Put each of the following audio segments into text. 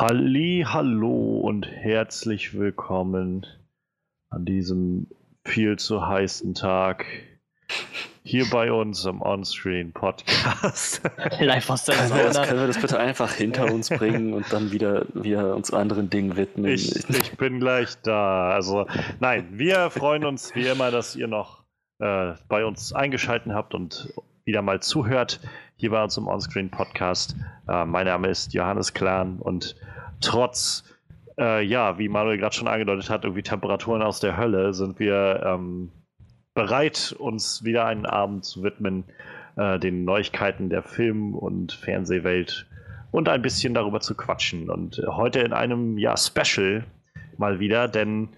Halli, hallo und herzlich willkommen an diesem viel zu heißen Tag hier bei uns im Onscreen Podcast. Live aus der Können wir, das, können wir das bitte einfach hinter uns bringen und dann wieder, wieder uns anderen Dingen widmen? Ich, ich bin gleich da. Also nein, wir freuen uns wie immer, dass ihr noch äh, bei uns eingeschaltet habt und wieder mal zuhört hier bei uns im Onscreen Podcast. Äh, mein Name ist Johannes Klan und trotz äh, ja, wie Manuel gerade schon angedeutet hat, irgendwie Temperaturen aus der Hölle, sind wir ähm, bereit, uns wieder einen Abend zu widmen, äh, den Neuigkeiten der Film- und Fernsehwelt und ein bisschen darüber zu quatschen. Und heute in einem ja, Special mal wieder, denn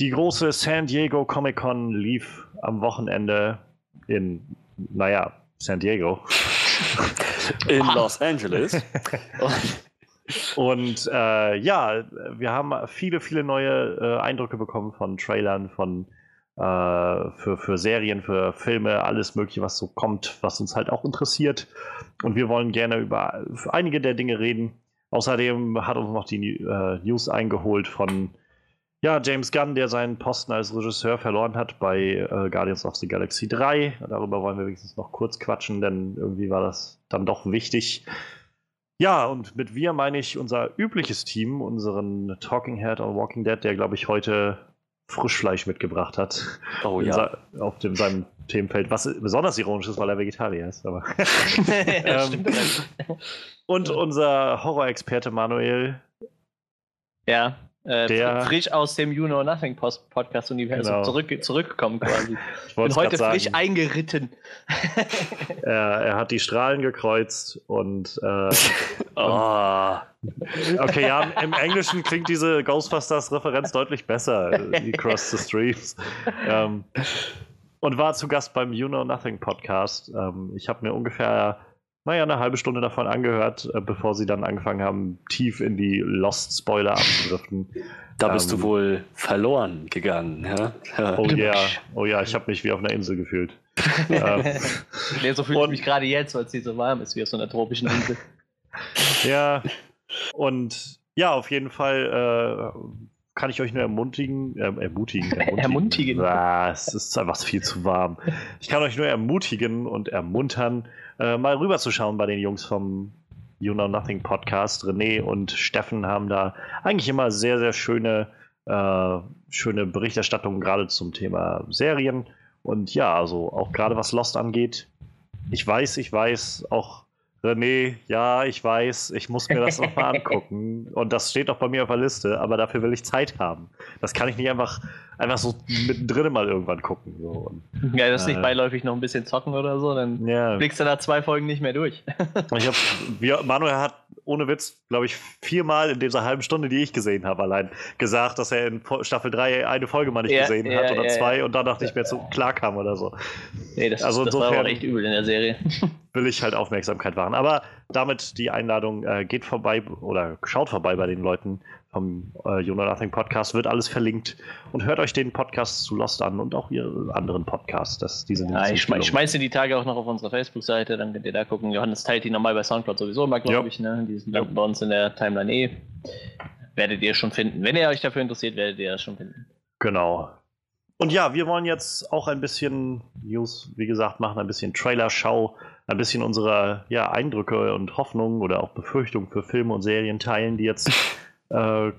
die große San Diego Comic Con lief am Wochenende in, naja, San Diego. In Los Angeles. Und äh, ja, wir haben viele, viele neue äh, Eindrücke bekommen von Trailern, von äh, für, für Serien, für Filme, alles Mögliche, was so kommt, was uns halt auch interessiert. Und wir wollen gerne über einige der Dinge reden. Außerdem hat uns noch die äh, News eingeholt von ja, James Gunn, der seinen Posten als Regisseur verloren hat bei äh, Guardians of the Galaxy 3. Darüber wollen wir wenigstens noch kurz quatschen, denn irgendwie war das dann doch wichtig. Ja, und mit wir meine ich unser übliches Team, unseren Talking Head on Walking Dead, der, glaube ich, heute Frischfleisch mitgebracht hat. Oh ja. Auf dem, seinem Themenfeld, was besonders ironisch ist, weil er Vegetarier ist. Aber Ähm, und unser Horrorexperte Manuel, ja, äh, Der- frisch aus dem You Know Nothing Post Podcast Universum Genau. zurück, zurückgekommen quasi. ich Bin heute frisch sagen, eingeritten. er, er hat die Strahlen gekreuzt und äh, Oh, okay, ja, im Englischen klingt diese Ghostbusters-Referenz deutlich besser, die Cross the Streams. Ähm, und war zu Gast beim You Know Nothing Podcast. Ähm, ich habe mir ungefähr, naja, eine halbe Stunde davon angehört, äh, bevor sie dann angefangen haben, tief in die Lost-Spoiler abzudriften. da bist Ähm, du wohl verloren gegangen. Ja? Oh ja, oh ja, ich habe mich wie auf einer Insel gefühlt. ähm, nee, so fühle ich mich gerade jetzt, weil es hier so warm ist wie auf so einer tropischen Insel. Ja, und ja, auf jeden Fall äh, kann ich euch nur ermutigen, äh, ermutigen, Ermutigen. Ah, es ist einfach viel zu warm. Ich kann euch nur ermutigen und ermuntern, äh, mal rüberzuschauen bei den Jungs vom You Know Nothing Podcast. René und Steffen haben da eigentlich immer sehr, sehr schöne, äh, schöne Berichterstattungen gerade zum Thema Serien. Und ja, also auch gerade was Lost angeht. Ich weiß, ich weiß, auch René, ja, ich weiß, ich muss mir das nochmal angucken. Und das steht auch bei mir auf der Liste, aber dafür will ich Zeit haben. Das kann ich nicht einfach, einfach so mittendrin mal irgendwann gucken. So. Und, Ja, das nicht Äh. beiläufig noch ein bisschen zocken oder so, dann ja. blickst du nach zwei Folgen nicht mehr durch. Ich hab, wir, Manuel hat ohne Witz, glaube ich, viermal in dieser halben Stunde, die ich gesehen habe, allein gesagt, dass er in Staffel 3 eine Folge mal nicht Ja, gesehen ja, hat oder zwei und danach nicht mehr zu klar kam oder so. Nee, das, Also das war auch echt übel in der Serie. will ich halt Aufmerksamkeit wahren. Aber damit die Einladung äh, geht vorbei oder schaut vorbei bei den Leuten vom äh, You Know Nothing Podcast, wird alles verlinkt und hört euch den Podcast zu Lost an und auch ihre anderen Podcasts. Das, die sind Ja, ich, schme ich schmeiße die Tage auch noch auf unsere Facebook-Seite, dann könnt ihr da gucken. Johannes teilt die normal bei Soundcloud sowieso immer, glaube Ja. ich. Ne? Die sind bei uns in der Timeline eh. Werdet ihr schon finden. Wenn ihr euch dafür interessiert, werdet ihr das schon finden. Genau. Und ja, wir wollen jetzt auch ein bisschen News, wie gesagt, machen, ein bisschen Trailer-Schau, ein bisschen unsere ja, Eindrücke und Hoffnungen oder auch Befürchtungen für Filme und Serien teilen, die jetzt äh,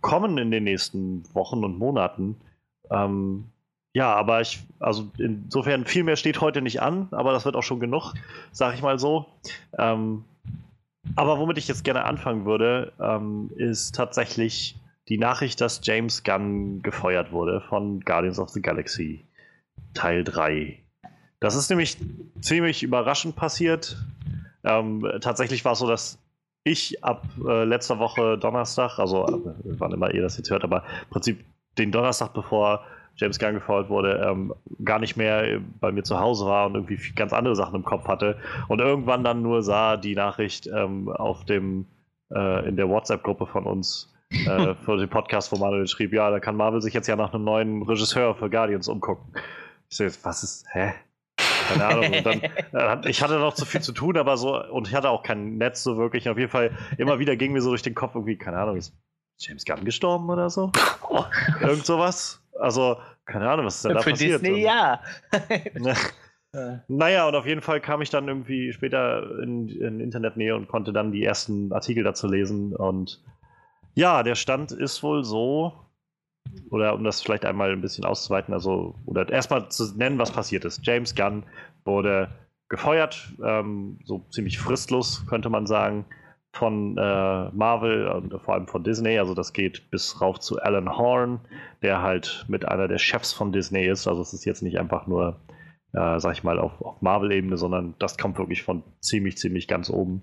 kommen in den nächsten Wochen und Monaten. Ähm, ja, aber ich, also insofern viel mehr steht heute nicht an, aber das wird auch schon genug, sag ich mal so. Ähm, aber womit ich jetzt gerne anfangen würde, ähm, ist tatsächlich die Nachricht, dass James Gunn gefeuert wurde von Guardians of the Galaxy Teil 3. Das ist nämlich ziemlich überraschend passiert. Ähm, tatsächlich war es so, dass ich ab äh, letzter Woche Donnerstag, also äh, wann immer ihr das jetzt hört, aber im Prinzip den Donnerstag, bevor James Gunn gefeuert wurde, ähm, gar nicht mehr bei mir zu Hause war und irgendwie ganz andere Sachen im Kopf hatte und irgendwann dann nur sah die Nachricht ähm, auf dem äh, in der WhatsApp-Gruppe von uns äh, für den Podcast, wo Manuel schrieb, ja, da kann Marvel sich jetzt ja nach einem neuen Regisseur für Guardians umgucken. Ich so, jetzt, was ist, hä? Keine Ahnung. Und dann, äh, ich hatte noch zu viel zu tun, aber so, und ich hatte auch kein Netz so wirklich. Auf jeden Fall, immer wieder ging mir so durch den Kopf irgendwie, keine Ahnung, ist James Gunn gestorben oder so? Irgend sowas. Also, keine Ahnung, was ist denn da Für passiert? Disney, Und- ja. Naja, und auf jeden Fall kam ich dann irgendwie später in, in Internetnähe und konnte dann die ersten Artikel dazu lesen. Und ja, der Stand ist wohl so, oder um das vielleicht einmal ein bisschen auszuweiten, also, oder erstmal zu nennen, was passiert ist. James Gunn wurde gefeuert, ähm, so ziemlich fristlos, könnte man sagen, von äh, Marvel und vor allem von Disney. Also das geht bis rauf zu Alan Horn, der halt mit einer der Chefs von Disney ist. Also es ist jetzt nicht einfach nur äh, sag ich mal, auf, auf Marvel-Ebene, sondern das kommt wirklich von ziemlich, ziemlich ganz oben.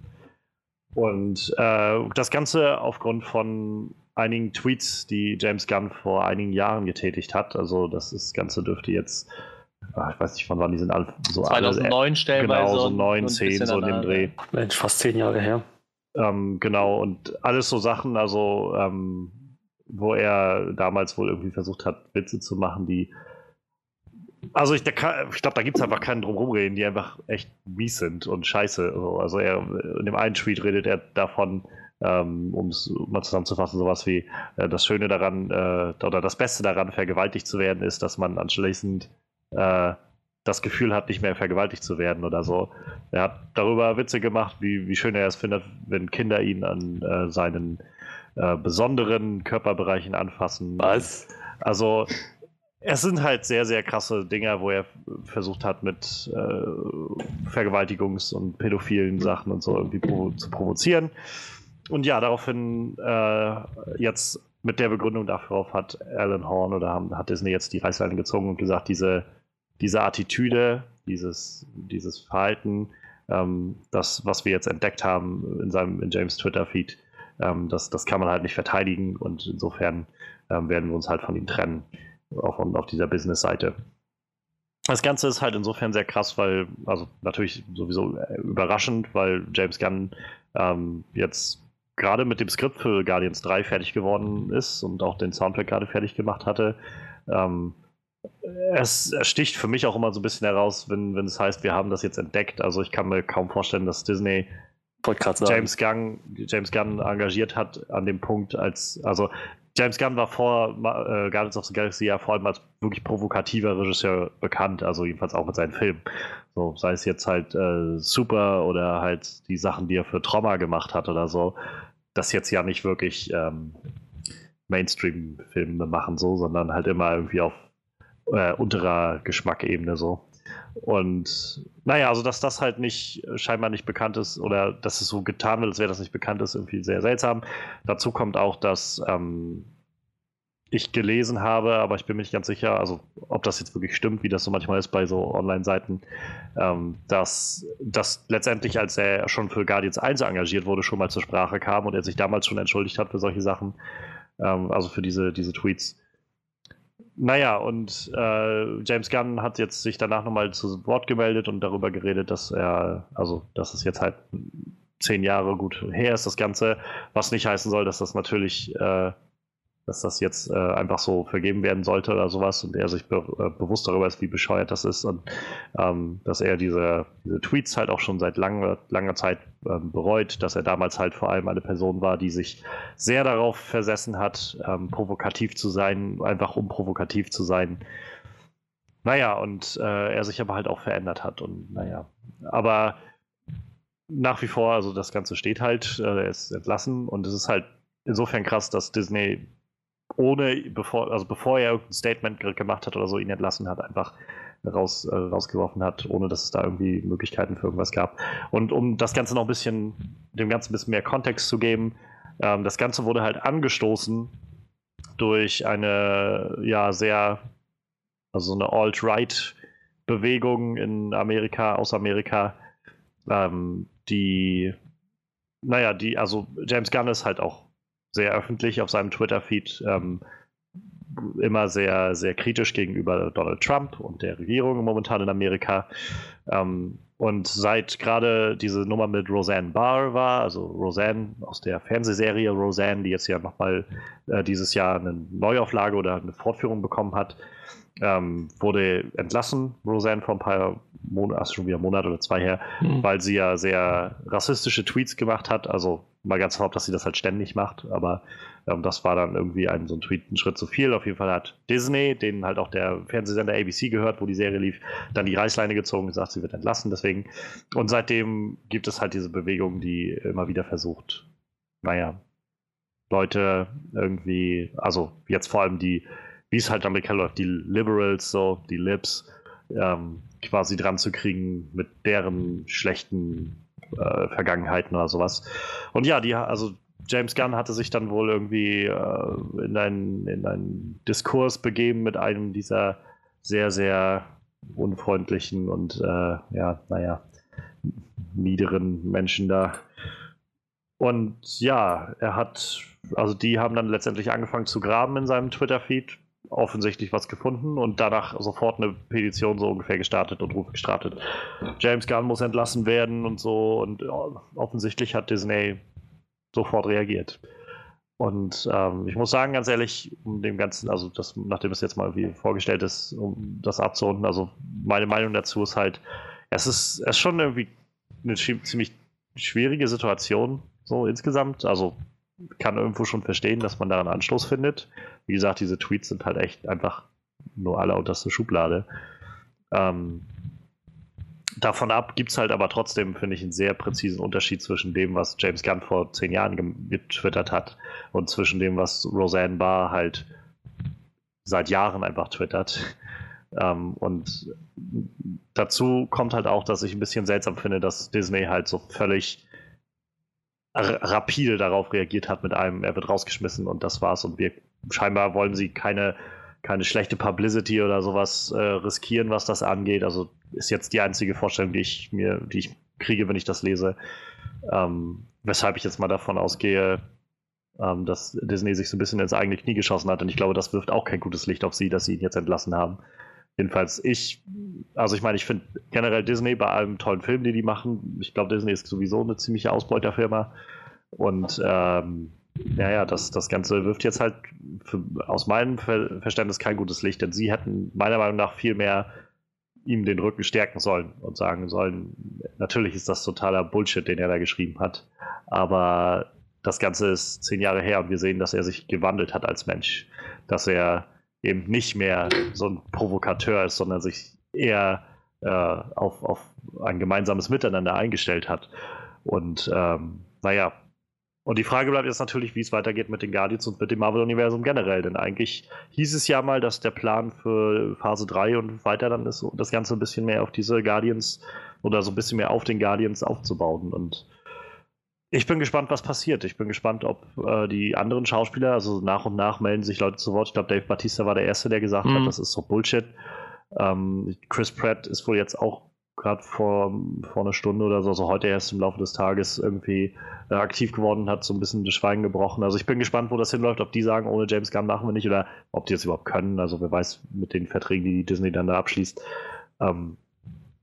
Und äh, das Ganze aufgrund von einigen Tweets, die James Gunn vor einigen Jahren getätigt hat. Also das, ist, das Ganze dürfte jetzt, ah, ich weiß nicht von wann die sind, alle, so alle, 2009 stellenweise. genau, so und- 9, und ein 10, bisschen so in dem. Dreh. Mensch, fast zehn Jahre her. Ähm, genau, und alles so Sachen, also ähm, wo er damals wohl irgendwie versucht hat, Witze zu machen, die. Also ich, kann- ich glaube, da gibt es einfach keinen drumherum die einfach echt mies sind und scheiße. So. Also er in dem einen Tweet redet er davon, ähm, um es mal zusammenzufassen, sowas wie äh, das Schöne daran äh, oder das Beste daran, vergewaltigt zu werden, ist, dass man anschließend äh, das Gefühl hat, nicht mehr vergewaltigt zu werden oder so. Er hat darüber Witze gemacht, wie, wie schön er es findet, wenn Kinder ihn an äh, seinen äh, besonderen Körperbereichen anfassen. Was? Also es sind halt sehr, sehr krasse Dinger, wo er versucht hat, mit äh, Vergewaltigungs- und pädophilen Sachen und so irgendwie provo zu provozieren. Und ja, daraufhin äh, jetzt mit der Begründung darauf hat Alan Horn oder haben, hat Disney jetzt die Reißleine gezogen und gesagt, diese, diese Attitüde, dieses, dieses Verhalten, ähm, das, was wir jetzt entdeckt haben in seinem in James Twitter-Feed, ähm, das, das kann man halt nicht verteidigen und insofern ähm, werden wir uns halt von ihm trennen auf, auf dieser Business-Seite. Das Ganze ist halt insofern sehr krass, weil, also natürlich sowieso äh, überraschend, weil James Gunn ähm, jetzt gerade mit dem Skript für Guardians 3 fertig geworden ist und auch den Soundtrack gerade fertig gemacht hatte. Ähm, es, es sticht für mich auch immer so ein bisschen heraus, wenn, wenn es heißt, wir haben das jetzt entdeckt. Also ich kann mir kaum vorstellen, dass Disney. James Gunn, James Gunn engagiert hat an dem Punkt, als also James Gunn war vor äh, Guardians of the Galaxy ja vor allem als wirklich provokativer Regisseur bekannt, also jedenfalls auch mit seinen Filmen. So, sei es jetzt halt äh, Super oder halt die Sachen, die er für Trauma gemacht hat oder so. Das jetzt ja nicht wirklich ähm, Mainstream-Filme machen, so, sondern halt immer irgendwie auf äh, unterer Geschmackebene so. Und naja, also dass das halt nicht scheinbar nicht bekannt ist oder dass es so getan wird, als wäre das nicht bekannt ist, irgendwie sehr seltsam. Dazu kommt auch, dass ähm, ich gelesen habe, aber ich bin mir nicht ganz sicher, also ob das jetzt wirklich stimmt, wie das so manchmal ist bei so Online-Seiten, ähm, dass das letztendlich, als er schon für Guardians 1 engagiert wurde, schon mal zur Sprache kam und er sich damals schon entschuldigt hat für solche Sachen, ähm, also für diese, diese Tweets. Naja, und äh, James Gunn hat jetzt sich danach nochmal zu Wort gemeldet und darüber geredet, dass er, also, dass es jetzt halt zehn Jahre gut her ist, das Ganze, was nicht heißen soll, dass das natürlich, äh, dass das jetzt äh, einfach so vergeben werden sollte oder sowas und er sich be äh, bewusst darüber ist, wie bescheuert das ist und ähm, dass er diese, diese Tweets halt auch schon seit langer, langer Zeit ähm, bereut, dass er damals halt vor allem eine Person war, die sich sehr darauf versessen hat, ähm, provokativ zu sein, einfach um provokativ zu sein. Naja, und äh, er sich aber halt auch verändert hat und naja, aber nach wie vor, also das Ganze steht halt, äh, er ist entlassen und es ist halt insofern krass, dass Disney ohne, bevor, also bevor er irgendein Statement ge- gemacht hat oder so, ihn entlassen hat, einfach raus, äh, rausgeworfen hat, ohne dass es da irgendwie Möglichkeiten für irgendwas gab. Und um das Ganze noch ein bisschen, dem Ganzen ein bisschen mehr Kontext zu geben, ähm, das Ganze wurde halt angestoßen durch eine, ja, sehr, also eine Alt-Right-Bewegung in Amerika, aus Amerika, ähm, die, naja, die, also James Gunn ist halt auch sehr öffentlich auf seinem Twitter-Feed ähm, immer sehr, sehr kritisch gegenüber Donald Trump und der Regierung momentan in Amerika. Ähm, und seit gerade diese Nummer mit Roseanne Barr war, also Roseanne aus der Fernsehserie Roseanne, die jetzt ja nochmal äh, dieses Jahr eine Neuauflage oder eine Fortführung bekommen hat, ähm, wurde entlassen, Roseanne, vor ein paar Monaten, also schon wieder Monat oder zwei her, mhm. weil sie ja sehr rassistische Tweets gemacht hat. Also mal ganz erlaubt, dass sie das halt ständig macht, aber ähm, das war dann irgendwie ein, so ein Tweet, ein Schritt zu viel. Auf jeden Fall hat Disney, den halt auch der Fernsehsender ABC gehört, wo die Serie lief, dann die Reißleine gezogen und gesagt, sie wird entlassen. Deswegen. Und seitdem gibt es halt diese Bewegung, die immer wieder versucht, naja, Leute irgendwie, also jetzt vor allem die, wie es halt Amerika läuft, die Liberals, so, die Libs, ähm, quasi dran zu kriegen mit deren schlechten äh, Vergangenheiten oder sowas. Und ja, die, also James Gunn hatte sich dann wohl irgendwie äh, in, einen, in einen Diskurs begeben mit einem dieser sehr, sehr unfreundlichen und äh, ja, naja, niederen Menschen da. Und ja, er hat, also die haben dann letztendlich angefangen zu graben in seinem Twitter-Feed, offensichtlich was gefunden und danach sofort eine Petition so ungefähr gestartet und Rufe gestartet. James Gunn muss entlassen werden und so und offensichtlich hat Disney sofort reagiert. Und ähm, ich muss sagen, ganz ehrlich, um dem Ganzen, also das, nachdem es jetzt mal wie vorgestellt ist, um das abzurunden, also meine Meinung dazu ist halt, es ist, es ist schon irgendwie eine ziemlich schwierige Situation, so insgesamt. Also kann irgendwo schon verstehen, dass man daran Anstoß findet. Wie gesagt, diese Tweets sind halt echt einfach nur alle unterste Schublade. Ähm, davon ab gibt es halt aber trotzdem, finde ich, einen sehr präzisen Unterschied zwischen dem, was James Gunn vor zehn Jahren getwittert hat und zwischen dem, was Roseanne Barr halt seit Jahren einfach twittert. Ähm, und dazu kommt halt auch, dass ich ein bisschen seltsam finde, dass Disney halt so völlig rapide darauf reagiert hat mit einem, er wird rausgeschmissen und das war's. Und wir scheinbar wollen sie keine keine schlechte Publicity oder sowas äh, riskieren, was das angeht. Also ist jetzt die einzige Vorstellung, die ich mir, die ich kriege, wenn ich das lese. Ähm, weshalb ich jetzt mal davon ausgehe, ähm, dass Disney sich so ein bisschen ins eigene Knie geschossen hat. Und ich glaube, das wirft auch kein gutes Licht auf sie, dass sie ihn jetzt entlassen haben. Jedenfalls ich, also ich meine, ich finde generell Disney bei allem tollen Film, die die machen, ich glaube, Disney ist sowieso eine ziemliche Ausbeuterfirma. Und ähm, ja, das, das Ganze wirft jetzt halt für, aus meinem Ver Verständnis kein gutes Licht, denn sie hätten meiner Meinung nach viel mehr ihm den Rücken stärken sollen und sagen sollen, natürlich ist das totaler Bullshit, den er da geschrieben hat, aber das Ganze ist zehn Jahre her und wir sehen, dass er sich gewandelt hat als Mensch, dass er eben nicht mehr so ein Provokateur ist, sondern sich eher äh, auf, auf ein gemeinsames Miteinander eingestellt hat. Und ähm, naja, und die Frage bleibt jetzt natürlich, wie es weitergeht mit den Guardians und mit dem Marvel-Universum generell. Denn eigentlich hieß es ja mal, dass der Plan für Phase 3 und weiter dann ist, das Ganze ein bisschen mehr auf diese Guardians oder so ein bisschen mehr auf den Guardians aufzubauen. Und ich bin gespannt, was passiert. Ich bin gespannt, ob äh, die anderen Schauspieler, also nach und nach melden sich Leute zu Wort. Ich glaube, Dave Batista war der Erste, der gesagt mhm. hat, das ist so Bullshit. Ähm, Chris Pratt ist wohl jetzt auch gerade vor, vor einer Stunde oder so, also heute erst im Laufe des Tages irgendwie äh, aktiv geworden hat, so ein bisschen das Schweigen gebrochen. Also ich bin gespannt, wo das hinläuft, ob die sagen, ohne James Gunn machen wir nicht oder ob die das überhaupt können. Also wer weiß mit den Verträgen, die Disney dann da abschließt. Ähm,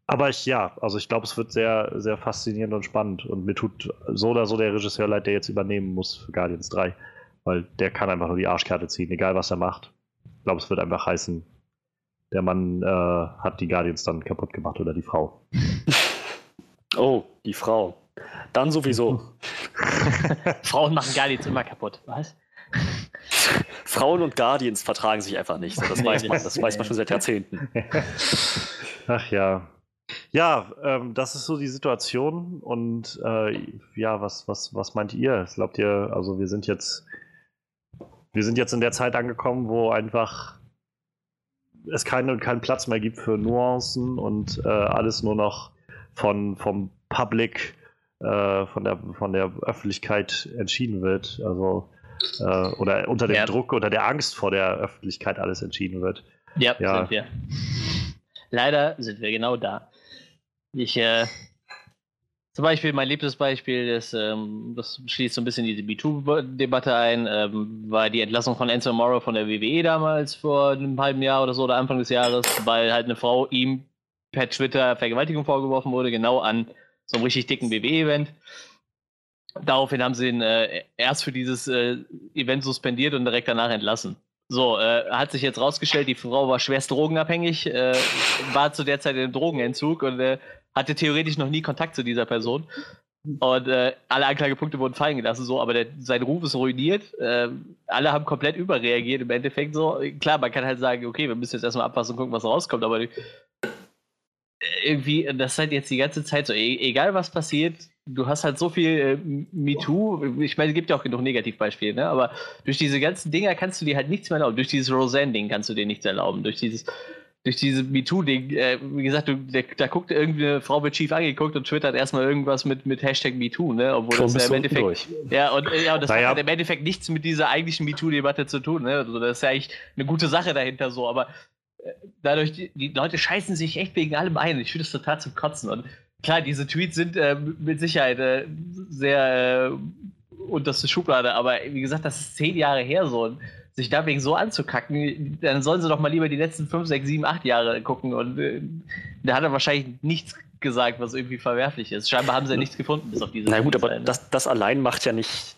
aber ich, ja, also ich glaube, es wird sehr, sehr faszinierend und spannend. Und mir tut so oder so der Regisseur leid, der jetzt übernehmen muss für Guardians 3. Weil der kann einfach nur die Arschkarte ziehen, egal was er macht. Ich glaube, es wird einfach heißen, der Mann äh, hat die Guardians dann kaputt gemacht oder die Frau. Oh, die Frau. Dann sowieso. Frauen machen Guardians immer kaputt. Was? Frauen und Guardians vertragen sich einfach nicht. Das weiß man. Das weiß man schon seit Jahrzehnten. Ach ja. Ja, ähm, das ist so die Situation. Und äh, ja, was, was, was meint ihr? Glaubt ihr, also wir sind jetzt, wir sind jetzt in der Zeit angekommen, wo einfach es keine, keinen Platz mehr gibt für Nuancen und äh, alles nur noch von, vom Public, äh, von, der, von der Öffentlichkeit entschieden wird. Also äh, oder unter dem ja. Druck oder der Angst vor der Öffentlichkeit alles entschieden wird. Ja, ja, sind wir. Leider sind wir genau da. Ich äh, zum Beispiel, mein liebstes Beispiel, ist, ähm, das schließt so ein bisschen diese MeToo-Debatte ein, ähm, war die Entlassung von Enzo Morrow von der WWE damals vor einem halben Jahr oder so oder Anfang des Jahres, weil halt eine Frau ihm per Twitter Vergewaltigung vorgeworfen wurde, genau an so einem richtig dicken WWE-Event. Daraufhin haben sie ihn äh, erst für dieses äh, Event suspendiert und direkt danach entlassen. So, äh, hat sich jetzt rausgestellt, die Frau war schwerst drogenabhängig, äh, war zu der Zeit in Drogenentzug und äh, hatte theoretisch noch nie Kontakt zu dieser Person. Und äh, alle Anklagepunkte wurden fallen gelassen, so, aber der, sein Ruf ist ruiniert. Äh, alle haben komplett überreagiert im Endeffekt so. Klar, man kann halt sagen, okay, wir müssen jetzt erstmal abpassen und gucken, was rauskommt, aber irgendwie, das ist halt jetzt die ganze Zeit so, e egal was passiert, du hast halt so viel äh, MeToo, ich meine, es gibt ja auch genug Negativbeispiele, ne? aber durch diese ganzen Dinger kannst du dir halt nichts mehr erlauben. Durch dieses Roseanne-Ding kannst du dir nichts erlauben. Durch dieses, durch dieses MeToo-Ding, äh, wie gesagt, du, der, da guckt irgendwie eine Frau wird schief angeguckt und twittert erstmal irgendwas mit, mit Hashtag MeToo, ne? Obwohl Schon das ja im Endeffekt. Durch. Ja, und, ja, und das naja. hat im Endeffekt nichts mit dieser eigentlichen MeToo-Debatte zu tun, ne? Also das ist ja eigentlich eine gute Sache dahinter so, aber äh, dadurch, die, die Leute scheißen sich echt wegen allem ein. Ich finde das total zum Kotzen. Und klar, diese Tweets sind äh, mit Sicherheit äh, sehr äh, unterste Schublade, aber wie gesagt, das ist zehn Jahre her so. Und sich deswegen so anzukacken, dann sollen sie doch mal lieber die letzten fünf, sechs, sieben, acht Jahre gucken. Und äh, da hat er wahrscheinlich nichts gesagt, was irgendwie verwerflich ist. Scheinbar haben sie ja nichts gefunden, bis auf diese. Na gut, aber das, das allein macht ja nicht,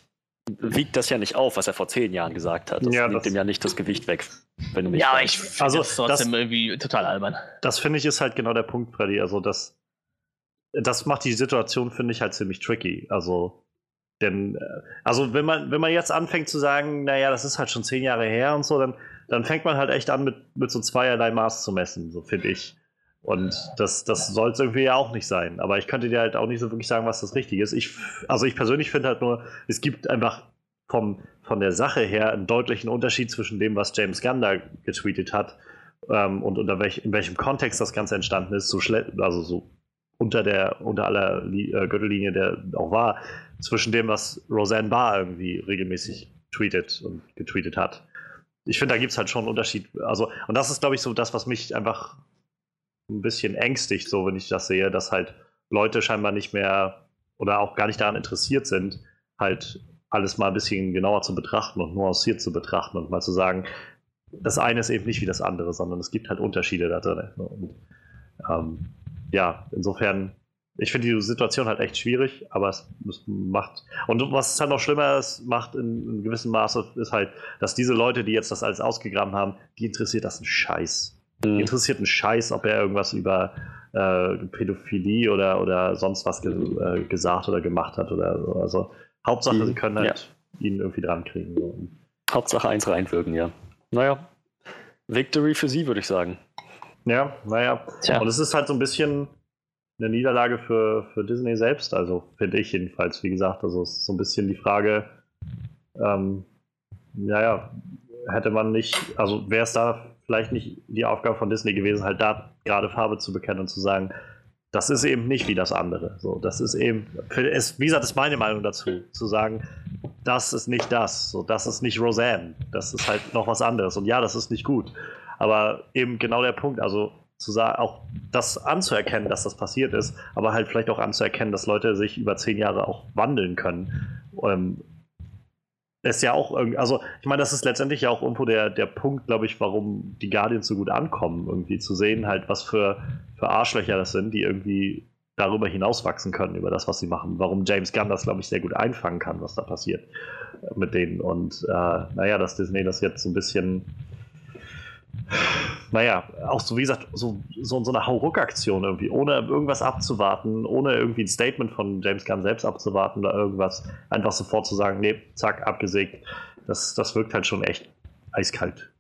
wiegt das ja nicht auf, was er vor zehn Jahren gesagt hat. Das ja, nimmt das ihm ja nicht das Gewicht weg, wenn du mich Ja, aber ich finde also, das trotzdem das, irgendwie total albern. Das finde ich ist halt genau der Punkt, Freddy. Also das, das macht die Situation, finde ich, halt ziemlich tricky. Also denn, äh, also wenn man, wenn man jetzt anfängt zu sagen, naja, das ist halt schon zehn Jahre her und so, dann, dann fängt man halt echt an, mit, mit so zweierlei Maß zu messen, so finde ich. Und das, das soll es irgendwie ja auch nicht sein. Aber ich könnte dir halt auch nicht so wirklich sagen, was das Richtige ist. Ich, also ich persönlich finde halt nur, es gibt einfach vom, von der Sache her einen deutlichen Unterschied zwischen dem, was James Gunn da getweetet hat ähm, und unter welch, in welchem Kontext das Ganze entstanden ist, so also so unter der, unter aller äh, Gürtellinie, der auch war, zwischen dem, was Roseanne Barr irgendwie regelmäßig tweetet und getweetet hat. Ich finde, da gibt es halt schon einen Unterschied. Also, und das ist, glaube ich, so das, was mich einfach ein bisschen ängstigt, so wenn ich das sehe, dass halt Leute scheinbar nicht mehr oder auch gar nicht daran interessiert sind, halt alles mal ein bisschen genauer zu betrachten und nuanciert zu betrachten und mal zu sagen, das eine ist eben nicht wie das andere, sondern es gibt halt Unterschiede da drin. Und, ähm, ja, insofern ich finde die Situation halt echt schwierig, aber es, es, macht. Und was es halt noch schlimmer ist, macht in, in gewissem Maße, ist halt, dass diese Leute, die jetzt das alles ausgegraben haben, die interessiert das ein Scheiß. Mhm. Die interessiert ein Scheiß, ob er irgendwas über äh, Pädophilie oder, oder sonst was ge äh, gesagt oder gemacht hat oder so. Also Hauptsache, mhm. sie können halt ja. ihn irgendwie dran kriegen. So. Hauptsache eins reinwirken, ja. Naja, Victory für sie, würde ich sagen. Ja, naja. Tja. Und es ist halt so ein bisschen eine Niederlage für, für Disney selbst, also finde ich jedenfalls. Wie gesagt, also es ist so ein bisschen die Frage, ähm, naja, hätte man nicht, also wäre es da vielleicht nicht die Aufgabe von Disney gewesen, halt da gerade Farbe zu bekennen und zu sagen, das ist eben nicht wie das andere. So, das ist eben, ist, wie gesagt, ist meine Meinung dazu, zu sagen, das ist nicht das, so, das ist nicht Roseanne, das ist halt noch was anderes. Und ja, das ist nicht gut. Aber eben genau der Punkt, also zu sagen, auch das anzuerkennen, dass das passiert ist, aber halt vielleicht auch anzuerkennen, dass Leute sich über zehn Jahre auch wandeln können. Ähm, ist ja auch irgendwie, also ich meine, das ist letztendlich ja auch irgendwo der, der Punkt, glaube ich, warum die Guardians so gut ankommen, irgendwie zu sehen, halt, was für, für Arschlöcher das sind, die irgendwie darüber hinauswachsen können, über das, was sie machen. Warum James Gunn das, glaube ich, sehr gut einfangen kann, was da passiert mit denen. Und äh, naja, dass Disney das jetzt so ein bisschen naja, auch so wie gesagt, so, so, so eine Hauruck-Aktion irgendwie, ohne irgendwas abzuwarten, ohne irgendwie ein Statement von James Gunn selbst abzuwarten oder irgendwas, einfach sofort zu sagen, nee, zack, abgesägt. Das, das wirkt halt schon echt eiskalt.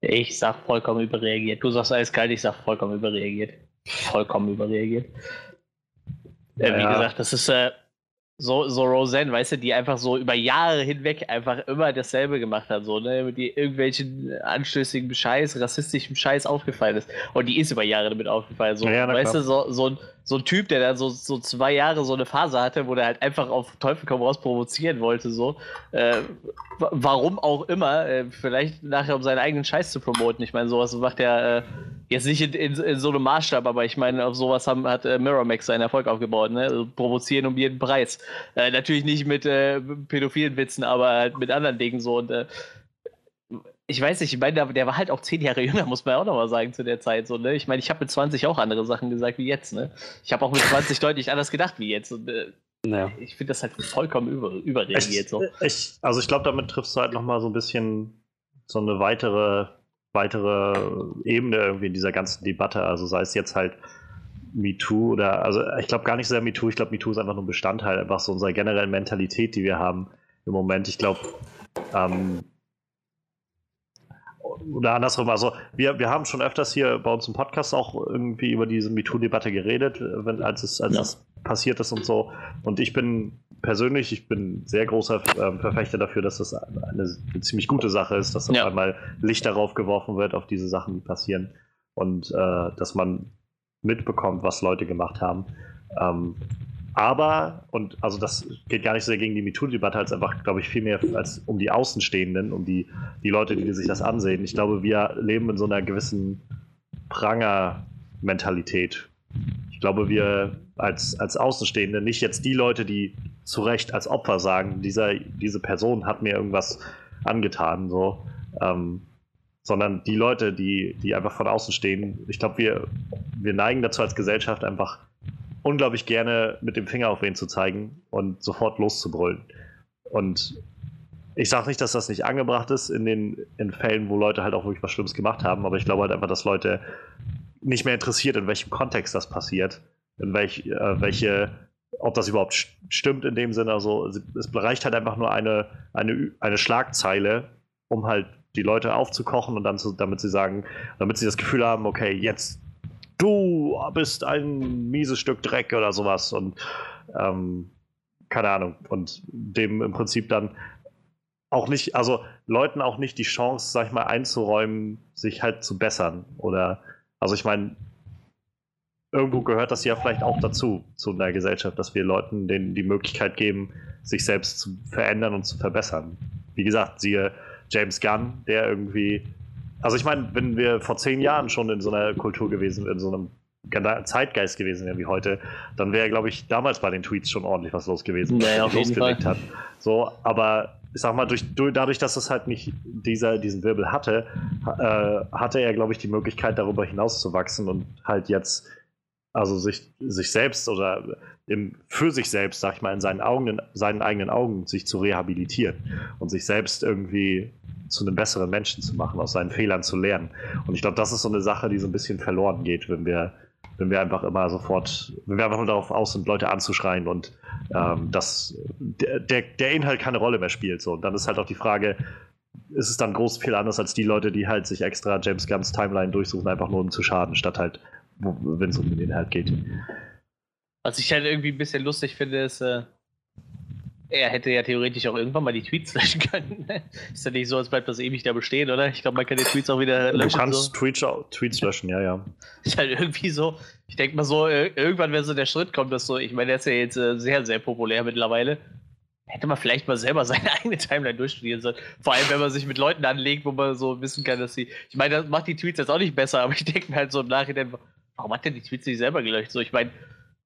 Ich sag vollkommen überreagiert. Du sagst eiskalt, ich sag vollkommen überreagiert. Vollkommen überreagiert. Äh, ja. Wie gesagt, das ist, äh, so, so Roseanne, weißt du, die einfach so über Jahre hinweg einfach immer dasselbe gemacht hat, so, ne, mit die irgendwelchen anstößigen Scheiß, rassistischen Scheiß aufgefallen ist. Und die ist über Jahre damit aufgefallen, so, ja, weißt klar. du, so, so, ein, so ein Typ, der dann so, so zwei Jahre so eine Phase hatte, wo der halt einfach auf Teufel komm raus provozieren wollte, so, äh, warum auch immer, äh, vielleicht nachher um seinen eigenen Scheiß zu promoten. Ich meine, sowas macht er äh, jetzt nicht in, in, in, so einem Maßstab, aber ich meine, auf sowas haben, hat äh, Miramax seinen Erfolg aufgebaut, ne? Also provozieren um jeden Preis. Äh, natürlich nicht mit äh, pädophilen Witzen, aber halt mit anderen Dingen so und äh, ich weiß nicht, ich meine, der, der, war halt auch zehn Jahre jünger, muss man ja auch nochmal sagen, zu der Zeit. So, ne? Ich meine, ich habe mit 20 auch andere Sachen gesagt wie jetzt. Ne? Ich habe auch mit 20 deutlich anders gedacht wie jetzt. Und, äh, naja. ich finde das halt vollkommen über, überreagiert. So. Ich, also ich glaube, damit triffst du halt nochmal so ein bisschen so eine weitere, weitere Ebene irgendwie in dieser ganzen Debatte. Also sei es jetzt halt MeToo oder, also ich glaube gar nicht sehr MeToo, ich glaube MeToo ist einfach nur ein Bestandteil einfach so unserer generellen Mentalität, die wir haben im Moment. Ich glaube, ähm, oder andersrum, also wir, wir haben schon öfters hier bei uns im Podcast auch irgendwie über diese MeToo-Debatte geredet, wenn, als, es, als ja. es passiert ist und so. Und ich bin persönlich, ich bin sehr großer äh, Verfechter dafür, dass das eine, eine, ziemlich gute Sache ist, dass auf ja. einmal Licht darauf geworfen wird, auf diese Sachen, die passieren. Und äh, dass man mitbekommt, was Leute gemacht haben. Ähm, aber, und also das geht gar nicht so sehr gegen die MeToo-Debatte, als einfach, glaube ich, viel mehr als um die Außenstehenden, um die, die Leute, die sich das ansehen. Ich glaube, wir leben in so einer gewissen Pranger-Mentalität. Ich glaube, wir als, als Außenstehende, nicht jetzt die Leute, die zu Recht als Opfer sagen, dieser, diese Person hat mir irgendwas angetan, so, ähm, sondern die Leute, die, die einfach von außen stehen. Ich glaube, wir, wir neigen dazu als Gesellschaft einfach unglaublich gerne mit dem Finger auf wen zu zeigen und sofort loszubrüllen. Und ich sage nicht, dass das nicht angebracht ist in den in Fällen, wo Leute halt auch wirklich was Schlimmes gemacht haben, aber ich glaube halt einfach, dass Leute nicht mehr interessiert, in welchem Kontext das passiert, in welch, äh, welche, ob das überhaupt stimmt in dem Sinne. Also es reicht halt einfach nur eine, eine, eine Schlagzeile, um halt die Leute aufzukochen und dann zu, damit sie sagen, damit sie das Gefühl haben, okay, jetzt du bist ein mieses Stück Dreck oder sowas und ähm, keine Ahnung und dem im Prinzip dann auch nicht, also Leuten auch nicht die Chance, sag ich mal, einzuräumen, sich halt zu bessern oder also ich meine, irgendwo gehört das ja vielleicht auch dazu, zu einer Gesellschaft, dass wir Leuten denen die Möglichkeit geben, sich selbst zu verändern und zu verbessern. Wie gesagt, siehe James Gunn, der irgendwie also ich meine, wenn wir vor zehn Jahren schon in so einer Kultur gewesen, in so einem Zeitgeist gewesen wären wie heute, dann wäre, glaube ich, damals bei den Tweets schon ordentlich was los gewesen, was naja, losgelegt hat. So, aber ich sag mal, durch, dadurch, dass es halt nicht dieser, diesen Wirbel hatte, äh, hatte er, glaube ich, die Möglichkeit, darüber hinaus zu wachsen und halt jetzt, also sich, sich selbst oder im, für sich selbst, sag ich mal, in seinen Augen, in seinen eigenen Augen sich zu rehabilitieren und sich selbst irgendwie zu einem besseren Menschen zu machen, aus seinen Fehlern zu lernen. Und ich glaube, das ist so eine Sache, die so ein bisschen verloren geht, wenn wir, wenn wir einfach immer sofort, wenn wir einfach nur darauf aus sind, Leute anzuschreien und ähm, dass der, der Inhalt keine Rolle mehr spielt. So. Und dann ist halt auch die Frage, ist es dann groß viel anders als die Leute, die halt sich extra James Gunns Timeline durchsuchen, einfach nur um zu schaden, statt halt, wenn es um den Inhalt geht. Was ich halt irgendwie ein bisschen lustig finde, ist, äh, er hätte ja theoretisch auch irgendwann mal die Tweets löschen können. Ne? ist ja nicht so, als bleibt das ewig da bestehen, oder? Ich glaube, man kann die Tweets auch wieder löschen. Du kannst so. Tweets, Tweets löschen, ja, ja. Ist halt irgendwie so, ich denke mal so, irgendwann, wenn so der Schritt kommt, dass so, ich meine, der ist ja jetzt äh, sehr, sehr populär mittlerweile. Hätte man vielleicht mal selber seine eigene Timeline durchstudieren sollen. Vor allem, wenn man sich mit Leuten anlegt, wo man so wissen kann, dass sie. Ich meine, das macht die Tweets jetzt auch nicht besser, aber ich denke mir halt so im Nachhinein, warum hat der die Tweets nicht selber gelöscht? So, ich meine,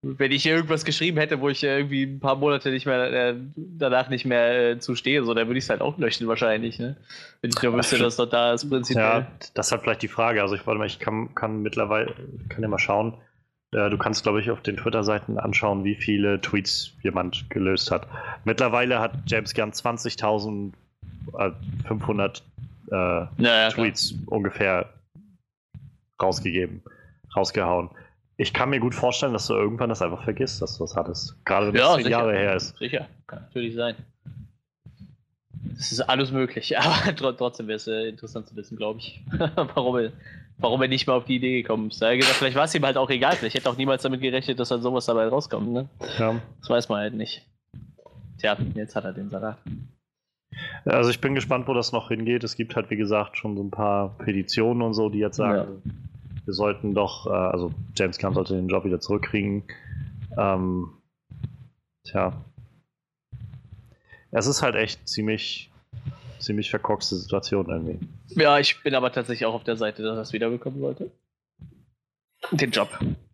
wenn ich irgendwas geschrieben hätte, wo ich irgendwie ein paar Monate nicht mehr äh, danach nicht mehr äh, zustehe, so, dann würde ich es halt auch löschen wahrscheinlich, ne? Wenn ich nur wüsste, dass dort da ist prinzipiell. Ja, das ist halt vielleicht die Frage. Also ich warte mal, ich kann, kann mittlerweile, kann ja mal schauen. Äh, du kannst, glaube ich, auf den Twitter-Seiten anschauen, wie viele Tweets jemand gelöst hat. Mittlerweile hat James Gunn 20.500 äh, ja, ja, Tweets klar. ungefähr rausgegeben, rausgehauen ich kann mir gut vorstellen, dass du irgendwann das einfach vergisst, dass du das hattest. Gerade wenn es ja, zehn sicher. Jahre her ist. Sicher, kann natürlich sein. Es ist alles möglich, aber trotzdem wäre es äh, interessant zu wissen, glaube ich, warum, er, warum er nicht mal auf die Idee gekommen ist. Gesagt, vielleicht war es ihm halt auch egal. Vielleicht hätte auch niemals damit gerechnet, dass dann sowas dabei rauskommt. Ne? Ja. Das weiß man halt nicht. Tja, jetzt hat er den Salat. Also ich bin gespannt, wo das noch hingeht. Es gibt halt, wie gesagt, schon so ein paar Petitionen und so, die jetzt sagen, ja wir sollten doch, äh, also James Gunn sollte den Job wieder zurückkriegen. Ähm, tja. Es ist halt echt ziemlich, ziemlich verkorkste Situation irgendwie. Ja, ich bin aber tatsächlich auch auf der Seite, dass er es wiederbekommen sollte. Den Job.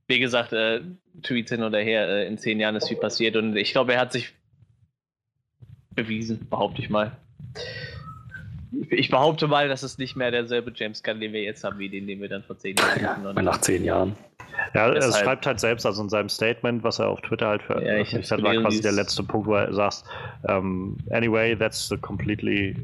Wie gesagt, äh, Tweets hin oder her, äh, in zehn Jahren ist viel passiert und ich glaube, er hat sich bewiesen, behaupte ich mal ich behaupte mal, dass es nicht mehr derselbe James Gunn, den wir jetzt haben, wie den, den wir dann vor zehn Jahren hatten. Ja, nach zehn Jahren. Ja, er schreibt halt selbst, also in seinem Statement, was er auf Twitter halt veröffentlicht ja, hat, war quasi der letzte Punkt, wo er sagt, um, anyway, that's the completely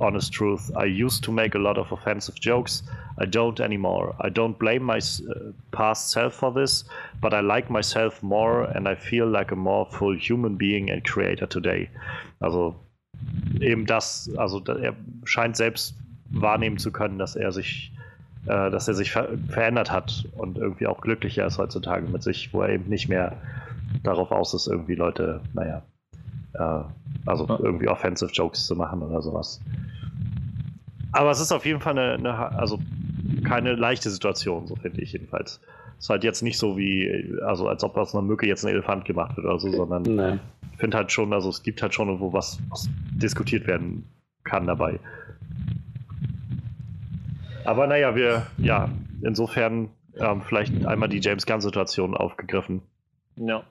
honest truth. I used to make a lot of offensive jokes. I don't anymore. I don't blame my uh, past self for this, but I like myself more and I feel like a more full human being and creator today. Also eben das, also er scheint selbst wahrnehmen zu können, dass er sich äh, dass er sich ver verändert hat und irgendwie auch glücklicher ist heutzutage mit sich, wo er eben nicht mehr darauf aus ist, irgendwie Leute, naja, äh, also ja. irgendwie Offensive Jokes zu machen oder sowas. Aber es ist auf jeden Fall eine, eine also keine leichte Situation, so finde ich jedenfalls. Es ist halt jetzt nicht so wie, also als ob aus einer Mücke jetzt ein Elefant gemacht wird oder so, sondern nee. Ich finde halt schon, also es gibt halt schon irgendwo was, was diskutiert werden kann dabei. Aber naja, wir, ja, insofern ähm, vielleicht einmal die James Gunn-Situation aufgegriffen. Ja.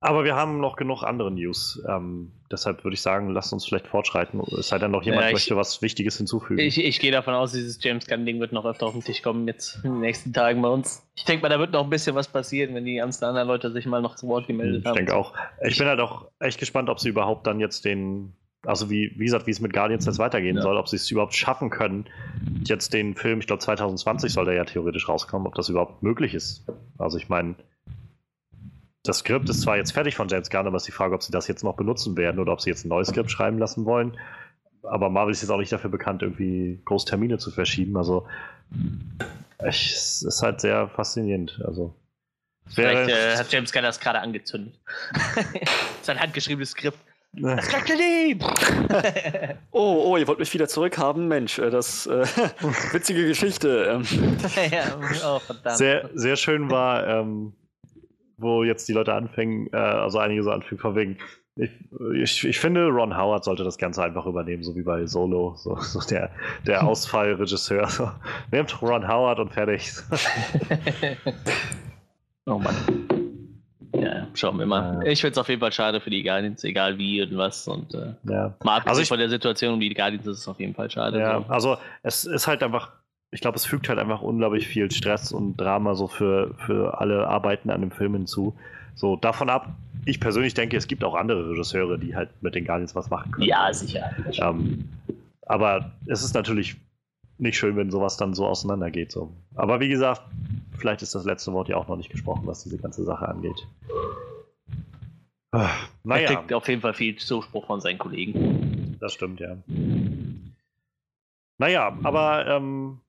Aber wir haben noch genug andere News. Ähm, deshalb würde ich sagen, lasst uns vielleicht fortschreiten. Es sei denn noch jemand ja, ich, möchte was Wichtiges hinzufügen. Ich, ich gehe davon aus, dieses James Gunn-Ding wird noch öfter auf den Tisch kommen jetzt in den nächsten Tagen bei uns. Ich denke mal, da wird noch ein bisschen was passieren, wenn die ganzen anderen Leute sich mal noch zu Wort gemeldet ich haben. Ich denke auch. Ich bin halt auch echt gespannt, ob sie überhaupt dann jetzt den also wie, wie gesagt, wie es mit Guardians jetzt weitergehen ja. soll, ob sie es überhaupt schaffen können, jetzt den Film, ich glaube 2020 soll der ja theoretisch rauskommen, ob das überhaupt möglich ist. Also ich meine, das Skript ist zwar jetzt fertig von James Gunn, aber es ist die Frage, ob sie das jetzt noch benutzen werden oder ob sie jetzt ein neues Skript schreiben lassen wollen. Aber Marvel ist jetzt auch nicht dafür bekannt, irgendwie groß Termine zu verschieben. Also es ist halt sehr faszinierend. Also Vielleicht äh, hat James Gunn das gerade angezündet. Sein handgeschriebenes Skript. Das Jacqueline! oh, oh, ihr wollt mich wieder zurückhaben? Mensch, äh, das äh, witzige Geschichte. Ähm. ja, oh, verdammt. Sehr, sehr schön war, ähm, wo jetzt die Leute anfangen, äh, also einige so anfangen von wegen, ich, ich, ich, finde, Ron Howard sollte das Ganze einfach übernehmen, so wie bei Solo, so, so der, der Ausfallregisseur. So. Nehmt Ron Howard und fertig. oh Mann. Ja, schauen wir mal. Ja. Ich finde es auf jeden Fall schade für die Guardians, egal wie und was. Und äh, ja. mal also ich, von der Situation um die Guardians ist es auf jeden Fall schade. Ja, so. also es ist halt einfach, ich glaube, es fügt halt einfach unglaublich viel Stress und Drama so für, für alle Arbeiten an dem Film hinzu. So, davon ab, ich persönlich denke, es gibt auch andere Regisseure, die halt mit den Guardians was machen können. Ja, sicher. Ähm, aber es ist natürlich nicht schön, wenn sowas dann so auseinandergeht. So. Aber wie gesagt, vielleicht ist das letzte Wort ja auch noch nicht gesprochen, was diese ganze Sache angeht. Ah, naja. Er kriegt auf jeden Fall viel Zuspruch von seinen Kollegen. Das stimmt, ja. Naja, aber ähm,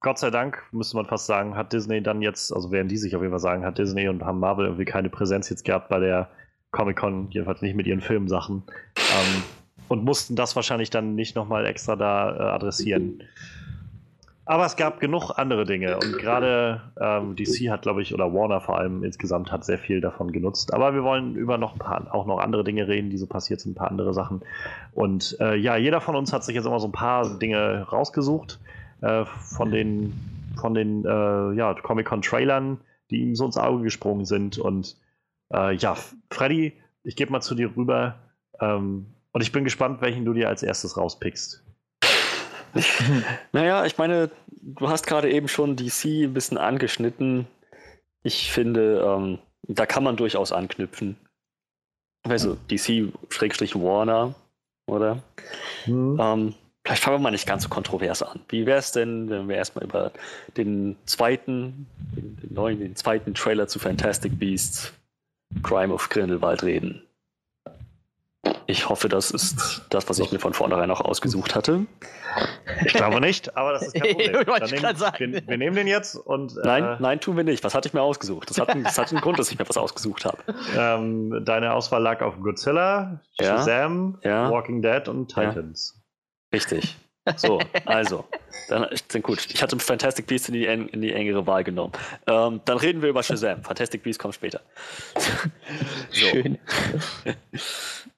Gott sei Dank, müsste man fast sagen, hat Disney dann jetzt, also werden die sich auf jeden Fall sagen, hat Disney und haben Marvel irgendwie keine Präsenz jetzt gehabt bei der Comic-Con, jedenfalls nicht mit ihren Filmsachen. Ähm, und mussten das wahrscheinlich dann nicht nochmal extra da äh, adressieren. Aber es gab genug andere Dinge und gerade ähm, DC hat, glaube ich, oder Warner vor allem insgesamt hat sehr viel davon genutzt. Aber wir wollen über noch ein paar, auch noch andere Dinge reden, die so passiert sind, ein paar andere Sachen. Und äh, ja, jeder von uns hat sich jetzt immer so ein paar Dinge rausgesucht äh, von den, von den äh, ja, Comic-Con-Trailern, die ihm so ins Auge gesprungen sind. Und äh, ja, Freddy, ich gebe mal zu dir rüber ähm, und ich bin gespannt, welchen du dir als erstes rauspickst. naja, ich meine, du hast gerade eben schon DC ein bisschen angeschnitten. Ich finde, ähm, da kann man durchaus anknüpfen. Also DC-Warner, oder? Mhm. Ähm, vielleicht fangen wir mal nicht ganz so kontrovers an. Wie wäre es denn, wenn wir erstmal über den zweiten, den, den, neuen, den zweiten Trailer zu Fantastic Beasts, Crime of Grindelwald reden? Ich hoffe, das ist das, was ich mir von vornherein auch ausgesucht hatte. Ich glaube nicht, aber das ist kein Problem. nehmen, wir, wir, nehmen den jetzt und. Äh, nein, nein, tun wir nicht. Was hatte ich mir ausgesucht? Das hat, einen, das hat einen Grund, dass ich mir was ausgesucht habe. Ähm, deine Auswahl lag auf Godzilla, Shazam, ja, ja. Walking Dead und Titans. Ja. Richtig. So, also, dann, dann gut. Ich hatte Fantastic Beasts in die, in die engere Wahl genommen. Ähm, dann reden wir über Shazam. Fantastic Beasts kommt später. so. Schön.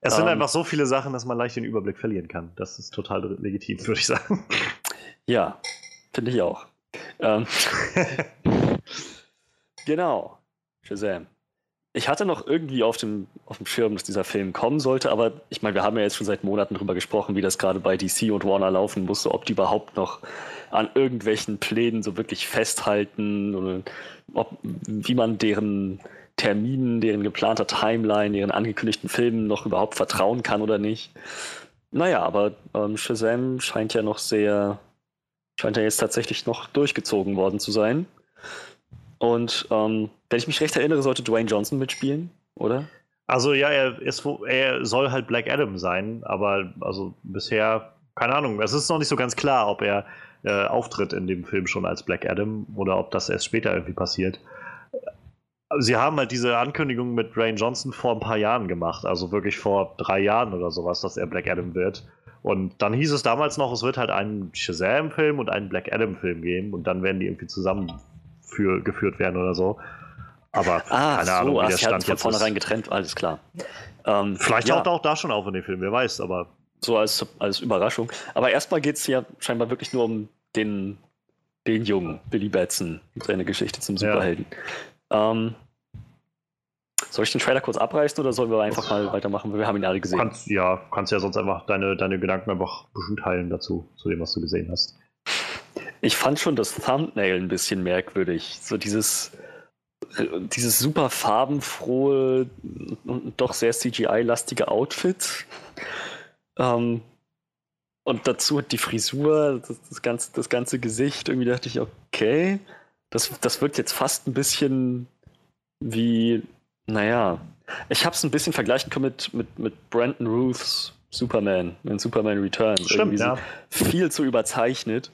Es sind um, ähm. einfach so viele Sachen, dass man leicht den Überblick verlieren kann. Das ist total legitim, würde ich sagen. Ja, finde ich auch. Ähm, genau. Shazam ich hatte noch irgendwie auf dem, auf dem Schirm, dass dieser Film kommen sollte, aber ich meine, wir haben ja jetzt schon seit Monaten darüber gesprochen, wie das gerade bei DC und Warner laufen musste, ob die überhaupt noch an irgendwelchen Plänen so wirklich festhalten oder ob, wie man deren Terminen, deren geplanter Timeline, deren angekündigten Filmen noch überhaupt vertrauen kann oder nicht. Naja, aber ähm, Shazam scheint ja noch sehr, scheint ja jetzt tatsächlich noch durchgezogen worden zu sein. Und ähm, wenn ich mich recht erinnere, sollte Dwayne Johnson mitspielen, oder? Also ja, er, ist, er soll halt Black Adam sein, aber also bisher, keine Ahnung, es ist noch nicht so ganz klar, ob er äh, auftritt in dem Film schon als Black Adam oder ob das erst später irgendwie passiert. Sie haben halt diese Ankündigung mit Dwayne Johnson vor ein paar Jahren gemacht, also wirklich vor drei Jahren oder sowas, dass er Black Adam wird. Und dann hieß es damals noch, es wird halt einen Shazam-Film und einen Black Adam-Film geben und dann werden die irgendwie zusammengeführt werden oder so. Aber ah, keine so, Ahnung, wie der Stand von vornherein getrennt, alles klar. Ähm, Vielleicht ja. taucht er auch da schon auf in dem Film, wer weiß, aber. So als, als Überraschung. Aber erstmal geht es ja scheinbar wirklich nur um den, den Jungen, Billy Batson, seine Geschichte zum Superhelden. Ja. Ähm, soll ich den Trailer kurz abreißen oder sollen wir einfach mal weitermachen? Wir haben ihn alle gesehen. Kannst, ja, kannst ja sonst einfach deine, deine Gedanken einfach ein bisschen teilen dazu, zu dem, was du gesehen hast. Ich fand schon das Thumbnail ein bisschen merkwürdig. So dieses, dieses super farbenfrohe und doch sehr CGI-lastige Outfit. Ähm, und dazu die Frisur, das, das, ganze, das ganze Gesicht. Irgendwie dachte ich, okay, das, das wirkt jetzt fast ein bisschen wie, naja, ich habe es ein bisschen vergleichen können mit, mit, mit Brandon Ruths Superman, in Superman Returns. Stimmt, ja. Viel zu überzeichnet.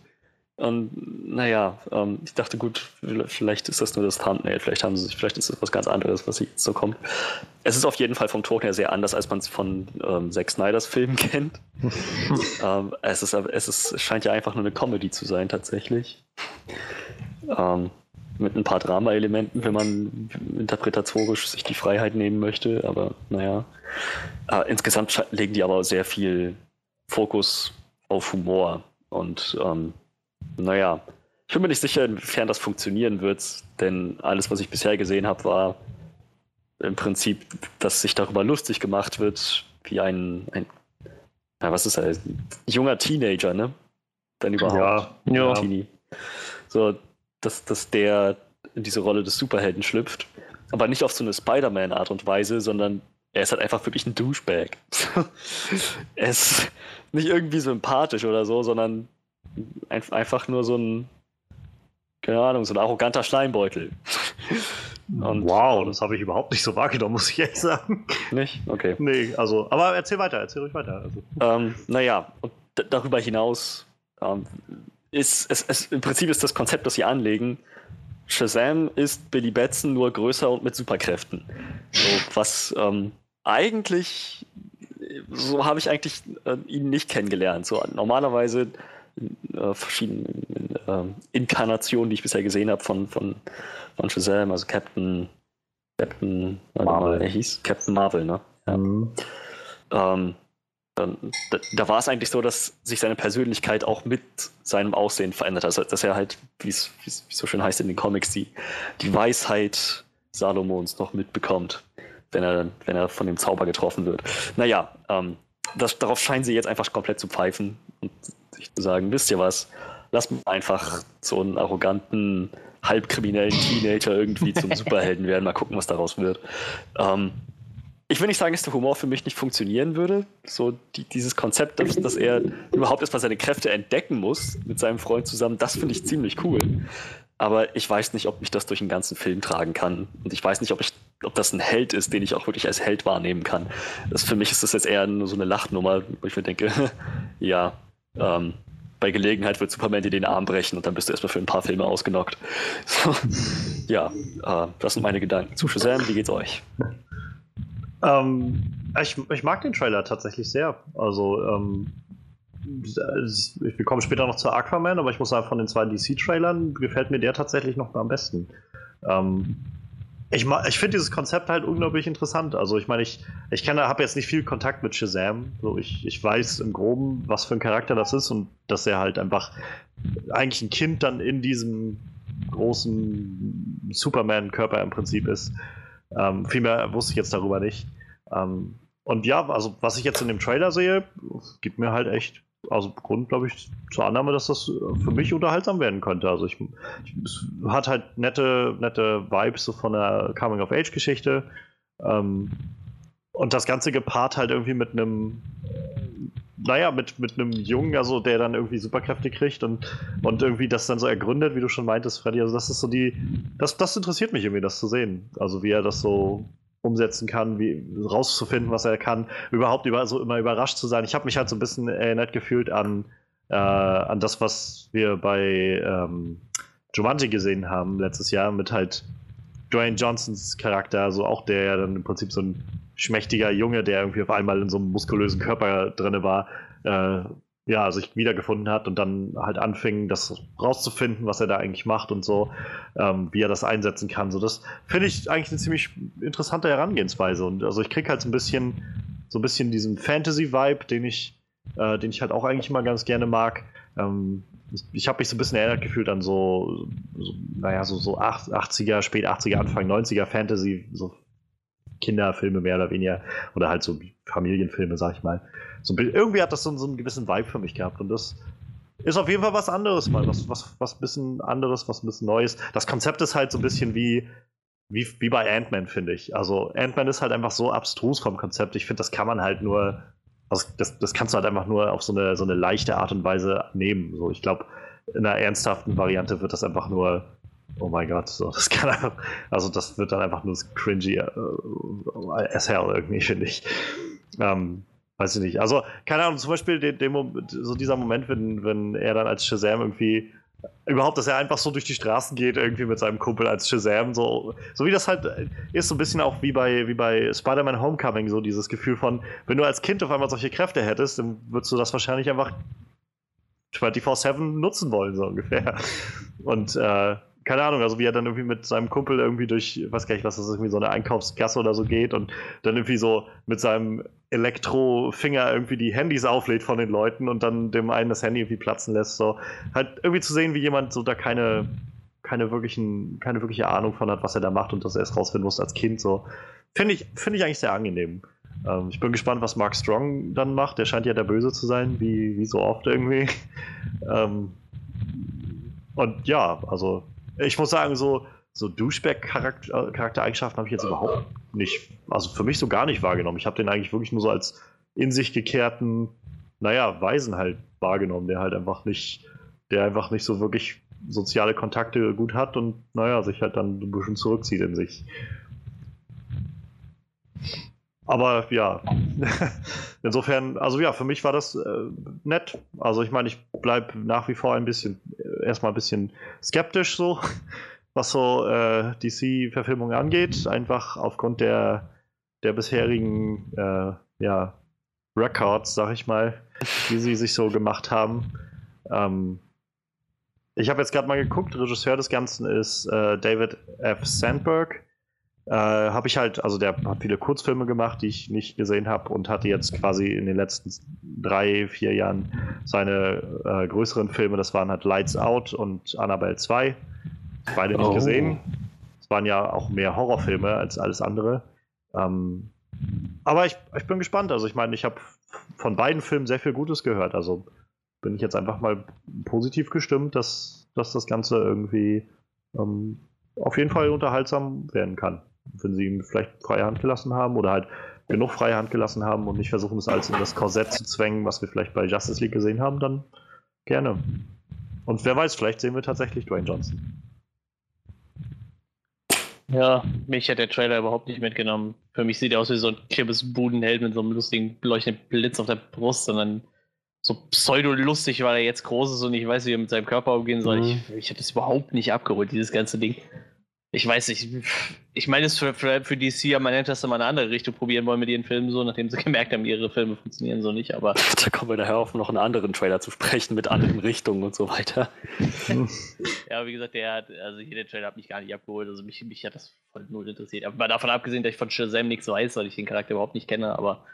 Und naja, ähm, ich dachte, gut, vielleicht ist das nur das Thumbnail, vielleicht haben sie sich, vielleicht ist es was ganz anderes, was jetzt so kommt. Es ist auf jeden Fall vom Ton her sehr anders, als man es von ähm, Zack Snyders Filmen kennt. ähm, es, ist, es ist, scheint ja einfach nur eine Comedy zu sein, tatsächlich. Ähm, mit ein paar Drama-Elementen, wenn man interpretatorisch sich die Freiheit nehmen möchte, aber naja. Äh, insgesamt legen die aber sehr viel Fokus auf Humor und ähm, naja, ich bin mir nicht sicher, inwiefern das funktionieren wird, denn alles, was ich bisher gesehen habe, war im Prinzip, dass sich darüber lustig gemacht wird, wie ein, ein na, was ist er, ein junger Teenager, ne? Wenn überhaupt. Ja, ja. Teenie. So, dass, dass der in diese Rolle des Superhelden schlüpft. Aber nicht auf so eine Spider-Man-Art und Weise, sondern er ist halt einfach wirklich ein Douchebag. er ist nicht irgendwie sympathisch oder so, sondern einfach nur so ein, keine Ahnung, so ein arroganter Schleimbeutel. Und, wow, das habe ich überhaupt nicht so wahrgenommen, muss ich ehrlich sagen. Nicht? Okay. Nee, also, aber erzähl weiter, erzähl ruhig weiter. Also. Ähm, naja, und darüber hinaus ähm, ist es, es, im Prinzip ist das Konzept, das sie anlegen, Shazam ist Billy Batson nur größer und mit Superkräften. So, was ähm, eigentlich, so habe ich eigentlich äh, ihn nicht kennengelernt. So, normalerweise äh, verschiedenen äh, Inkarnationen, die ich bisher gesehen habe von, von, von Shazam, also Captain, Captain Marvel. er hieß Captain Marvel, ne? Ja. Mhm. Ähm, da, da war es eigentlich so, dass sich seine Persönlichkeit auch mit seinem Aussehen verändert hat. Also, dass er halt, wie es so schön heißt in den Comics, die, die Weisheit Salomons noch mitbekommt, wenn er, wenn er von dem Zauber getroffen wird. Naja, ähm, das, darauf scheinen sie jetzt einfach komplett zu pfeifen und sich zu sagen, wisst ihr was, lass mal einfach so einen arroganten, halbkriminellen Teenager irgendwie zum Superhelden werden, mal gucken, was daraus wird. Ähm, ich will nicht sagen, dass der Humor für mich nicht funktionieren würde. So die, dieses Konzept, dass, dass er überhaupt erstmal seine Kräfte entdecken muss mit seinem Freund zusammen, das finde ich ziemlich cool. Aber ich weiß nicht, ob ich das durch einen ganzen Film tragen kann. Und ich weiß nicht, ob, ich, ob das ein Held ist, den ich auch wirklich als Held wahrnehmen kann. Das, für mich ist das jetzt eher nur so eine Lachnummer, wo ich mir denke, ja, ähm, bei Gelegenheit wird Superman dir den Arm brechen und dann bist du erstmal für ein paar Filme ausgenockt. So, ja, äh, das sind meine Gedanken zu Shazam. Wie geht's euch? Ähm, ich, ich, mag den Trailer tatsächlich sehr. Also, ähm, wir kommen später noch zu Aquaman, aber ich muss sagen, von den zwei DC-Trailern gefällt mir der tatsächlich noch am besten. Ähm, ich, ich finde dieses Konzept halt unglaublich interessant. Also ich meine, ich, ich habe jetzt nicht viel Kontakt mit Shazam. So, ich, ich weiß im Groben, was für ein Charakter das ist und dass er halt einfach eigentlich ein Kind dann in diesem großen Superman-Körper im Prinzip ist. Ähm, viel mehr wusste ich jetzt darüber nicht. Ähm, und ja, also was ich jetzt in dem Trailer sehe, gibt mir halt echt also Grund, glaube ich, zur Annahme, dass das für mich unterhaltsam werden könnte. Also ich, ich hat halt nette, nette Vibes so von der Coming-of-Age-Geschichte. Ähm, und das Ganze gepaart halt irgendwie mit einem, naja, mit, mit einem Jungen, also der dann irgendwie Superkräfte kriegt und, und irgendwie das dann so ergründet, wie du schon meintest, Freddy. Also das ist so die, das, das interessiert mich irgendwie, das zu sehen. Also wie er das so umsetzen kann, wie rauszufinden, was er kann, überhaupt über, so immer überrascht zu sein. Ich habe mich halt so ein bisschen erinnert gefühlt an, äh, an das, was wir bei ähm, Jumanji gesehen haben letztes Jahr mit halt Dwayne Johnsons Charakter, also auch der ja dann im Prinzip so ein schmächtiger Junge, der irgendwie auf einmal in so einem muskulösen Körper drin war, äh, ja, sich wiedergefunden hat und dann halt anfing, das rauszufinden, was er da eigentlich macht und so, ähm, wie er das einsetzen kann. So, das finde ich eigentlich eine ziemlich interessante Herangehensweise. Und also ich kriege halt so ein bisschen, so ein bisschen diesen Fantasy-Vibe, den ich, äh, den ich halt auch eigentlich immer ganz gerne mag. Ähm, ich habe mich so ein bisschen erinnert gefühlt an so, so naja, so, so 80er, spät 80er, Anfang 90er Fantasy, so Kinderfilme mehr oder weniger oder halt so Familienfilme, sag ich mal. So, irgendwie hat das so, so einen gewissen Vibe für mich gehabt und das ist auf jeden Fall was anderes mal, was, was, was ein bisschen anderes, was ein bisschen Neues. Das Konzept ist halt so ein bisschen wie, wie, wie bei Ant-Man, finde ich. Also Ant-Man ist halt einfach so abstrus vom Konzept. Ich finde, das kann man halt nur, also das, das kannst du halt einfach nur auf so eine, so eine leichte Art und Weise nehmen. So, ich glaube, in einer ernsthaften Variante wird das einfach nur oh mein Gott, so, das kann einfach, also das wird dann einfach nur cringy äh, as hell irgendwie, finde ich. Ähm, weiß ich nicht. Also, keine Ahnung, zum Beispiel den, den, so dieser Moment, wenn, wenn er dann als Shazam irgendwie überhaupt, dass er einfach so durch die Straßen geht, irgendwie mit seinem Kumpel als Shazam, so, so wie das halt ist, so ein bisschen auch wie bei, wie bei Spider-Man Homecoming, so dieses Gefühl von, wenn du als Kind auf einmal solche Kräfte hättest, dann würdest du das wahrscheinlich einfach 24-7 nutzen wollen, so ungefähr. Und äh, keine Ahnung, also wie er dann irgendwie mit seinem Kumpel irgendwie durch, was gar nicht, was das ist, irgendwie so eine Einkaufsgasse oder so geht und dann irgendwie so mit seinem Elektrofinger irgendwie die Handys auflädt von den Leuten und dann dem einen das Handy irgendwie platzen lässt. So halt irgendwie zu sehen, wie jemand so da keine, keine wirklichen, keine wirkliche Ahnung von hat, was er da macht und das erst rausfinden muss als Kind. So finde ich, finde ich eigentlich sehr angenehm. Ähm, ich bin gespannt, was Mark Strong dann macht. Der scheint ja der Böse zu sein, wie, wie so oft irgendwie. ähm, und ja, also ich muss sagen, so, so Douchebag-Charaktereigenschaften habe ich jetzt überhaupt nicht, also für mich so gar nicht wahrgenommen. Ich habe den eigentlich wirklich nur so als in sich gekehrten, naja, Weisen halt wahrgenommen, der halt einfach nicht, der einfach nicht so wirklich soziale Kontakte gut hat und naja, sich halt dann ein bisschen zurückzieht in sich. Aber ja, insofern, also ja, für mich war das äh, nett. Also ich meine, ich bleibe nach wie vor ein bisschen, äh, erstmal ein bisschen skeptisch so, was so äh, DC-Verfilmungen angeht. Einfach aufgrund der, der bisherigen, äh, ja, Records, sag ich mal, die sie sich so gemacht haben. Ähm, ich habe jetzt gerade mal geguckt, Regisseur des Ganzen ist äh, David F. Sandberg äh, habe ich halt, also der hat viele Kurzfilme gemacht, die ich nicht gesehen habe und hatte jetzt quasi in den letzten drei, vier Jahren seine äh, größeren Filme, das waren halt Lights Out und Annabelle 2. Beide nicht oh. gesehen. Es waren ja auch mehr Horrorfilme als alles andere. Ähm, aber ich, ich bin gespannt. Also ich meine, ich habe von beiden Filmen sehr viel Gutes gehört. Also bin ich jetzt einfach mal positiv gestimmt, dass, dass das Ganze irgendwie ähm, auf jeden Fall unterhaltsam werden kann wenn sie ihm vielleicht freie Hand gelassen haben oder halt genug freie Hand gelassen haben und nicht versuchen, es als in das Korsett zu zwängen, was wir vielleicht bei Justice League gesehen haben, dann gerne. Und wer weiß, vielleicht sehen wir tatsächlich Dwayne Johnson. Ja, mich hat der Trailer überhaupt nicht mitgenommen. Für mich sieht er aus wie so ein Budenheld mit so einem lustigen leuchtenden Blitz auf der Brust, sondern so pseudo-lustig, weil er jetzt groß ist und ich weiß, wie er mit seinem Körper umgehen soll. Mhm. Ich, ich habe das überhaupt nicht abgeholt, dieses ganze Ding ich weiß nicht, ich meine es für, für, für DC ja, man nennt das immer eine andere Richtung probieren wollen mit ihren Filmen so, nachdem sie gemerkt haben, ihre Filme funktionieren so nicht, aber. Da kommen wir daher auf noch einen anderen Trailer zu sprechen mit anderen Richtungen und so weiter. ja, wie gesagt, der hat, also jeder Trailer hat mich gar nicht abgeholt, also mich, mich hat das voll null interessiert. Aber davon abgesehen, dass ich von Shazam nichts weiß, weil ich den Charakter überhaupt nicht kenne, aber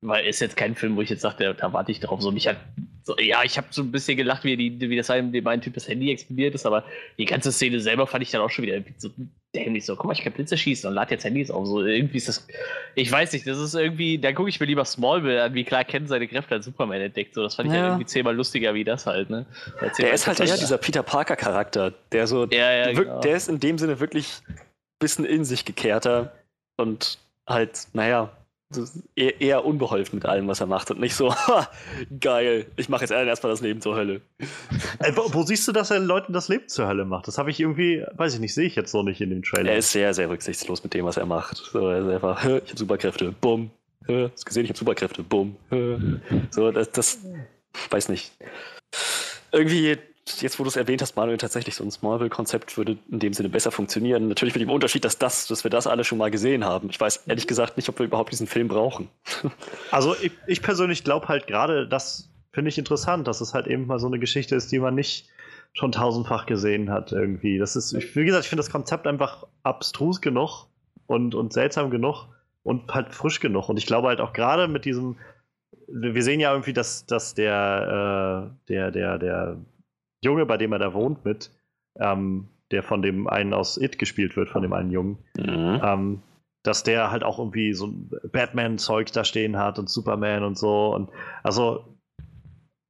weil ist jetzt kein Film, wo ich jetzt sage, da warte ich drauf. So, mich hat, so, ja, ich habe so ein bisschen gelacht, wie, die, wie das einem, dem einen Typ das Handy explodiert ist, aber die ganze Szene selber fand ich dann auch schon wieder so dämlich. So, guck mal, ich kann Blitze schießen und lade jetzt Handys auf. So, irgendwie ist das, ich weiß nicht, das ist irgendwie, da gucke ich mir lieber Smallville an, wie klar Ken seine Kräfte als Superman entdeckt. So, das fand ich ja. halt irgendwie zehnmal lustiger wie das halt, ne? Der ist halt eher dieser Peter Parker-Charakter, der so, ja, ja, genau. der ist in dem Sinne wirklich ein bisschen in sich gekehrter und halt, naja, eher, eher, unbeholfen mit allem, was er macht und nicht so, ha, geil, ich mache jetzt erstmal das Leben zur Hölle. Ey, wo, wo, siehst du, dass er Leuten das Leben zur Hölle macht? Das habe ich irgendwie, weiß ich nicht, sehe ich jetzt so nicht in dem Trailer. Er ist sehr, sehr rücksichtslos mit dem, was er macht. So, er ist einfach, ich habe Superkräfte, bumm, hast gesehen, ich habe Superkräfte, bumm. So, das, das, weiß nicht. Irgendwie jetzt wo du es erwähnt hast, Manuel, tatsächlich so ein Smallville-Konzept würde in dem Sinne besser funktionieren. Natürlich mit dem Unterschied, dass, das, dass wir das alle schon mal gesehen haben. Ich weiß ehrlich gesagt nicht, ob wir überhaupt diesen Film brauchen. Also ich, ich persönlich glaube halt gerade, das finde ich interessant, dass es halt eben mal so eine Geschichte ist, die man nicht schon tausendfach gesehen hat irgendwie. Das ist, wie gesagt, ich finde das Konzept einfach abstrus genug und, und seltsam genug und halt frisch genug. Und ich glaube halt auch gerade mit diesem, wir sehen ja irgendwie, dass, dass der, äh, der, der, der Junge, bei dem er da wohnt mit, ähm, der von dem einen aus It gespielt wird, von dem einen Jungen, mhm. ähm, dass der halt auch irgendwie so Batman-Zeug da stehen hat und Superman und so. Und also,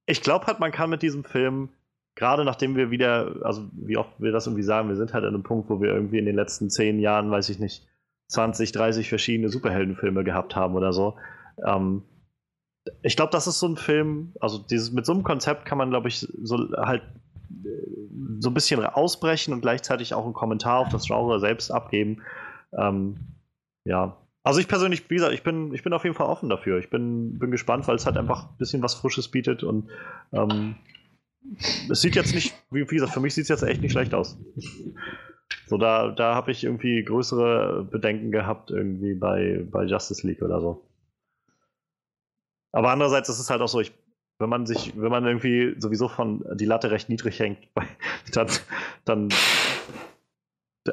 ich glaube halt, man kann mit diesem Film, gerade nachdem wir wieder, also wie oft wir das irgendwie sagen, wir sind halt an einem Punkt, wo wir irgendwie in den letzten zehn Jahren, weiß ich nicht, 20, 30 verschiedene Superheldenfilme gehabt haben oder so. Ähm, ich glaube, das ist so ein Film, also dieses, mit so einem Konzept kann man, glaube ich, so halt äh, so ein bisschen ausbrechen und gleichzeitig auch einen Kommentar auf das Genre selbst abgeben. Ähm, ja. Also ich persönlich, wie gesagt, ich bin, ich bin auf jeden Fall offen dafür. Ich bin, bin gespannt, weil es halt einfach ein bisschen was Frisches bietet und ähm, es sieht jetzt nicht, wie, gesagt, für mich sieht es jetzt echt nicht schlecht aus. So, da, da habe ich irgendwie größere Bedenken gehabt, irgendwie bei, bei Justice League oder so. Aber andererseits ist es halt auch so, ich, wenn man sich, wenn man irgendwie sowieso von die Latte recht niedrig hängt, dann, dann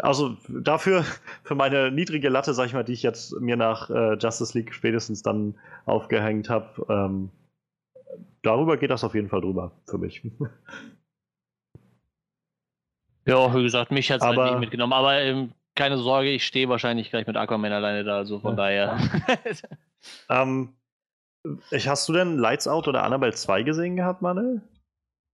also dafür, für meine niedrige Latte, sag ich mal, die ich jetzt mir nach äh, Justice League spätestens dann aufgehängt habe, ähm, darüber geht das auf jeden Fall drüber für mich. Ja, wie gesagt, mich hat es halt nicht mitgenommen, aber ähm, keine Sorge, ich stehe wahrscheinlich gleich mit Aquaman alleine da, also von ja. daher. ähm, hast du denn Lights Out oder Annabelle 2 gesehen gehabt, Manuel?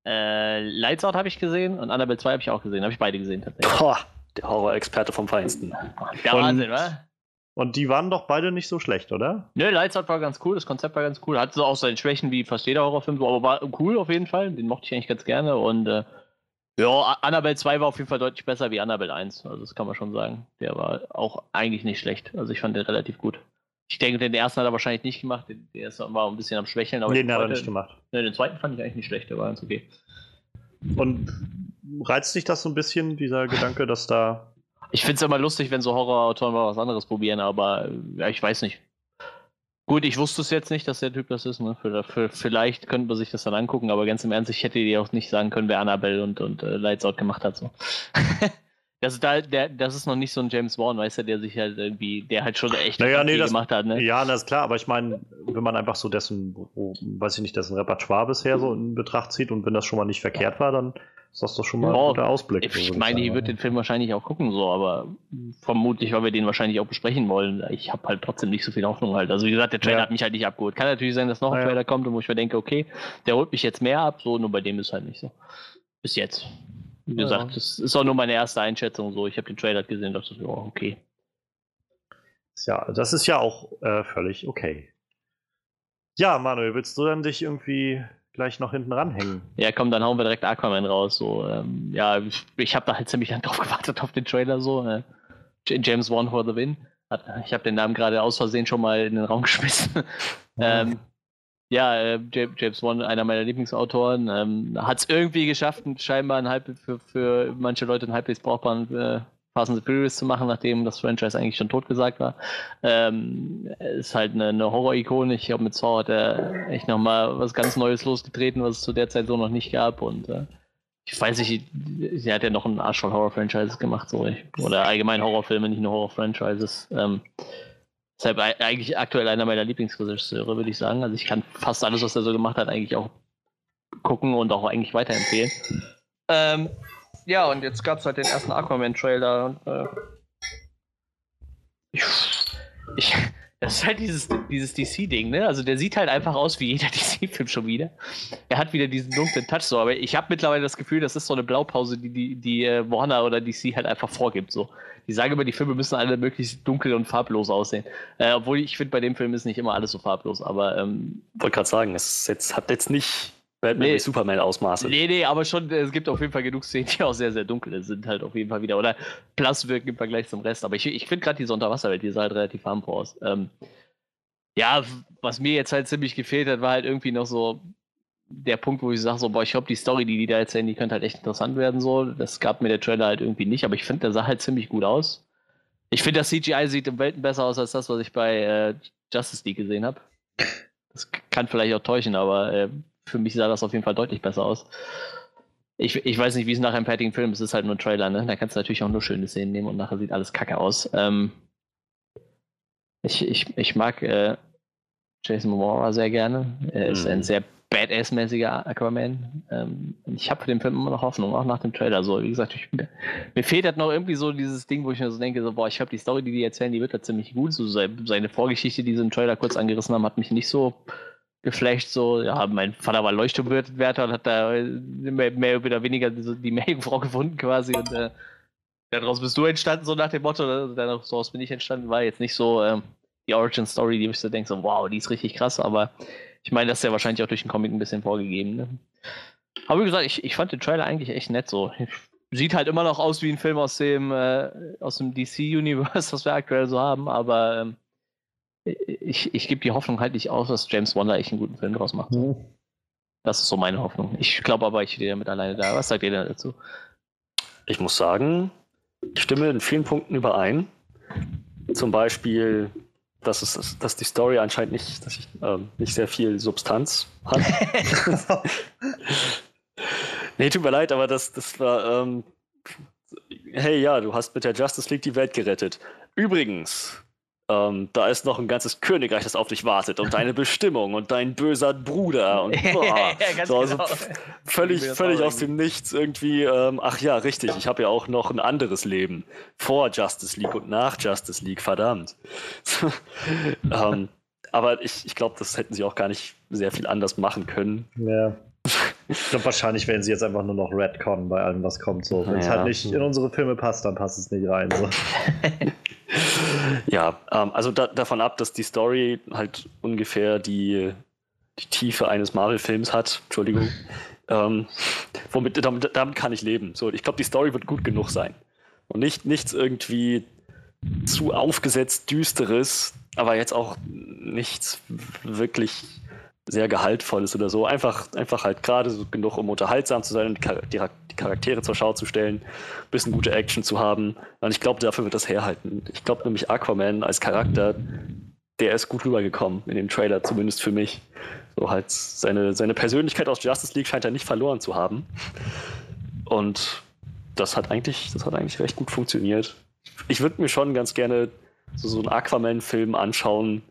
Äh, Lights Out habe ich gesehen und Annabelle 2 habe ich auch gesehen. Habe ich beide gesehen tatsächlich. Boah, der Horror-Experte vom Feinsten. Der und, Wahnsinn, wa? Und die waren doch beide nicht so schlecht, oder? Nö, Lights Out war ganz cool, das Konzept war ganz cool. Hat so auch seine Schwächen wie fast jeder Horrorfilm, aber war cool auf jeden Fall. Den mochte ich eigentlich ganz gerne. Und äh, ja, Annabelle 2 war auf jeden Fall deutlich besser wie Annabelle 1. Also das kann man schon sagen. Der war auch eigentlich nicht schlecht. Also ich fand den relativ gut. Ich denke, den ersten hat er wahrscheinlich nicht gemacht. Der erste war ein bisschen am Schwächeln. Aber den hat er nicht gemacht. Ne, den zweiten fand ich eigentlich nicht schlecht, der war ganz okay. Und reizt dich das so ein bisschen, dieser Gedanke, dass da. Ich finde es immer lustig, wenn so Horrorautoren mal was anderes probieren, aber ja, ich weiß nicht. Gut, ich wusste es jetzt nicht, dass der Typ das ist. Ne? Für, für, vielleicht könnte man sich das dann angucken, aber ganz im Ernst, ich hätte dir auch nicht sagen können, wer Annabelle und, und äh, Lights Out gemacht hat. So. Das ist, da, der, das ist noch nicht so ein James Wan, weißt du, der sich halt irgendwie, der halt schon echt naja, nee, das, gemacht hat, ne? Ja, das ist klar, aber ich meine, wenn man einfach so dessen, weiß ich nicht, dessen Repertoire bisher so in Betracht zieht und wenn das schon mal nicht verkehrt war, dann ist das doch schon mal ein guter Ausblick. Ich, ich meine, ich würde den Film wahrscheinlich auch gucken, so, aber vermutlich, weil wir den wahrscheinlich auch besprechen wollen. Ich habe halt trotzdem nicht so viel Hoffnung halt. Also wie gesagt, der Trailer ja. hat mich halt nicht abgeholt. Kann natürlich sein, dass noch ein ja. Trailer kommt und wo ich mir denke, okay, der holt mich jetzt mehr ab, so, nur bei dem ist halt nicht so. Bis jetzt. Wie gesagt, ja. das ist auch nur meine erste Einschätzung so. Ich habe den Trailer gesehen und dachte, oh, okay. Ja, das ist ja auch äh, völlig okay. Ja, Manuel, willst du dann dich irgendwie gleich noch hinten ranhängen? Ja, komm, dann hauen wir direkt Aquaman raus. So, ähm, ja, ich, ich habe da halt ziemlich lang drauf gewartet auf den Trailer so. Äh, James Wan for the Win. Ich habe den Namen gerade aus Versehen schon mal in den Raum geschmissen. ähm, ja, äh, James Wan, einer meiner Lieblingsautoren, ähm, hat es irgendwie geschafft, scheinbar ein halb, für, für manche Leute einen halbwegs brauchbaren äh, Fast and the Furious zu machen, nachdem das Franchise eigentlich schon totgesagt war. Ähm, ist halt eine, eine Horror-Ikone. Ich glaube, mit Saw hat er echt nochmal was ganz Neues losgetreten, was es zu der Zeit so noch nicht gab. Und äh, ich weiß nicht, sie hat ja noch einen Arsch von Horror-Franchises gemacht, so ich, oder allgemein Horrorfilme, nicht nur Horror-Franchises. Ähm, Deshalb eigentlich aktuell einer meiner Lieblingsregisseure, würde ich sagen. Also ich kann fast alles, was er so gemacht hat, eigentlich auch gucken und auch eigentlich weiterempfehlen. Ähm, ja, und jetzt gab es halt den ersten Aquaman-Trailer. Äh, ich, das ist halt dieses, dieses DC-Ding, ne? Also der sieht halt einfach aus wie jeder DC-Film schon wieder. Er hat wieder diesen dunklen Touch so, aber ich habe mittlerweile das Gefühl, das ist so eine Blaupause, die, die, die äh, Warner oder DC halt einfach vorgibt. So. Die sagen immer, die Filme müssen alle möglichst dunkel und farblos aussehen. Äh, obwohl ich finde, bei dem Film ist nicht immer alles so farblos, aber ähm, wollte gerade sagen, es jetzt, hat jetzt nicht Batman nee, Superman Ausmaße. Nee, nee, aber schon, es gibt auf jeden Fall genug Szenen, die auch sehr, sehr dunkel sind, halt auf jeden Fall wieder. Oder Plus wirken im Vergleich zum Rest. Aber ich, ich finde gerade diese Unterwasserwelt, die sah halt relativ harmvoll aus. Ähm, ja, was mir jetzt halt ziemlich gefehlt hat, war halt irgendwie noch so der Punkt, wo ich sage, so, boah, ich glaube, die Story, die die da erzählen, die könnte halt echt interessant werden, so. Das gab mir der Trailer halt irgendwie nicht, aber ich finde, der sah halt ziemlich gut aus. Ich finde, das CGI sieht im Welten besser aus als das, was ich bei äh, Justice League gesehen habe. Das kann vielleicht auch täuschen, aber äh, für mich sah das auf jeden Fall deutlich besser aus. Ich, ich weiß nicht, wie es nach einem fertigen Film ist, es ist halt nur ein Trailer, ne? Da kannst du natürlich auch nur schöne Szenen nehmen und nachher sieht alles kacke aus. Ähm, ich, ich, ich mag äh, Jason Momoa sehr gerne. Er ist ein mhm. sehr Badass-mäßiger Aquaman. Ähm, ich habe für den Film immer noch Hoffnung, auch nach dem Trailer. So, wie gesagt, ich, mir fehlt halt noch irgendwie so dieses Ding, wo ich mir so denke, so, boah, ich habe die Story, die die erzählen, die wird da ziemlich gut. So, seine Vorgeschichte, die sie im Trailer kurz angerissen haben, hat mich nicht so geflasht, so, ja, mein Vater war Leuchtturmwärter und hat da mehr, mehr oder weniger die Meerjungfrau gefunden quasi und äh, daraus bist du entstanden, so nach dem Motto, ne? daraus bin ich entstanden, war jetzt nicht so ähm, die Origin-Story, die ich so denke, so, wow, die ist richtig krass, aber ich meine, das ist ja wahrscheinlich auch durch den Comic ein bisschen vorgegeben, ne? Aber wie gesagt, ich, ich fand den Trailer eigentlich echt nett so. Sieht halt immer noch aus wie ein Film aus dem, äh, aus dem DC-Universe, was wir aktuell so haben, aber ähm, ich, ich gebe die Hoffnung halt nicht aus, dass James Wonder echt einen guten Film draus macht. Mhm. Das ist so meine Hoffnung. Ich glaube aber, ich stehe damit alleine da. Was sagt ihr denn dazu? Ich muss sagen, ich stimme in vielen Punkten überein. Zum Beispiel, dass, es, dass die Story anscheinend nicht, dass ich, äh, nicht sehr viel Substanz hat. nee, tut mir leid, aber das, das war. Ähm, hey, ja, du hast mit der Justice League die Welt gerettet. Übrigens, ähm, da ist noch ein ganzes Königreich, das auf dich wartet und deine Bestimmung und dein böser Bruder und boah, ja, so, also genau. völlig, völlig aus dem Nichts irgendwie. Ähm, ach ja, richtig, ich habe ja auch noch ein anderes Leben vor Justice League und nach Justice League, verdammt. ähm, aber ich, ich glaube, das hätten sie auch gar nicht sehr viel anders machen können. Ja. Ich glaube, wahrscheinlich werden sie jetzt einfach nur noch Redcon bei allem, was kommt. So. Wenn es ja. halt nicht in unsere Filme passt, dann passt es nicht rein. So. ja, ähm, also da, davon ab, dass die Story halt ungefähr die, die Tiefe eines Marvel-Films hat, Entschuldigung, ähm, womit, damit, damit, kann ich leben. So, ich glaube, die Story wird gut genug sein. Und nicht, nichts irgendwie zu aufgesetzt Düsteres, aber jetzt auch nichts wirklich sehr gehaltvolles oder so. Einfach, einfach halt gerade so genug, um unterhaltsam zu sein und die, die Charaktere zur Schau zu stellen, ein bisschen gute Action zu haben. Und ich glaube, dafür wird das herhalten. Ich glaube nämlich Aquaman als Charakter, der ist gut rübergekommen in dem Trailer, zumindest für mich. So halt seine, seine Persönlichkeit aus Justice League scheint er nicht verloren zu haben. Und das hat eigentlich, das hat eigentlich recht gut funktioniert. Ich würde mir schon ganz gerne so, so einen Aquaman-Film anschauen,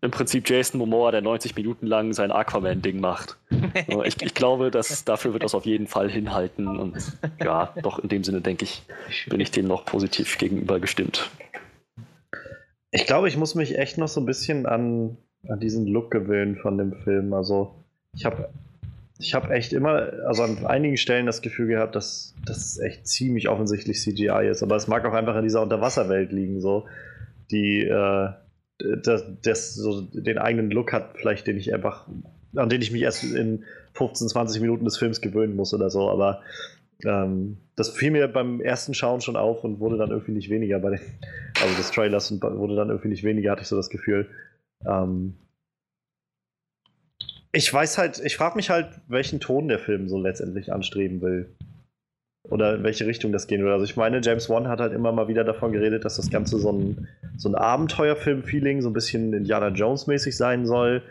im Prinzip Jason Momoa, der 90 Minuten lang sein Aquaman-Ding macht. ich, ich, glaube, dass dafür wird das auf jeden Fall hinhalten. Und ja, doch in dem Sinne denke ich, bin ich dem noch positiv gegenüber gestimmt. Ich glaube, ich muss mich echt noch so ein bisschen an, an diesen Look gewöhnen von dem Film. Also ich habe ich habe echt immer, also an einigen Stellen das Gefühl gehabt, dass das echt ziemlich offensichtlich CGI ist. Aber es mag auch einfach in dieser Unterwasserwelt liegen, so. Die, äh, das, das so den eigenen Look hat, vielleicht den ich einfach, an den ich mich erst in 15, 20 Minuten des Films gewöhnen muss oder so, aber ähm, das fiel mir beim ersten Schauen schon auf und wurde dann irgendwie nicht weniger bei den, also des Trailers und wurde dann irgendwie nicht weniger, hatte ich so das Gefühl. Ähm, ich weiß halt, ich frage mich halt, welchen Ton der Film so letztendlich anstreben will oder in welche Richtung das gehen würde. Also ich meine, James Wan hat halt immer mal wieder davon geredet, dass das Ganze so ein, so ein Abenteuerfilm-Feeling, so ein bisschen Indiana Jones-mäßig sein soll.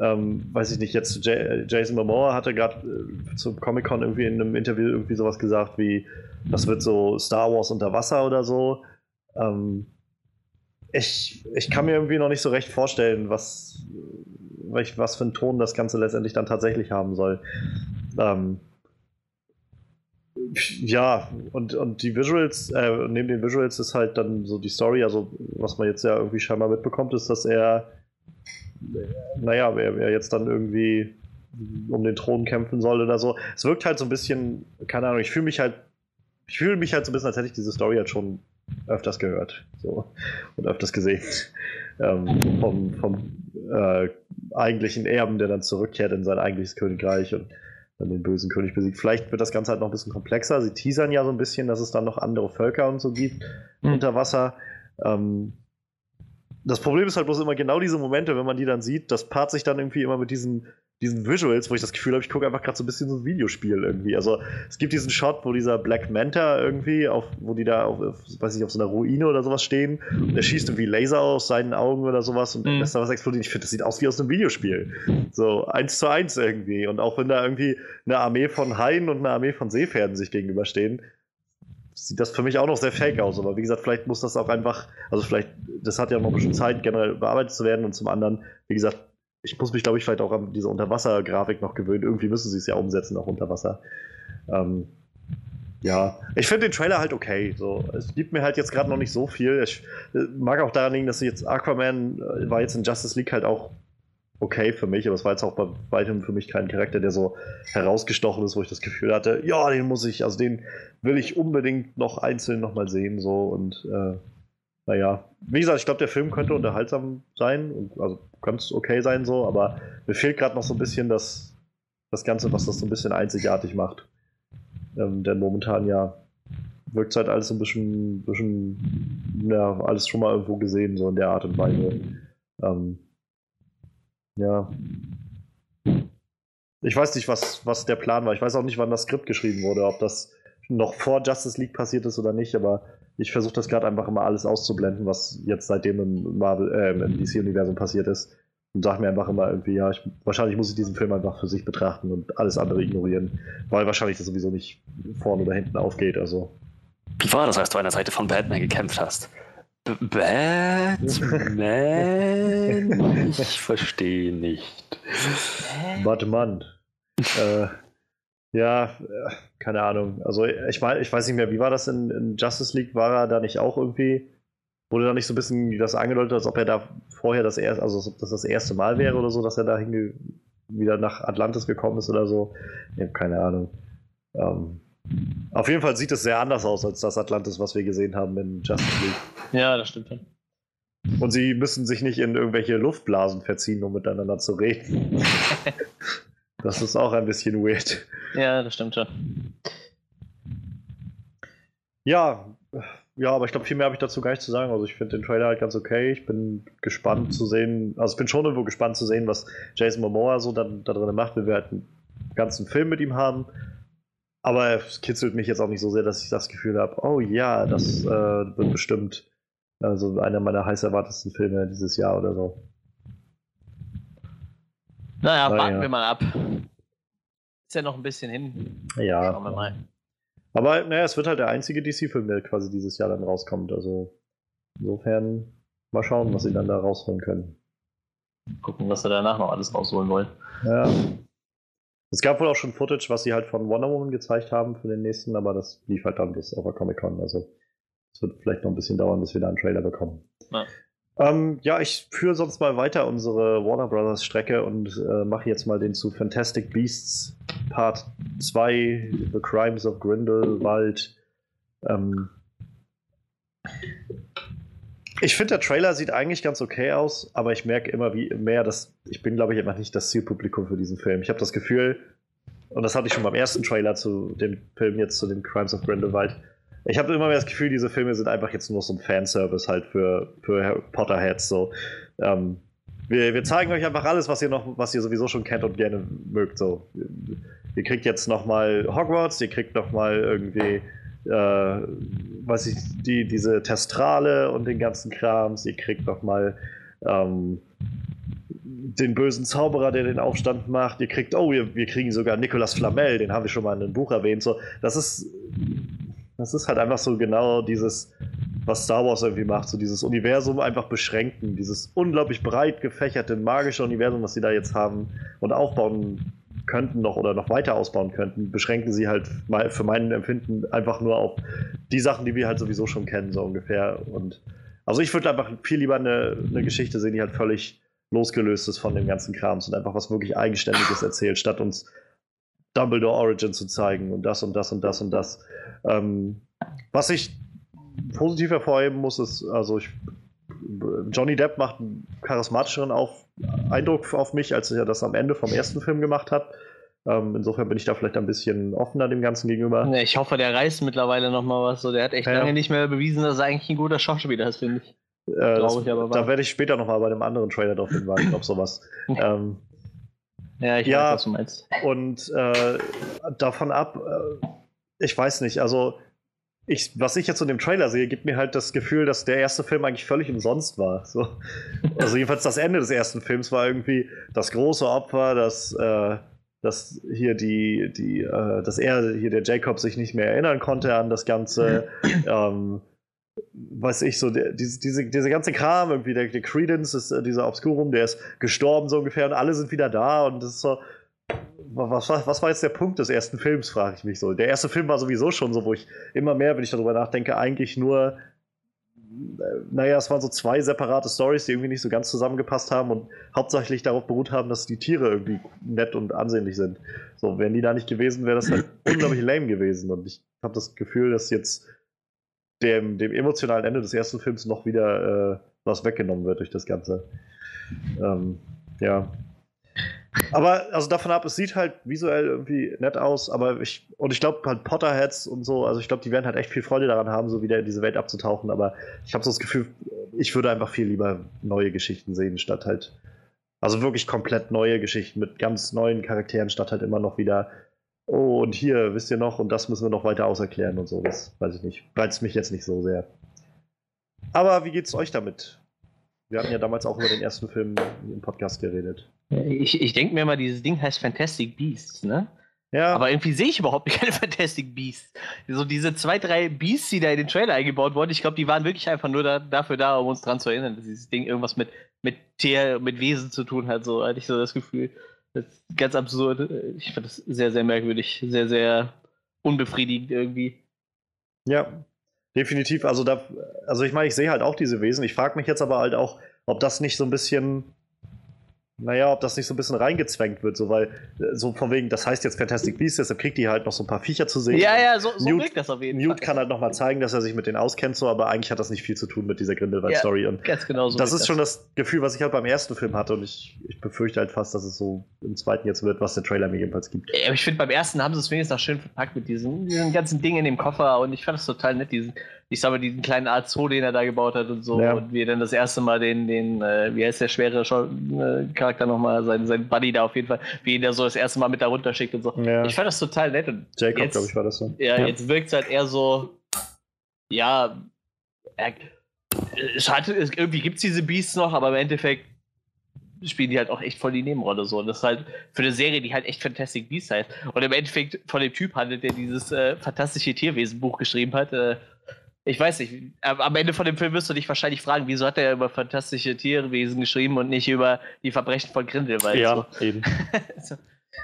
Ähm, weiß ich nicht, jetzt J Jason Momoa hatte gerade äh, zum Comic-Con irgendwie in einem Interview irgendwie sowas gesagt wie, das wird so Star Wars unter Wasser oder so. Ähm, ich, ich kann mir irgendwie noch nicht so recht vorstellen, was, was für einen Ton das Ganze letztendlich dann tatsächlich haben soll. Ähm, ja, und, und die Visuals, äh, neben den Visuals ist halt dann so die Story, also was man jetzt ja irgendwie scheinbar mitbekommt, ist, dass er, naja, er, er jetzt dann irgendwie um den Thron kämpfen soll oder so. Es wirkt halt so ein bisschen, keine Ahnung, ich fühle mich halt, ich fühle mich halt so ein bisschen, als hätte ich diese Story halt schon öfters gehört so, und öfters gesehen. Ähm, vom vom äh, eigentlichen Erben, der dann zurückkehrt in sein eigentliches Königreich und dann den bösen König besiegt. Vielleicht wird das Ganze halt noch ein bisschen komplexer. Sie teasern ja so ein bisschen, dass es dann noch andere Völker und so gibt mhm. unter Wasser. Ähm, das Problem ist halt bloß immer genau diese Momente, wenn man die dann sieht, das paart sich dann irgendwie immer mit diesen diesen Visuals, wo ich das Gefühl habe, ich gucke einfach gerade so ein bisschen so ein Videospiel irgendwie. Also es gibt diesen Shot, wo dieser Black Manta irgendwie, auf, wo die da auf, weiß ich, auf so einer Ruine oder sowas stehen und er schießt irgendwie Laser aus seinen Augen oder sowas und mhm. lässt da was explodieren. Ich finde, das sieht aus wie aus einem Videospiel. So eins zu eins irgendwie. Und auch wenn da irgendwie eine Armee von Haien und eine Armee von Seepferden sich gegenüberstehen, sieht das für mich auch noch sehr fake aus. Aber wie gesagt, vielleicht muss das auch einfach, also vielleicht, das hat ja noch ein bisschen Zeit, generell bearbeitet zu werden und zum anderen, wie gesagt, ich muss mich, glaube ich, vielleicht auch an diese Unterwasser-Grafik noch gewöhnen. Irgendwie müssen sie es ja umsetzen, auch unter Wasser. Ähm, ja, ich finde den Trailer halt okay. So, es gibt mir halt jetzt gerade noch nicht so viel. Ich äh, mag auch daran liegen, dass jetzt Aquaman äh, war jetzt in Justice League halt auch okay für mich, aber es war jetzt auch bei weitem für mich kein Charakter, der so herausgestochen ist, wo ich das Gefühl hatte, ja, den muss ich, also den will ich unbedingt noch einzeln nochmal sehen, so und äh, naja, wie gesagt, ich glaube, der Film könnte unterhaltsam sein und also es okay sein so, aber mir fehlt gerade noch so ein bisschen das, das Ganze, was das so ein bisschen einzigartig macht. Ähm, denn momentan ja wirkt es halt alles so ein bisschen, bisschen, ja, alles schon mal irgendwo gesehen, so in der Art und Weise. Ähm, ja. Ich weiß nicht, was, was der Plan war. Ich weiß auch nicht, wann das Skript geschrieben wurde, ob das noch vor Justice League passiert ist oder nicht, aber ich versuche das gerade einfach immer alles auszublenden, was jetzt seitdem im Marvel, äh, im DC-Universum passiert ist. Und sage mir einfach immer irgendwie, ja, ich, wahrscheinlich muss ich diesen Film einfach für sich betrachten und alles andere ignorieren, weil wahrscheinlich das sowieso nicht vorne oder hinten aufgeht. Also. Wie war das, als du an der Seite von Batman gekämpft hast? B Batman? ich verstehe nicht. Batman. äh, ja, äh, keine Ahnung. Also ich meine, ich weiß nicht mehr, wie war das in, in, Justice League? War er da nicht auch irgendwie, wurde da nicht so ein bisschen das angedeutet, als ob er da vorher das erste, also ob das erste Mal wäre oder so, dass er da wieder nach Atlantis gekommen ist oder so? Ich habe keine Ahnung. Ähm, auf jeden Fall sieht es sehr anders aus als das Atlantis, was wir gesehen haben in Justice League. Ja, das stimmt. Und sie müssen sich nicht in irgendwelche Luftblasen verziehen, um miteinander zu reden. Das ist auch ein bisschen weird. Ja, das stimmt schon. Ja, ja, aber ich glaube, viel mehr habe ich dazu gar nicht zu sagen. Also ich finde den Trailer halt ganz okay. Ich bin gespannt zu sehen, also ich bin schon irgendwo gespannt zu sehen, was Jason Momoa so dann da drin macht. Wir werden einen ganzen Film mit ihm haben. Aber es kitzelt mich jetzt auch nicht so sehr, dass ich das Gefühl habe, oh ja, das äh, wird bestimmt also einer meiner heiß erwartetsten Filme dieses Jahr oder so. Naja, Na, warten ja. wir mal ab. Ist ja noch ein bisschen hin. Ja. Schauen wir mal. Aber naja, es wird halt der einzige DC-Film, der quasi dieses Jahr dann rauskommt. Also insofern mal schauen, was sie dann da rausholen können. Gucken, was sie danach noch alles rausholen wollen. Ja. Es gab wohl auch schon Footage, was sie halt von Wonder Woman gezeigt haben für den nächsten, aber das lief halt dann bis auf der Comic Con. Also es wird vielleicht noch ein bisschen dauern, bis wir da einen Trailer bekommen. Ja. Ähm, ja, ich führe sonst mal weiter unsere Warner Brothers Strecke und äh, mache jetzt mal den zu Fantastic Beasts Part 2, The Crimes of Grindelwald. Ähm, ich finde, der Trailer sieht eigentlich ganz okay aus, aber ich merke immer wie mehr, dass ich bin, glaube ich, immer nicht das Zielpublikum für diesen Film. Ich habe das Gefühl, und das hatte ich schon beim ersten Trailer zu dem Film jetzt zu den Crimes of Grindelwald, ich habe immer mehr das Gefühl, diese Filme sind einfach jetzt nur so ein Fanservice halt für, für Potter-Heads. So. Ähm, wir, wir, zeigen euch einfach alles, was ihr noch, was ihr sowieso schon kennt und gerne mögt. So. Ihr kriegt jetzt nochmal Hogwarts, ihr kriegt nochmal irgendwie, äh, weiß ich, die, diese Testrale und den ganzen Krams, ihr kriegt nochmal ähm, den bösen Zauberer, der den Aufstand macht. Ihr kriegt, oh, wir, wir kriegen sogar Nicolas Flamel, den haben wir schon mal in einem Buch erwähnt. So, das ist das ist halt einfach so genau dieses, was Star Wars irgendwie macht, so dieses Universum einfach beschränken, dieses unglaublich breit gefächerte magische Universum, was sie da jetzt haben und aufbauen könnten noch oder noch weiter ausbauen könnten, beschränken sie halt mal für meinen Empfinden einfach nur auf die Sachen, die wir halt sowieso schon kennen, so ungefähr. Und also ich würde einfach viel lieber eine, eine Geschichte sehen, die halt völlig losgelöst ist von dem ganzen Krams und einfach was wirklich Eigenständiges erzählt, statt uns Dumbledore Origin zu zeigen und das und das und das und das. Ähm, was ich positiv hervorheben muss, ist, also ich, Johnny Depp macht einen charismatischeren auf, Eindruck auf mich, als er das am Ende vom ersten Film gemacht hat. Ähm, insofern bin ich da vielleicht ein bisschen offener dem Ganzen gegenüber. Ich hoffe, der reißt mittlerweile nochmal was. So, der hat echt ja. lange nicht mehr bewiesen, dass er eigentlich ein guter Schauspieler ist, finde ich. Äh, das, ich da werde ich später nochmal bei einem anderen Trailer drauf hinweisen, auf sowas. ähm, ja, ich ja, weiß, was du meinst. Und äh, davon ab, äh, ich weiß nicht, also ich, was ich jetzt in dem Trailer sehe, gibt mir halt das Gefühl, dass der erste Film eigentlich völlig umsonst war. So. Also jedenfalls das Ende des ersten Films war irgendwie das große Opfer, dass, äh, dass hier die, die, äh, dass er, hier der Jacob sich nicht mehr erinnern konnte an das Ganze. ähm, weiß ich, so, der, diese, diese, diese ganze Kram, irgendwie, der, der Credence ist äh, dieser Obscurum, der ist gestorben so ungefähr und alle sind wieder da und das ist so. Was, was, was war jetzt der Punkt des ersten Films, frage ich mich so. Der erste Film war sowieso schon so, wo ich immer mehr, wenn ich darüber nachdenke, eigentlich nur äh, naja, es waren so zwei separate Stories, die irgendwie nicht so ganz zusammengepasst haben und hauptsächlich darauf beruht haben, dass die Tiere irgendwie nett und ansehnlich sind. So, wären die da nicht gewesen, wäre das halt unglaublich lame gewesen. Und ich habe das Gefühl, dass jetzt dem, dem emotionalen Ende des ersten Films noch wieder äh, was weggenommen wird durch das Ganze. Ähm, ja. Aber also davon ab, es sieht halt visuell irgendwie nett aus, aber ich, und ich glaube halt Potterheads und so, also ich glaube, die werden halt echt viel Freude daran haben, so wieder in diese Welt abzutauchen, aber ich habe so das Gefühl, ich würde einfach viel lieber neue Geschichten sehen, statt halt, also wirklich komplett neue Geschichten mit ganz neuen Charakteren, statt halt immer noch wieder oh, und hier, wisst ihr noch, und das müssen wir noch weiter auserklären und so. Das weiß ich nicht. Reizt mich jetzt nicht so sehr. Aber wie geht's euch damit? Wir hatten ja damals auch über den ersten Film im Podcast geredet. Ich, ich denke mir mal, dieses Ding heißt Fantastic Beasts, ne? Ja. Aber irgendwie sehe ich überhaupt keine Fantastic Beasts. So diese zwei, drei Beasts, die da in den Trailer eingebaut wurden, ich glaube, die waren wirklich einfach nur da, dafür da, um uns dran zu erinnern, dass dieses Ding irgendwas mit, mit Tier, mit Wesen zu tun hat. So hatte ich so das Gefühl. Das ist ganz absurd. Ich fand das sehr, sehr merkwürdig. Sehr, sehr unbefriedigend irgendwie. Ja, definitiv. Also, da, also ich meine, ich sehe halt auch diese Wesen. Ich frage mich jetzt aber halt auch, ob das nicht so ein bisschen naja, ob das nicht so ein bisschen reingezwängt wird, so weil, äh, so von wegen, das heißt jetzt Fantastic Beasts, deshalb kriegt die halt noch so ein paar Viecher zu sehen. Ja, ja, so, so Newt, wirkt das auf jeden Newt Fall. Newt kann halt nochmal zeigen, dass er sich mit denen auskennt, so, aber eigentlich hat das nicht viel zu tun mit dieser Grindelwald-Story. Ja, ganz genau so. Das ist schon das Gefühl, was ich halt beim ersten Film hatte und ich, ich befürchte halt fast, dass es so im zweiten jetzt wird, was der Trailer mir jedenfalls gibt. Ja, ich finde, beim ersten haben sie es wenigstens noch schön verpackt mit diesen, diesen ganzen Dingen in dem Koffer und ich fand das total nett, diesen, ich sag mal, diesen kleinen Art Zoo, den er da gebaut hat und so. Ja. Und wie er dann das erste Mal den, den äh, wie heißt der schwere Schau äh, Charakter nochmal, sein, sein Buddy da auf jeden Fall, wie ihn der so das erste Mal mit da runterschickt und so. Ja. Ich fand das total nett. Und Jacob, glaube ich, war das so. Ja, ja. jetzt wirkt es halt eher so, ja, er, es hat, es, irgendwie gibt es diese Beasts noch, aber im Endeffekt spielen die halt auch echt voll die Nebenrolle so. Und das ist halt für eine Serie, die halt echt Fantastic Beasts heißt. Und im Endeffekt von dem Typ handelt, der dieses äh, fantastische Tierwesen-Buch geschrieben hat. Äh, ich weiß nicht, am Ende von dem Film wirst du dich wahrscheinlich fragen, wieso hat er über fantastische Tierwesen geschrieben und nicht über die Verbrechen von Grindelwald? Ja, so. eben.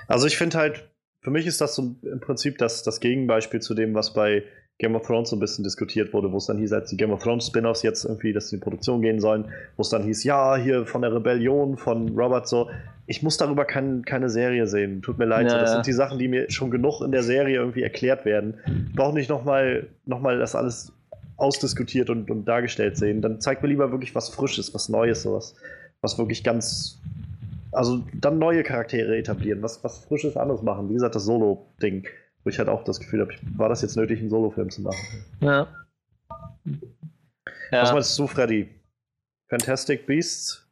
also ich finde halt, für mich ist das so im Prinzip das, das Gegenbeispiel zu dem, was bei Game of Thrones so ein bisschen diskutiert wurde, wo es dann hieß, als die Game of Thrones Spin-offs jetzt irgendwie, dass sie in Produktion gehen sollen, wo es dann hieß, ja, hier von der Rebellion von Robert so, ich muss darüber kein, keine Serie sehen. Tut mir leid, naja. das sind die Sachen, die mir schon genug in der Serie irgendwie erklärt werden. Ich brauche nicht nochmal noch mal das alles ausdiskutiert und, und dargestellt sehen. Dann zeigt mir lieber wirklich was Frisches, was Neues, sowas, was wirklich ganz. Also dann neue Charaktere etablieren, was, was Frisches anderes machen. Wie gesagt, das Solo-Ding, wo ich halt auch das Gefühl habe, war das jetzt nötig, einen Solo-Film zu machen? Ja. ja. Was meinst du, Freddy? Fantastic Beasts?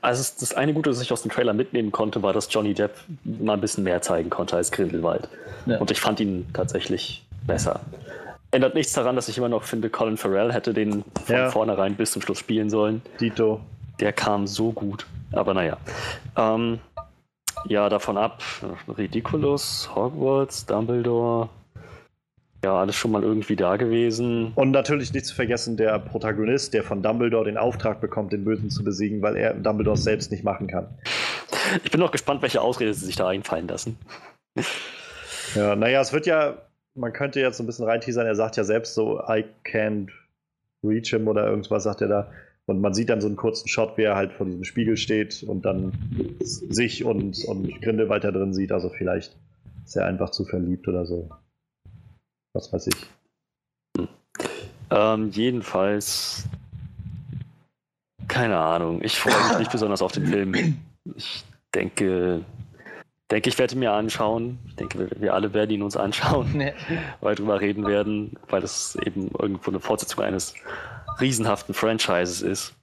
Also das eine Gute, das ich aus dem Trailer mitnehmen konnte, war, dass Johnny Depp mal ein bisschen mehr zeigen konnte als Grindelwald. Ja. Und ich fand ihn tatsächlich besser. Ändert nichts daran, dass ich immer noch finde, Colin Farrell hätte den von ja. vornherein bis zum Schluss spielen sollen. Dito. Der kam so gut. Aber naja. Ähm, ja, davon ab. Ridiculous, Hogwarts, Dumbledore. ja, alles schon mal irgendwie da gewesen. Und natürlich nicht zu vergessen, der Protagonist, der von Dumbledore den Auftrag bekommt, den Bösen zu besiegen, weil er Dumbledore selbst nicht machen kann. Ich bin noch gespannt, welche Ausrede sie sich da einfallen lassen. Ja, naja, es wird ja, man könnte jetzt so ein bisschen reinteasern, er sagt ja selbst so, I can't reach him oder irgendwas sagt er da. Und man sieht dann so einen kurzen Shot, wie er halt vor diesem Spiegel steht und dann sich und, und Grindelwald da drin sieht. Also vielleicht ist er einfach zu verliebt oder so. Was weiß ich. Ähm, jedenfalls, keine Ahnung. Ich freue mich nicht besonders auf den Film. Ich denke, denke, ich werde mir anschauen. Ich denke, wir, alle werden ihn uns anschauen, Ja. weil wir drüber reden werden, weil es eben irgendwo eine Fortsetzung eines riesenhaften Franchises ist.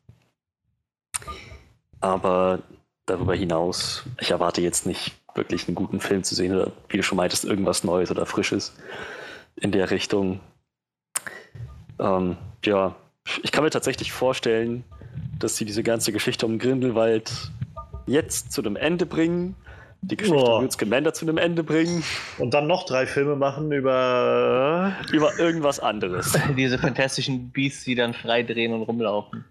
Aber darüber hinaus, ich erwarte jetzt nicht wirklich einen guten Film zu sehen oder wie du schon meintest, irgendwas Neues oder Frisches in der Richtung. Ähm, ja, ich kann mir tatsächlich vorstellen, dass sie diese ganze Geschichte um Grindelwald jetzt zu einem Ende bringen. Die Geschichte um Newt Scamander zu einem Ende bringen. Und dann noch drei Filme machen über. Über irgendwas anderes. Diese fantastischen Beasts, die dann frei drehen und rumlaufen.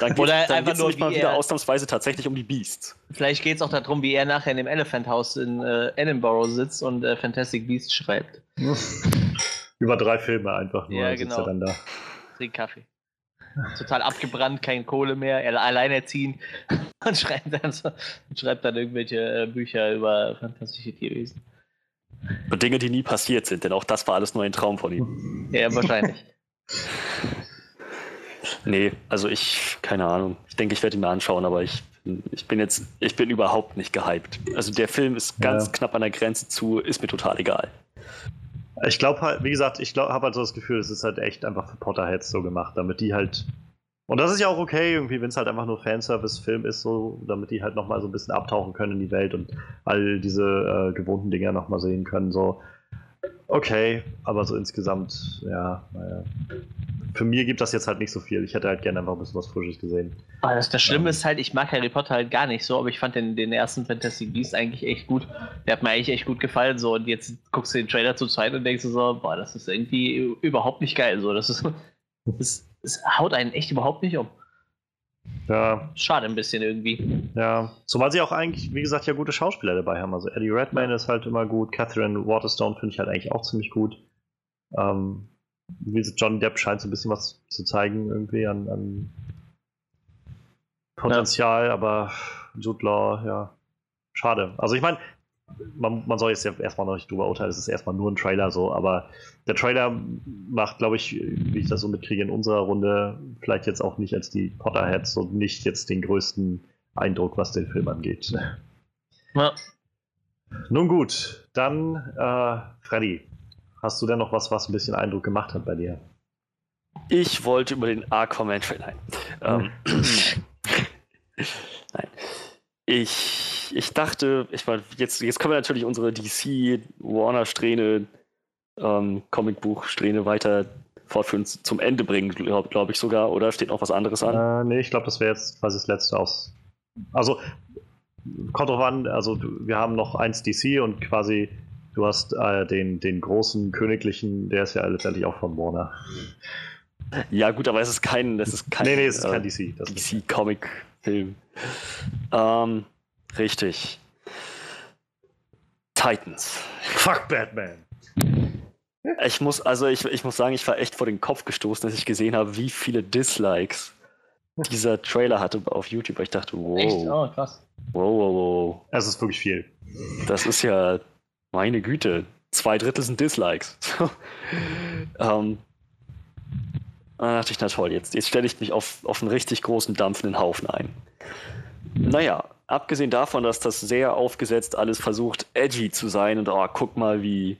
Dann geht Oder dann einfach geht's nur, mal wie wieder er- ausnahmsweise tatsächlich um die Beasts. Vielleicht geht es auch darum, wie er nachher in dem Elephant House in äh, Edinburgh sitzt und äh, Fantastic Beasts schreibt. über drei Filme einfach nur. Ja, sitzt genau. er dann da. Trinkt Kaffee. Total abgebrannt, keine Kohle mehr, er alleinerziehend und schreibt dann, so, und schreibt dann irgendwelche äh, Bücher über fantastische Tierwesen. Und Dinge, die nie passiert sind, denn auch das war alles nur ein Traum von ihm. Ja, wahrscheinlich. Nee, also ich, keine Ahnung. Ich denke, ich werde ihn mir anschauen, aber ich, ich bin jetzt, ich bin überhaupt nicht gehypt. Also der Film ist ganz Ja. knapp an der Grenze zu, ist mir total egal. Ich glaube halt, wie gesagt, ich habe halt so das Gefühl, es ist halt echt einfach für Potterheads so gemacht, damit die halt. Und das ist ja auch okay, irgendwie, wenn es halt einfach nur Fanservice-Film ist, so, damit die halt nochmal so ein bisschen abtauchen können in die Welt und all diese äh, gewohnten Dinger nochmal sehen können. So, okay, aber so insgesamt, ja, naja. Für mir gibt das jetzt halt nicht so viel. Ich hätte halt gerne einfach ein bisschen was Frisches gesehen. Aber das, das Schlimme Ähm. ist halt, ich mag Harry Potter halt gar nicht so, aber ich fand den, den ersten Fantastic Beast eigentlich echt gut. Der hat mir eigentlich echt gut gefallen. So, und jetzt guckst du den Trailer zur Zeit und denkst du so, boah, das ist irgendwie überhaupt nicht geil. So, das ist. Das, das haut einen echt überhaupt nicht um. Ja, Schade ein bisschen irgendwie. Ja, zumal sie auch eigentlich, wie gesagt, ja gute Schauspieler dabei haben. Also Eddie Redmayne ist halt immer gut, Catherine Waterstone finde ich halt eigentlich auch ziemlich gut. Ähm, Johnny Depp scheint so ein bisschen was zu zeigen irgendwie an, an Potenzial, aber Jude Law, ja, schade. Also ich meine, man, man soll jetzt ja erstmal noch nicht drüber urteilen, es ist erstmal nur ein Trailer so, aber der Trailer macht, glaube ich, wie ich das so mitkriege in unserer Runde, vielleicht jetzt auch nicht als die Potterheads und nicht jetzt den größten Eindruck, was den Film angeht. Ja. Nun gut, dann äh, Freddy, hast du denn noch was, was ein bisschen Eindruck gemacht hat bei dir? Ich wollte über den Aquaman-Trailer. Ähm, Nein. Ich, ich dachte, ich meine, jetzt, jetzt können wir natürlich unsere DC-Warner-Strähne, ähm, Comicbuch-Strähne weiter fortführen, zum Ende bringen, glaube glaub ich sogar, oder? Steht noch was anderes an? Äh, nee, ich glaube, das wäre jetzt quasi das letzte aus. Also, kommt drauf an, also wir haben noch eins DC und quasi du hast äh, den, den großen königlichen, der ist ja letztendlich auch von Warner. Ja, gut, aber es ist kein, es ist kein, nee, nee, es ist äh, kein DC. Das DC-Comic-Film. Ähm, richtig. Titans. fuck Batman. Ich muss, also ich, ich muss sagen, ich war echt vor den Kopf gestoßen, als ich gesehen habe, wie viele Dislikes dieser Trailer hatte auf YouTube. Ich dachte, wow, Echt? Oh, krass. wow, wow, wow. Es ist wirklich viel. Das ist ja meine Güte. Zwei Drittel sind Dislikes. ähm, da dachte ich, na toll, jetzt, jetzt stelle ich mich auf, auf einen richtig großen dampfenden Haufen ein. Naja, abgesehen davon, dass das sehr aufgesetzt alles versucht, edgy zu sein und oh, guck mal, wie,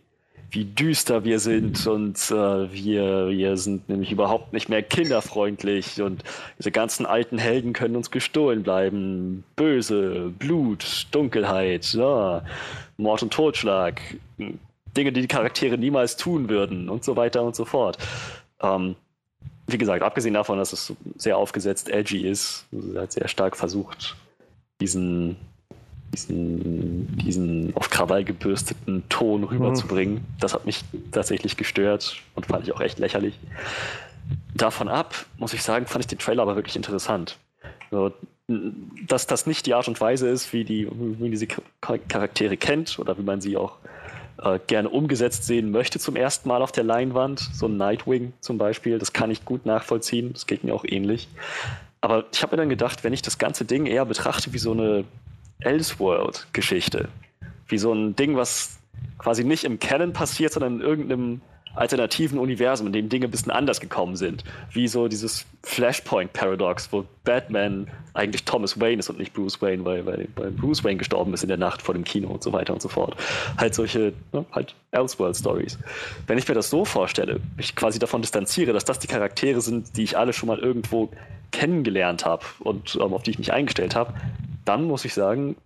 wie düster wir sind und äh, wir, wir sind nämlich überhaupt nicht mehr kinderfreundlich und diese ganzen alten Helden können uns gestohlen bleiben. Böse, Blut, Dunkelheit, ja, Mord und Totschlag, Dinge, die die Charaktere niemals tun würden und so weiter und so fort. Ähm, wie gesagt, abgesehen davon, dass es sehr aufgesetzt edgy ist, also sehr stark versucht, diesen diesen, diesen auf Krawall gebürsteten Ton rüberzubringen. Mhm. Das hat mich tatsächlich gestört und fand ich auch echt lächerlich. Davon ab, muss ich sagen, fand ich den Trailer aber wirklich interessant. So, dass das nicht die Art und Weise ist, wie, die, wie man diese Charaktere kennt oder wie man sie auch äh, gerne umgesetzt sehen möchte zum ersten Mal auf der Leinwand. So ein Nightwing zum Beispiel, das kann ich gut nachvollziehen. Das geht mir auch ähnlich. Aber ich habe mir dann gedacht, wenn ich das ganze Ding eher betrachte wie so eine Elseworld-Geschichte, wie so ein Ding, was quasi nicht im Canon passiert, sondern in irgendeinem alternativen Universum, in dem Dinge ein bisschen anders gekommen sind. Wie so dieses Flashpoint-Paradox, wo Batman eigentlich Thomas Wayne ist und nicht Bruce Wayne, weil, weil, weil, Bruce Wayne gestorben ist in der Nacht vor dem Kino und so weiter und so fort. Halt solche, ne, halt Elseworld-Stories. Wenn ich mir das so vorstelle, mich quasi davon distanziere, dass das die Charaktere sind, die ich alle schon mal irgendwo kennengelernt habe und ähm, auf die ich mich eingestellt habe, dann muss ich sagen,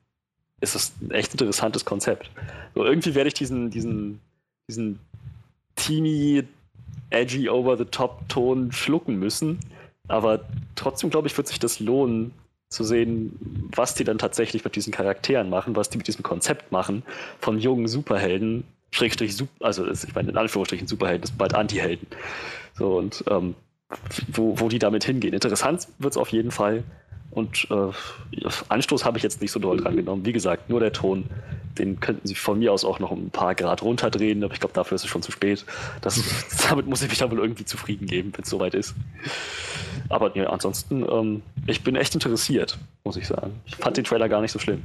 ist es ein echt interessantes Konzept. So, irgendwie werde ich diesen, diesen, diesen teeny, edgy, over-the-top-Ton schlucken müssen. Aber trotzdem, glaube ich, wird sich das lohnen, zu sehen, was die dann tatsächlich mit diesen Charakteren machen, was die mit diesem Konzept machen, von jungen Superhelden, Schrägstrich, also ich meine in Anführungsstrichen Superhelden, das sind bald Anti-Helden. So, und ähm, wo, wo die damit hingehen. Interessant wird es auf jeden Fall. Und äh, Anstoß habe ich jetzt nicht so doll dran genommen. Wie gesagt, nur der Ton, den könnten sie von mir aus auch noch ein paar Grad runterdrehen, aber ich glaube, dafür ist es schon zu spät. Das, damit muss ich mich dann wohl irgendwie zufrieden geben, wenn es soweit ist. Aber ja, ansonsten, ähm, ich bin echt interessiert, muss ich sagen. Ich fand den Trailer gar nicht so schlimm.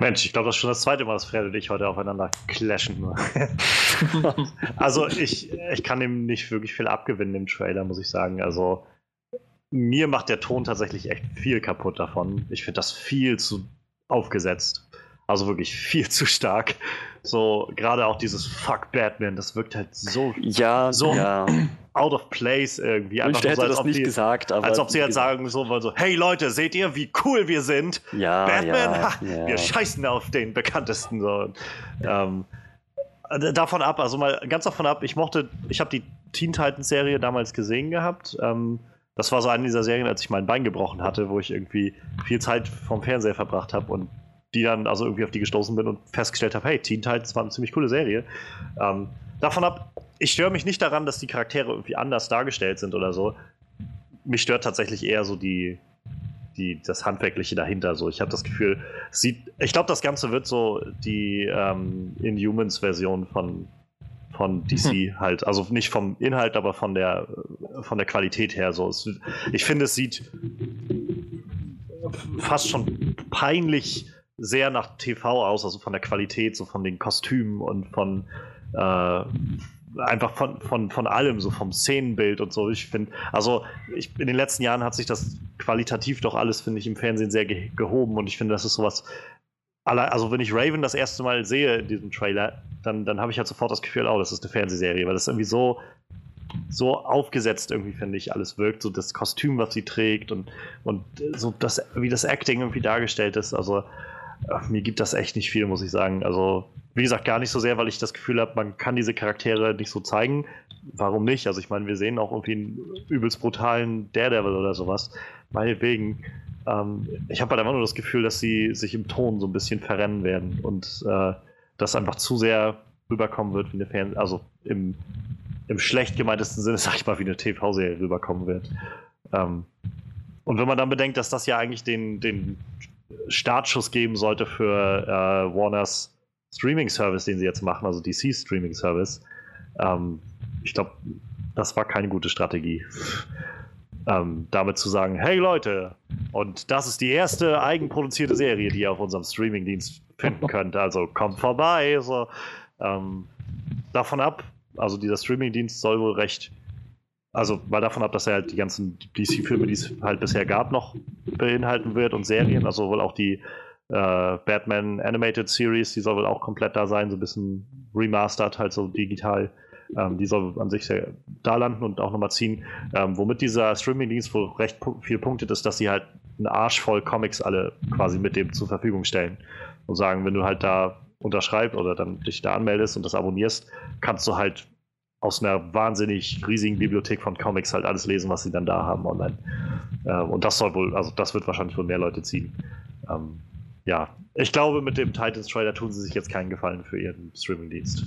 Mensch, ich glaube, das ist schon das zweite Mal, dass Fred und ich heute aufeinander clashen. also ich, ich kann dem nicht wirklich viel abgewinnen im Trailer, muss ich sagen. Also mir macht der Ton tatsächlich echt viel kaputt davon. Ich finde das viel zu aufgesetzt. Also wirklich viel zu stark. So, gerade auch dieses Fuck Batman, das wirkt halt so, ja, so ja. out of place irgendwie. Einfach so, hätte das nicht die, gesagt, aber. Als ob sie jetzt sagen so, so, hey Leute, seht ihr, wie cool wir sind? Ja, Batman, ja, ha, ja. wir scheißen auf den bekanntesten. So. Ähm, davon ab, also mal ganz davon ab, ich mochte, ich habe die Teen Titans Serie damals gesehen gehabt. Ähm, das war so eine dieser Serien, als ich mein Bein gebrochen hatte, wo ich irgendwie viel Zeit vom Fernseher verbracht habe und die dann also irgendwie auf die gestoßen bin und festgestellt habe, hey, Teen Titans war eine ziemlich coole Serie. Ähm, davon ab, ich störe mich nicht daran, dass die Charaktere irgendwie anders dargestellt sind oder so. Mich stört tatsächlich eher so die, die, das Handwerkliche dahinter. So, ich habe das Gefühl, sieht, ich glaube, das Ganze wird so die ähm, Inhumans-Version von von DC halt. Also nicht vom Inhalt, aber von der, von der Qualität her. So. Es, ich finde, es sieht fast schon peinlich sehr nach TV aus, also von der Qualität, so von den Kostümen und von äh, einfach von, von, von allem, so vom Szenenbild und so. Ich finde, also ich, in den letzten Jahren hat sich das qualitativ doch alles, finde ich, im Fernsehen sehr ge gehoben und ich finde, das ist sowas, also wenn ich Raven das erste Mal sehe in diesem Trailer, dann, dann habe ich halt sofort das Gefühl, oh, das ist eine Fernsehserie, weil das irgendwie so, so aufgesetzt irgendwie, finde ich, alles wirkt. So das Kostüm, was sie trägt und, und so das, wie das Acting irgendwie dargestellt ist. Also ach, mir gibt das echt nicht viel, muss ich sagen. Also, wie gesagt, gar nicht so sehr, weil ich das Gefühl habe, man kann diese Charaktere nicht so zeigen. Warum nicht? Also, ich meine, wir sehen auch irgendwie einen übelst brutalen Daredevil oder sowas. Meinetwegen. Ähm, ich habe halt einfach nur das Gefühl, dass sie sich im Ton so ein bisschen verrennen werden und äh, das einfach zu sehr rüberkommen wird wie eine Fernseh... Also im, im schlecht gemeintesten Sinne, sag ich mal, wie eine TV-Serie rüberkommen wird. Ähm, und wenn man dann bedenkt, dass das ja eigentlich den, den Startschuss geben sollte für äh, Warners Streaming-Service, den sie jetzt machen, also DC Streaming-Service, ähm, ich glaube, das war keine gute Strategie ähm, damit zu sagen, hey Leute, und das ist die erste eigenproduzierte Serie, die ihr auf unserem Streamingdienst finden könnt. Also kommt vorbei. So, ähm, davon ab, also dieser Streamingdienst soll wohl recht, also mal davon ab, dass er halt die ganzen DC-Filme, die es halt bisher gab, noch beinhalten wird und Serien, also wohl auch die äh, Batman Animated Series, die soll wohl auch komplett da sein, so ein bisschen remastered, halt so digital. Ähm, die soll an sich sehr da landen und auch nochmal ziehen. Ähm, womit dieser Streaming-Dienst wohl recht viel punktet, ist, dass sie halt einen Arsch voll Comics alle quasi mit dem zur Verfügung stellen. Und sagen, wenn du halt da unterschreibst oder dann dich da anmeldest und das abonnierst, kannst du halt aus einer wahnsinnig riesigen Bibliothek von Comics halt alles lesen, was sie dann da haben online. Ähm, und das soll wohl, also das wird wahrscheinlich wohl mehr Leute ziehen. Ähm, ja, ich glaube, mit dem Titans-Trailer tun sie sich jetzt keinen Gefallen für ihren Streaming-Dienst.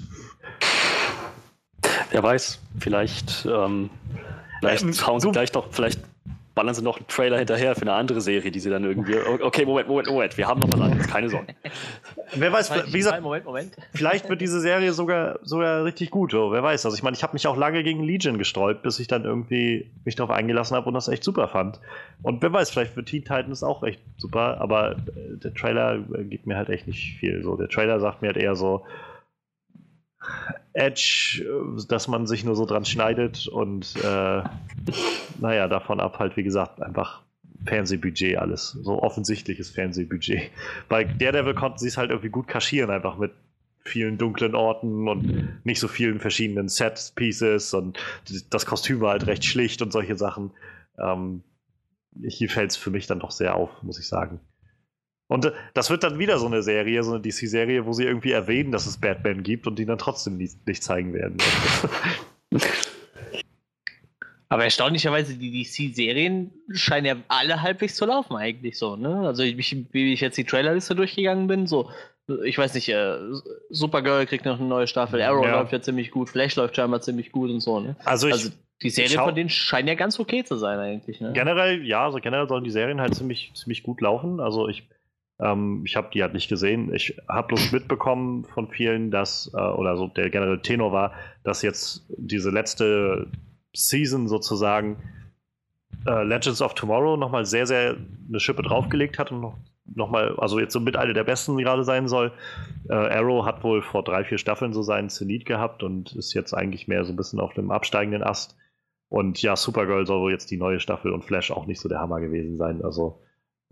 Wer weiß, vielleicht, ähm, vielleicht ähm, hauen sie gleich doch, vielleicht ballern sie noch einen Trailer hinterher für eine andere Serie, die sie dann irgendwie. Okay, Moment, Moment, Moment, wir haben noch was anderes, keine Sorge. Wer weiß, wie gesagt, Moment, Moment. vielleicht wird diese Serie sogar, sogar richtig gut, oh, wer weiß. Also ich meine, ich habe mich auch lange gegen Legion gesträubt, bis ich dann irgendwie mich darauf eingelassen habe und das echt super fand. Und wer weiß, vielleicht wird Teen Titans auch echt super, aber äh, der Trailer äh, gibt mir halt echt nicht viel. So, der Trailer sagt mir halt eher so, Edge, dass man sich nur so dran schneidet und äh, naja, davon ab halt, wie gesagt, einfach Fernsehbudget alles. So offensichtliches Fernsehbudget. Bei Daredevil konnten sie es halt irgendwie gut kaschieren, einfach mit vielen dunklen Orten und nicht so vielen verschiedenen Set-Pieces und das Kostüm war halt recht schlicht und solche Sachen. Ähm, hier fällt es für mich dann doch sehr auf, muss ich sagen. Und äh, das wird dann wieder so eine Serie, so eine DC-Serie, wo sie irgendwie erwähnen, dass es Batman gibt und die dann trotzdem nicht, nicht zeigen werden. Aber erstaunlicherweise, die DC-Serien scheinen ja alle halbwegs zu laufen, eigentlich so, ne? Also, ich, wie ich jetzt die Trailerliste durchgegangen bin, so, ich weiß nicht, äh, Supergirl kriegt noch eine neue Staffel, Arrow ja. läuft ja ziemlich gut, Flash läuft scheinbar ziemlich gut und so, ne? Also, ich, also die Serien von denen scheinen ja ganz okay zu sein, eigentlich, ne? Generell, ja, also generell sollen die Serien halt ziemlich, ziemlich gut laufen. Also, ich ähm, ich habe die halt nicht gesehen. Ich habe bloß mitbekommen von vielen, dass, äh, oder so der generelle Tenor war, dass jetzt diese letzte Season sozusagen äh, Legends of Tomorrow nochmal sehr, sehr eine Schippe draufgelegt hat und noch nochmal, also jetzt so mit einer der besten gerade sein soll. Äh, Arrow hat wohl vor drei, vier Staffeln so seinen Zenit gehabt und ist jetzt eigentlich mehr so ein bisschen auf dem absteigenden Ast. Und ja, Supergirl soll wohl jetzt die neue Staffel und Flash auch nicht so der Hammer gewesen sein. Also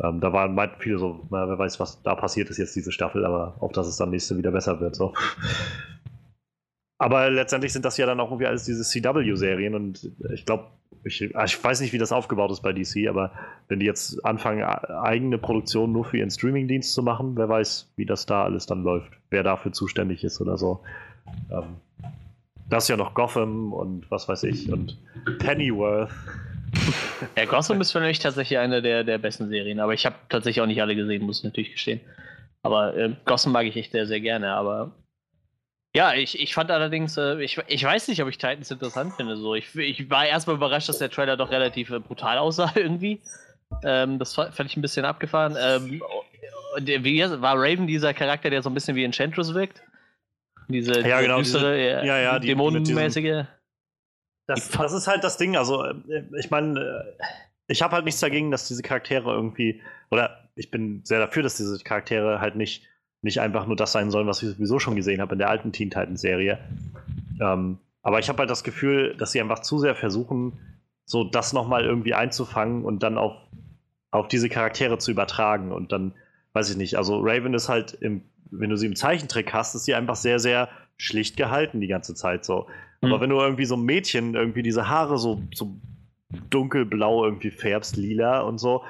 ähm, da waren meinten viele so, na, wer weiß, was da passiert ist jetzt diese Staffel, aber auch, dass es dann nächste wieder besser wird. So. Aber letztendlich sind das ja dann auch irgendwie alles diese CW-Serien und ich glaube, ich, ah, ich, weiß nicht, wie das aufgebaut ist bei DC, aber wenn die jetzt anfangen, eigene Produktionen nur für ihren Streaming-Dienst zu machen, wer weiß, wie das da alles dann läuft, wer dafür zuständig ist oder so. Ähm, das ist ja noch Gotham und was weiß ich und Pennyworth. Ja, Gotham ist für mich tatsächlich eine der, der besten Serien, aber ich habe tatsächlich auch nicht alle gesehen, muss ich natürlich gestehen. Aber äh, Gotham mag ich echt sehr, sehr gerne, aber ja, ich, ich fand allerdings, äh, ich, ich weiß nicht, ob ich Titans interessant finde. So. Ich, ich war erstmal überrascht, dass der Trailer doch relativ äh, brutal aussah irgendwie. Ähm, das fand ich ein bisschen abgefahren. Ähm, wie war Raven dieser Charakter, der so ein bisschen wie Enchantress wirkt? Diese, ja, genau, düstere, diese, ja, ja, dämonenmäßige. Das, das ist halt das Ding. Also, äh, ich meine, äh, ich habe halt nichts dagegen, dass diese Charaktere irgendwie, oder ich bin sehr dafür, dass diese Charaktere halt nicht, nicht einfach nur das sein sollen, was ich sowieso schon gesehen habe in der alten Teen Titans Serie. Ähm, aber ich habe halt das Gefühl, dass sie einfach zu sehr versuchen, so das nochmal irgendwie einzufangen und dann auf, auf diese Charaktere zu übertragen. Und dann, weiß ich nicht, also Raven ist halt, im, wenn du sie im Zeichentrick hast, ist sie einfach sehr, sehr schlicht gehalten die ganze Zeit so. Aber mhm. wenn du irgendwie so ein Mädchen irgendwie diese Haare so, so dunkelblau irgendwie färbst, lila und so,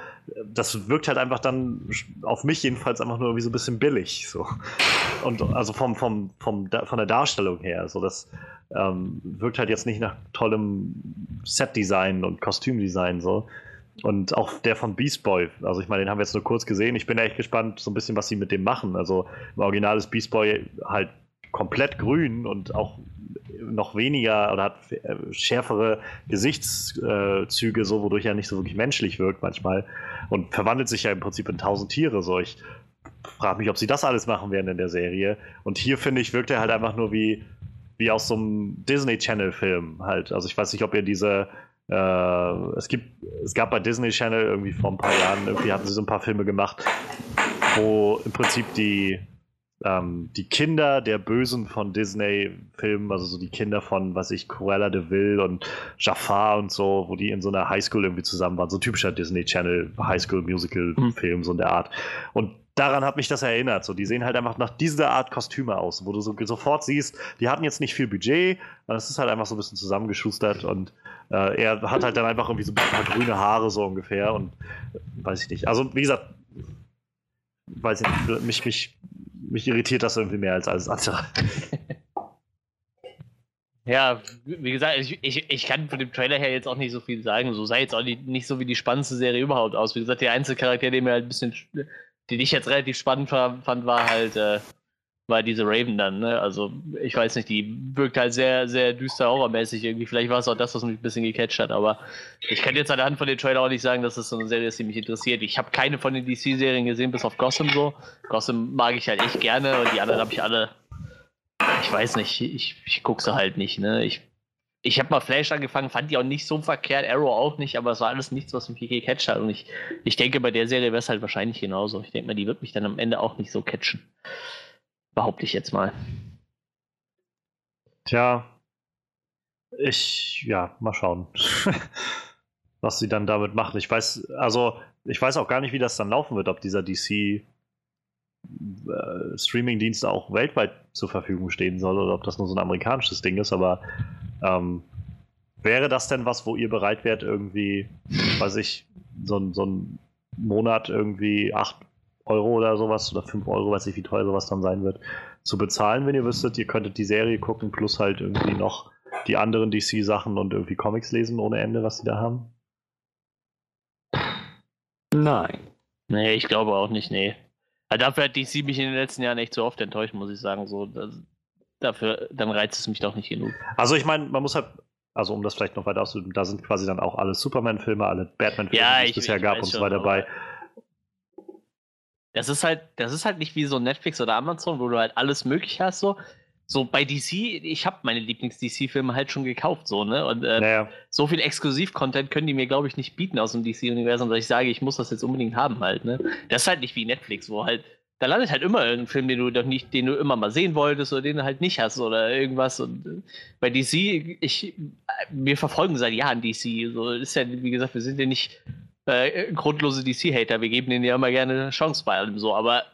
das wirkt halt einfach dann auf mich jedenfalls einfach nur irgendwie so ein bisschen billig. So. Und also vom, vom, vom, von der Darstellung her. So das ähm, wirkt halt jetzt nicht nach tollem Setdesign und Kostümdesign so. Und auch der von Beast Boy, also ich meine, den haben wir jetzt nur kurz gesehen. Ich bin echt gespannt, so ein bisschen, was sie mit dem machen. Also im Original ist Beast Boy halt komplett grün und auch noch weniger oder hat äh, schärfere Gesichtszüge, so wodurch er nicht so wirklich menschlich wirkt manchmal und verwandelt sich ja im Prinzip in tausend Tiere. So, ich frage mich, ob sie das alles machen werden in der Serie. Und hier finde ich, wirkt er halt einfach nur wie, wie aus so einem Disney Channel Film halt. Also ich weiß nicht, ob ihr diese äh, es gibt, es gab bei Disney Channel irgendwie vor ein paar Jahren, irgendwie hatten sie so ein paar Filme gemacht, wo im Prinzip die ähm, die Kinder der Bösen von Disney-Filmen, also so die Kinder von, was ich, Cruella de Vil und Jafar und so, wo die in so einer Highschool irgendwie zusammen waren, so typischer Disney Channel Highschool Musical Film, mhm. so in der Art. Und daran hat mich das erinnert. So, die sehen halt einfach nach dieser Art Kostüme aus, wo du so, sofort siehst, die hatten jetzt nicht viel Budget, es ist halt einfach so ein bisschen zusammengeschustert und äh, er hat halt dann einfach irgendwie so ein paar grüne Haare so ungefähr und äh, weiß ich nicht. Also, wie gesagt, weiß ich nicht, mich, mich mich irritiert das irgendwie mehr als alles andere. Ja, wie gesagt, ich, ich, ich kann von dem Trailer her jetzt auch nicht so viel sagen. So sah jetzt auch nicht, nicht so wie die spannendste Serie überhaupt aus. Wie gesagt, der einzige Charakter, der mir halt ein bisschen den ich jetzt relativ spannend fand, war halt, äh, war diese Raven dann, ne? Also, ich weiß nicht, die wirkt halt sehr, sehr düster horrormäßig irgendwie. Vielleicht war es auch das, was mich ein bisschen gecatcht hat, aber ich kann jetzt an der Hand von den Trailer auch nicht sagen, dass es so eine Serie ist, die mich interessiert. Ich habe keine von den DC-Serien gesehen, bis auf Gotham so. Gotham mag ich halt echt gerne und die anderen habe ich alle. Ich weiß nicht, ich, ich gucke sie halt nicht, ne? Ich, ich habe mal Flash angefangen, fand die auch nicht so verkehrt, Arrow auch nicht, aber es war alles nichts, was mich gecatcht hat. Und ich, ich denke, bei der Serie wäre es halt wahrscheinlich genauso. Ich denke mal, die wird mich dann am Ende auch nicht so catchen. Behaupte ich jetzt mal. Tja, ich, ja, mal schauen, was sie dann damit machen. Ich weiß, also, ich weiß auch gar nicht, wie das dann laufen wird, ob dieser DC äh, Streaming-Dienst auch weltweit zur Verfügung stehen soll oder ob das nur so ein amerikanisches Ding ist, aber ähm, wäre das denn was, wo ihr bereit wärt, irgendwie, weiß ich, so, so ein Monat irgendwie 8 Euro oder sowas oder 5 Euro, weiß ich, wie teuer sowas dann sein wird, zu bezahlen, wenn ihr wüsstet, ihr könntet die Serie gucken, plus halt irgendwie noch die anderen DC-Sachen und irgendwie Comics lesen ohne Ende, was sie da haben? Nein. Nee, ich glaube auch nicht, nee. Also dafür hat DC mich in den letzten Jahren echt so oft enttäuscht, muss ich sagen. So, das, dafür, dann reizt es mich doch nicht genug. Also ich meine, man muss halt, also um das vielleicht noch weiter auszudrücken, da sind quasi dann auch alle Superman-Filme, alle Batman-Filme, ja, die es bisher gab und so weiter dabei. Das ist halt, das ist halt nicht wie so Netflix oder Amazon, wo du halt alles möglich hast, so. So bei DC, ich habe meine Lieblings-DC-Filme halt schon gekauft, so, ne? Und äh, naja. so viel Exklusiv-Content können die mir, glaube ich, nicht bieten aus dem DC-Universum, dass ich sage, ich muss das jetzt unbedingt haben halt, ne? Das ist halt nicht wie Netflix, wo halt, da landet halt immer irgendein Film, den du doch nicht, den du immer mal sehen wolltest oder den du halt nicht hast oder irgendwas. Und äh, bei DC, ich, wir verfolgen seit Jahren DC. So ist ja, wie gesagt, wir sind ja nicht äh, grundlose DC-Hater. Wir geben denen ja immer gerne eine Chance bei allem so, aber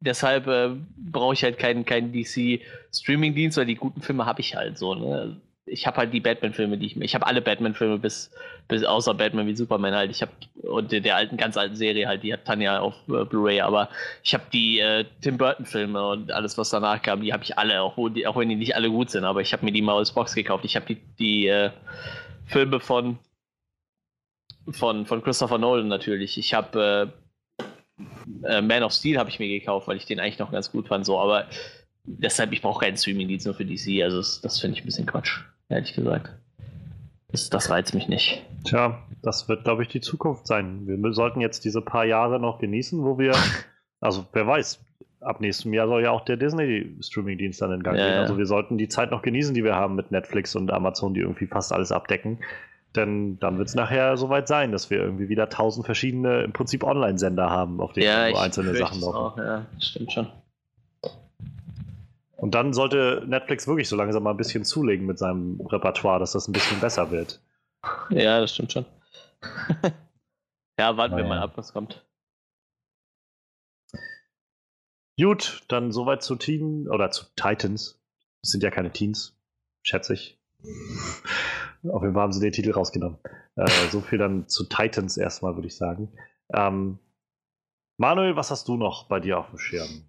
deshalb äh, brauche ich halt keinen, keinen DC-Streaming-Dienst, weil die guten Filme habe ich halt so. Ne? Ich habe halt die Batman-Filme, die ich mir. Ich habe alle Batman-Filme bis, bis außer Batman wie Superman halt. Ich habe und der, alten, ganz alten Serie halt, die hat Tanja auf äh, Blu-ray, aber ich habe die äh, Tim Burton-Filme und alles, was danach kam, die habe ich alle, auch, die, auch wenn die nicht alle gut sind, aber ich habe mir die mal als Box gekauft. Ich habe die, die äh, Filme von von, von Christopher Nolan natürlich. Ich habe äh, äh, Man of Steel habe ich mir gekauft, weil ich den eigentlich noch ganz gut fand. So, aber deshalb, ich brauche keinen Streaming-Dienst nur für DC. Also das, das finde ich ein bisschen Quatsch, ehrlich gesagt. Das, das reizt mich nicht. Tja, das wird, glaube ich, die Zukunft sein. Wir sollten jetzt diese paar Jahre noch genießen, wo wir, also wer weiß, ab nächstem Jahr soll ja auch der Disney-Streaming-Dienst dann in Gang ja, gehen. Also wir sollten die Zeit noch genießen, die wir haben mit Netflix und Amazon, die irgendwie fast alles abdecken. Denn dann wird es nachher soweit sein, dass wir irgendwie wieder tausend verschiedene, im Prinzip Online-Sender haben, auf denen ja, nur einzelne Sachen laufen. Auch, ja, stimmt schon. Und dann sollte Netflix wirklich so langsam mal ein bisschen zulegen mit seinem Repertoire, dass das ein bisschen besser wird. Ja, das stimmt schon. ja, warten naja. wir mal ab, was kommt. Gut, dann soweit zu Teen oder zu Titans. Das sind ja keine Teens, schätze ich. Auf jeden Fall haben sie den Titel rausgenommen. Äh, so viel dann zu Titans erstmal, würde ich sagen. Ähm, Manuel, was hast du noch bei dir auf dem Schirm?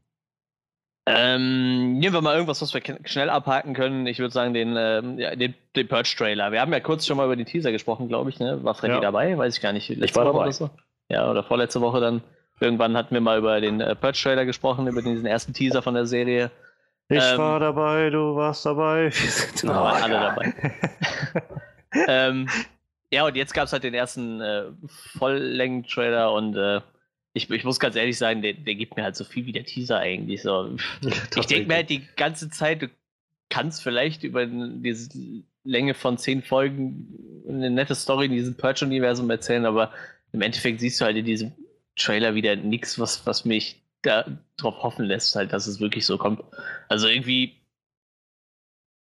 Ähm, nehmen wir mal irgendwas, was wir schnell abhaken können. Ich würde sagen, den, ähm, ja, den, den Purge-Trailer. Wir haben ja kurz schon mal über den Teaser gesprochen, glaube ich. Ne? War Freddy ja. dabei? Weiß ich gar nicht. Letzte ich war Woche dabei. Oder so? Ja, oder vorletzte Woche dann. Irgendwann hatten wir mal über den äh, Purge-Trailer gesprochen, über diesen ersten Teaser von der Serie. Ich ähm, war dabei, du warst dabei. Wir sind oh, alle ja. dabei. ähm, ja, und jetzt gab es halt den ersten äh, Volllängen-Trailer und äh, ich, ich, muss ganz ehrlich sagen, der, der, gibt mir halt so viel wie der Teaser eigentlich. So. ich denke mir halt die ganze Zeit, du kannst vielleicht über diese Länge von zehn Folgen eine nette Story in diesem Purge-Universum erzählen, aber im Endeffekt siehst du halt in diesem Trailer wieder nichts, was, was mich darauf hoffen lässt, halt, dass es wirklich so kommt. Also irgendwie,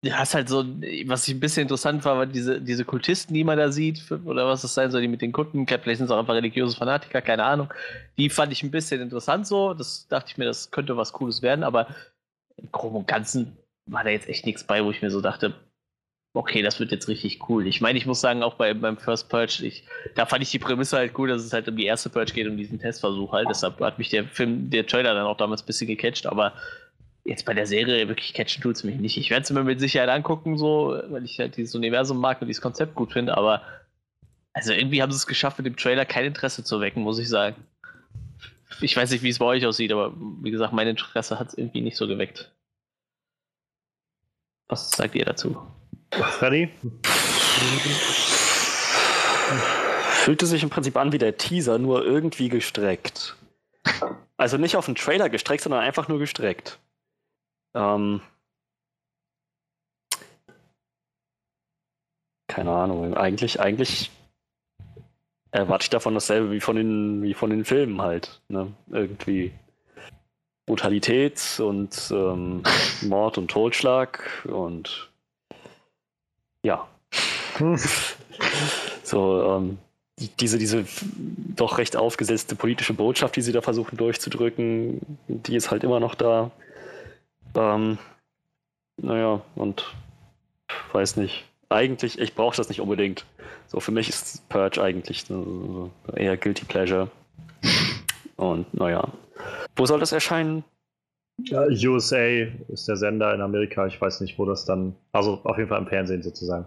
du hast halt so, was ich ein bisschen interessant war, war diese, diese Kultisten, die man da sieht, oder was es sein soll, die mit den Kunden, vielleicht sind es auch einfach religiöse Fanatiker, keine Ahnung. Die fand ich ein bisschen interessant so. Das dachte ich mir, das könnte was Cooles werden, aber im Groben und Ganzen war da jetzt echt nichts bei, wo ich mir so dachte, okay, das wird jetzt richtig cool. Ich meine, ich muss sagen, auch bei, beim First Purge, ich, da fand ich die Prämisse halt cool, dass es halt um die erste Purge geht, um diesen Testversuch halt. Deshalb hat mich der Film, der Trailer dann auch damals ein bisschen gecatcht, aber jetzt bei der Serie wirklich catchen tut es mich nicht. Ich werde es mir mit Sicherheit angucken, so, weil ich halt dieses Universum mag und dieses Konzept gut finde, aber also irgendwie haben sie es geschafft, mit dem Trailer kein Interesse zu wecken, muss ich sagen. ich weiß nicht, wie es bei euch aussieht, aber wie gesagt, mein Interesse hat es irgendwie nicht so geweckt. Was sagt ihr dazu? Freddy? Fühlte sich im Prinzip an wie der Teaser, nur irgendwie gestreckt. Also nicht auf den Trailer gestreckt, sondern einfach nur gestreckt. Ähm, keine Ahnung. Eigentlich, eigentlich erwarte ich davon dasselbe wie von den, wie von den Filmen halt. Ne? Irgendwie Brutalität und ähm, Mord und Totschlag und ja. so, ähm, diese, diese doch recht aufgesetzte politische Botschaft, die sie da versuchen durchzudrücken, die ist halt immer noch da. Ähm, naja, und weiß nicht. Eigentlich, ich brauche das nicht unbedingt. So, für mich ist Purge eigentlich eher Guilty Pleasure. Und naja. Wo soll das erscheinen? Ja, USA ist der Sender in Amerika. Ich weiß nicht, wo das dann. Also auf jeden Fall im Fernsehen sozusagen.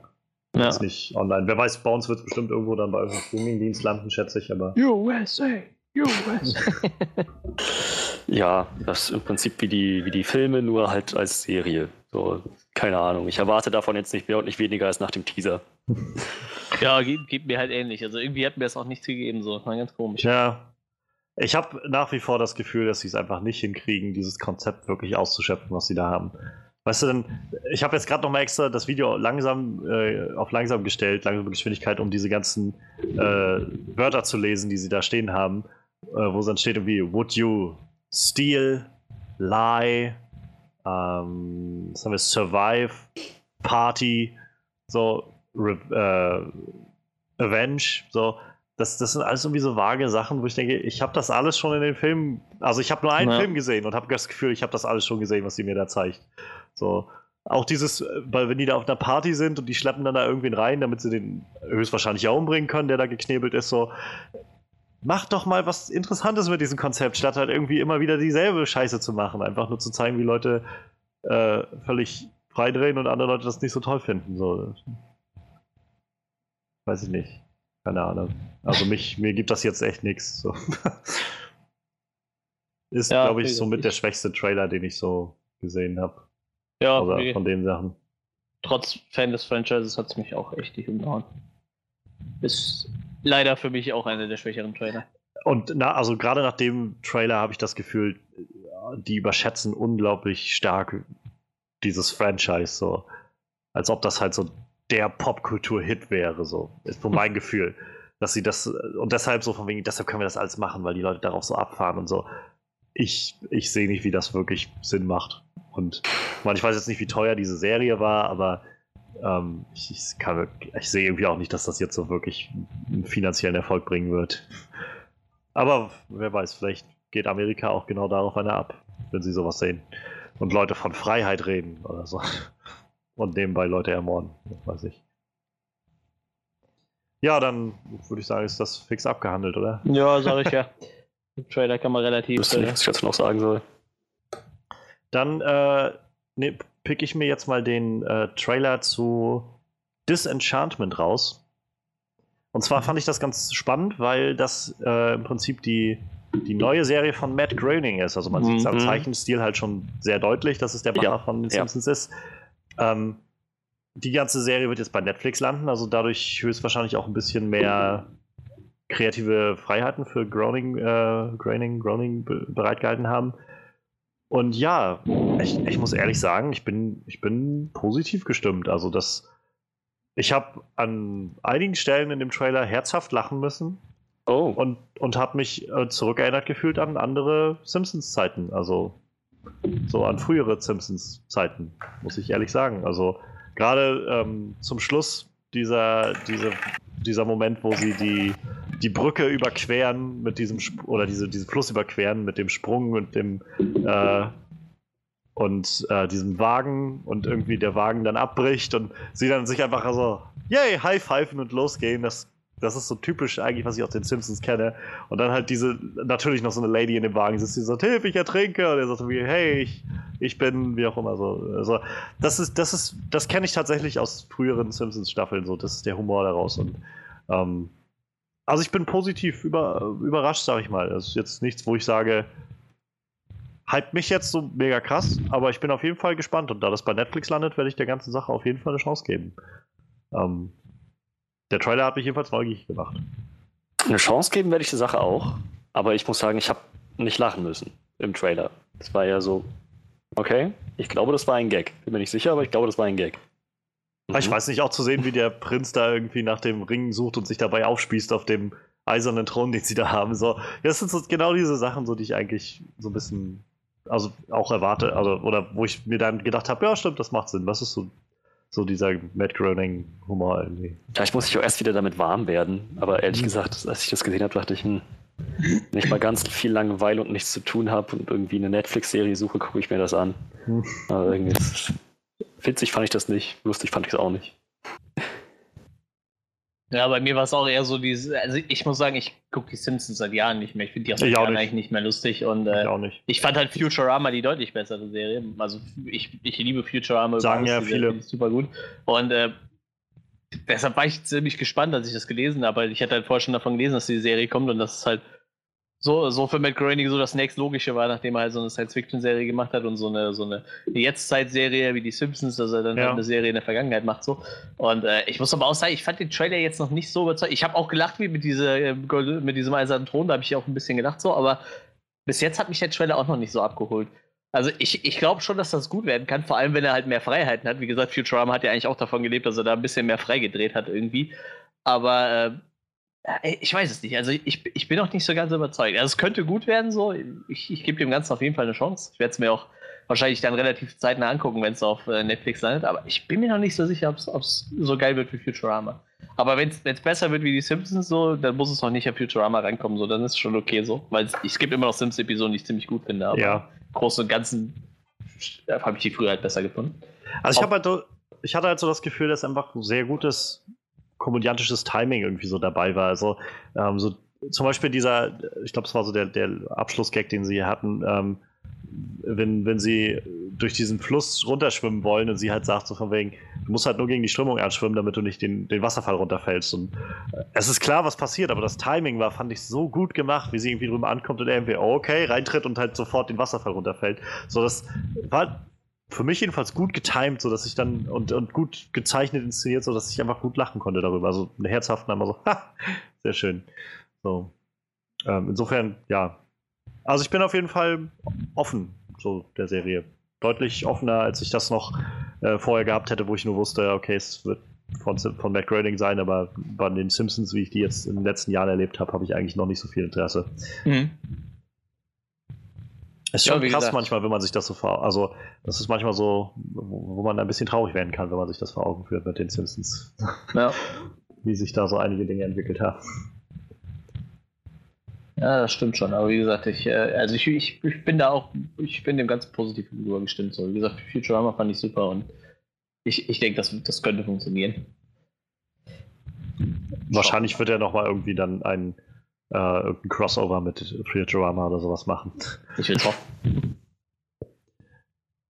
Ja. Ist nicht online. Wer weiß, bei uns wird es bestimmt irgendwo dann bei irgendeinem Streamingdienst landen, schätze ich, aber. USA! USA! ja, das ist im Prinzip wie die, wie die Filme, nur halt als Serie. So, keine Ahnung. Ich erwarte davon jetzt nicht mehr und nicht weniger als nach dem Teaser. Ja, geht, geht mir halt ähnlich. Also irgendwie hat mir das auch nichts gegeben, so. War ganz komisch. Ja. Ich habe nach wie vor das Gefühl, dass sie es einfach nicht hinkriegen, dieses Konzept wirklich auszuschöpfen, was sie da haben. Weißt du denn, ich habe jetzt gerade noch mal extra das Video langsam äh, auf langsam gestellt, langsame Geschwindigkeit, um diese ganzen äh, Wörter zu lesen, die sie da stehen haben, äh, wo es dann steht irgendwie, would you steal, lie, ähm, was haben wir, survive, party, so, re, äh, avenge, so. Das, das sind alles irgendwie so vage Sachen, wo ich denke, ich habe das alles schon in den Filmen, also ich habe nur einen ja. Film gesehen und habe das Gefühl, ich habe das alles schon gesehen, was sie mir da zeigt. So. Auch dieses, weil wenn die da auf einer Party sind und die schleppen dann da irgendwen rein, damit sie den höchstwahrscheinlich auch umbringen können, der da geknebelt ist, so. Mach doch mal was Interessantes mit diesem Konzept, statt halt irgendwie immer wieder dieselbe Scheiße zu machen. Einfach nur zu zeigen, wie Leute äh, völlig freidrehen und andere Leute das nicht so toll finden. So. Weiß ich nicht. Keine Ahnung. Also mich, mir gibt das jetzt echt nichts. So. Ist, ja, glaube ich, somit der schwächste Trailer, den ich so gesehen habe. Ja, Oder okay. von den Sachen. Trotz Fan des Franchises hat es mich auch echt nicht umgehauen. Ist leider für mich auch einer der schwächeren Trailer. Und na, also gerade nach dem Trailer habe ich das Gefühl, die überschätzen unglaublich stark dieses Franchise so. Als ob das halt so der Popkultur-Hit wäre, so. Ist so mein Gefühl. Dass sie das, und deshalb so von wegen, deshalb können wir das alles machen, weil die Leute darauf so abfahren und so. Ich, ich sehe nicht, wie das wirklich Sinn macht. Und man, ich weiß jetzt nicht, wie teuer diese Serie war, aber ähm, ich, ich, ich sehe irgendwie auch nicht, dass das jetzt so wirklich einen finanziellen Erfolg bringen wird. Aber wer weiß, vielleicht geht Amerika auch genau darauf einer ab, wenn sie sowas sehen. Und Leute von Freiheit reden oder so. Und nebenbei Leute ermorden, weiß ich. Ja, dann würde ich sagen, ist das fix abgehandelt, oder? Ja, sag ich ja. Im Trailer kann man relativ. Ich nicht, was ich jetzt noch sagen soll. Dann äh, ne, pick ich mir jetzt mal den äh, Trailer zu Disenchantment raus. Und zwar mhm. fand ich das ganz spannend, weil das äh, im Prinzip die, die neue Serie von Matt Groening ist. Also man mhm. sieht es am Zeichenstil halt schon sehr deutlich, dass es der Macher ja. von den Simpsons ja. ist. Ähm, die ganze Serie wird jetzt bei Netflix landen, also dadurch höchstwahrscheinlich auch ein bisschen mehr kreative Freiheiten für Groening, äh, Groening, Groening bereitgehalten haben. Und ja, ich, ich muss ehrlich sagen, ich bin, ich bin positiv gestimmt. Also das, ich habe an einigen Stellen in dem Trailer herzhaft lachen müssen. Oh. Und, und habe mich äh, zurückerinnert gefühlt an andere Simpsons-Zeiten. Also so an frühere Simpsons-Zeiten, muss ich ehrlich sagen. Also gerade ähm, zum Schluss dieser, diese, dieser Moment, wo sie die, die Brücke überqueren mit diesem Sp oder diese, diesen Fluss überqueren mit dem Sprung und dem äh, und äh, diesem Wagen und irgendwie der Wagen dann abbricht und sie dann sich einfach so, yay, high pfeifen und losgehen. Das, das ist so typisch eigentlich, was ich aus den Simpsons kenne. Und dann halt diese, natürlich noch so eine Lady in dem Wagen sitzt, die sagt, Hilfe, ich ertrinke. Und er sagt wie, hey, ich, ich bin, wie auch immer so. Also, das ist, das ist, das kenne ich tatsächlich aus früheren Simpsons-Staffeln so. Das ist der Humor daraus und ähm, also ich bin positiv über, überrascht, sag ich mal. Das ist jetzt nichts, wo ich sage, hype mich jetzt so mega krass, aber ich bin auf jeden Fall gespannt. Und da das bei Netflix landet, werde ich der ganzen Sache auf jeden Fall eine Chance geben. Ähm, der Trailer hat mich jedenfalls neugierig gemacht. Eine Chance geben werde ich der Sache auch, aber ich muss sagen, ich habe nicht lachen müssen im Trailer. Das war ja so, okay, ich glaube, das war ein Gag. Bin mir nicht sicher, aber ich glaube, das war ein Gag. Mhm. Ich weiß nicht, auch zu sehen, wie der Prinz da irgendwie nach dem Ring sucht und sich dabei aufspießt auf dem eisernen Thron, den sie da haben. So, das sind so genau diese Sachen, so die ich eigentlich so ein bisschen, also auch erwarte, also oder wo ich mir dann gedacht habe, ja stimmt, das macht Sinn. Was ist so so dieser Matt Groening Humor irgendwie. Ja, ich muss mich auch erst wieder damit warm werden, aber ehrlich mhm. gesagt, als ich das gesehen habe, dachte ich, hm, wenn ich mal ganz viel Langeweile und nichts zu tun habe und irgendwie eine Netflix-Serie suche, gucke ich mir das an. Mhm. Aber irgendwie witzig fand ich das nicht, lustig fand ich es auch nicht. Ja, bei mir war es auch eher so dieses, also ich muss sagen, ich gucke die Simpsons seit Jahren nicht mehr. Ich finde die aus seit Jahren eigentlich nicht mehr lustig und äh, ich, auch nicht. ich fand halt Futurama die deutlich bessere Serie. Also ich, ich liebe Futurama. Sagen ja viele. Super gut. Und äh, deshalb war ich ziemlich gespannt, als ich das gelesen habe. Ich hatte halt vorher schon davon gelesen, dass die Serie kommt und das ist halt so, so für Matt Groening so das nächstlogische war, nachdem er halt so eine Science-Fiction-Serie gemacht hat und so eine, so eine Jetztzeit-Serie wie die Simpsons, dass er dann ja. halt eine Serie in der Vergangenheit macht. so. Und äh, ich muss aber auch sagen, ich fand den Trailer jetzt noch nicht so überzeugt. Ich habe auch gelacht wie mit, diese, äh, mit diesem eisernen Thron, da habe ich auch ein bisschen gedacht so, aber bis jetzt hat mich der Trailer auch noch nicht so abgeholt. Also ich, ich glaube schon, dass das gut werden kann, vor allem wenn er halt mehr Freiheiten hat. Wie gesagt, Futurama hat ja eigentlich auch davon gelebt, dass er da ein bisschen mehr freigedreht hat irgendwie. Aber äh, ich weiß es nicht. Also ich, ich bin auch nicht so ganz überzeugt. Also es könnte gut werden so. Ich, ich gebe dem Ganzen auf jeden Fall eine Chance. Ich werde es mir auch wahrscheinlich dann relativ zeitnah angucken, wenn es auf äh, Netflix landet. Aber ich bin mir noch nicht so sicher, ob es so geil wird wie Futurama. Aber wenn es besser wird wie die Simpsons so, dann muss es noch nicht auf Futurama reinkommen. So, dann ist es schon okay so. Weil es gibt immer noch Simpsons-Episoden, die ich ziemlich gut finde. Aber ja. im Großen und Ganzen habe ich die früher halt besser gefunden. Also ich habe halt, ich hatte halt so das Gefühl, dass einfach ein sehr gutes komödiantisches Timing irgendwie so dabei war. Also ähm, so zum Beispiel dieser, ich glaube, es war so der, der Abschlussgag, den sie hatten, ähm, wenn, wenn sie durch diesen Fluss runterschwimmen wollen und sie halt sagt so von wegen, du musst halt nur gegen die Strömung anschwimmen, damit du nicht den, den Wasserfall runterfällst. Und äh, es ist klar, was passiert, aber das Timing war, fand ich, so gut gemacht, wie sie irgendwie drüber ankommt und er irgendwie, okay, reintritt und halt sofort den Wasserfall runterfällt. So, das war für mich jedenfalls gut getimed, so dass ich dann und, und gut gezeichnet inszeniert, so dass ich einfach gut lachen konnte darüber. Also herzhaft einmal so, ha, sehr schön. So. Ähm, insofern, ja. Also ich bin auf jeden Fall offen, so der Serie. Deutlich offener, als ich das noch äh, vorher gehabt hätte, wo ich nur wusste, okay, es wird von, von Matt Groening sein, aber bei den Simpsons, wie ich die jetzt in den letzten Jahren erlebt habe, habe ich eigentlich noch nicht so viel Interesse. Mhm. Es ist schon ja, krass gesagt. manchmal, wenn man sich das so vor Also, das ist manchmal so, wo, man ein bisschen traurig werden kann, wenn man sich das vor Augen führt mit den Simpsons. Ja. Wie sich da so einige Dinge entwickelt haben. Ja, das stimmt schon. Aber wie gesagt, ich, äh, also ich, ich, ich bin da auch, ich bin dem ganz positiv gestimmt. So, wie gesagt, Futurama fand ich super und ich, ich denke, das, das könnte funktionieren. Wahrscheinlich wird er nochmal irgendwie dann ein äh, irgendein Crossover mit Futurama oder sowas machen. Ich will hoffen.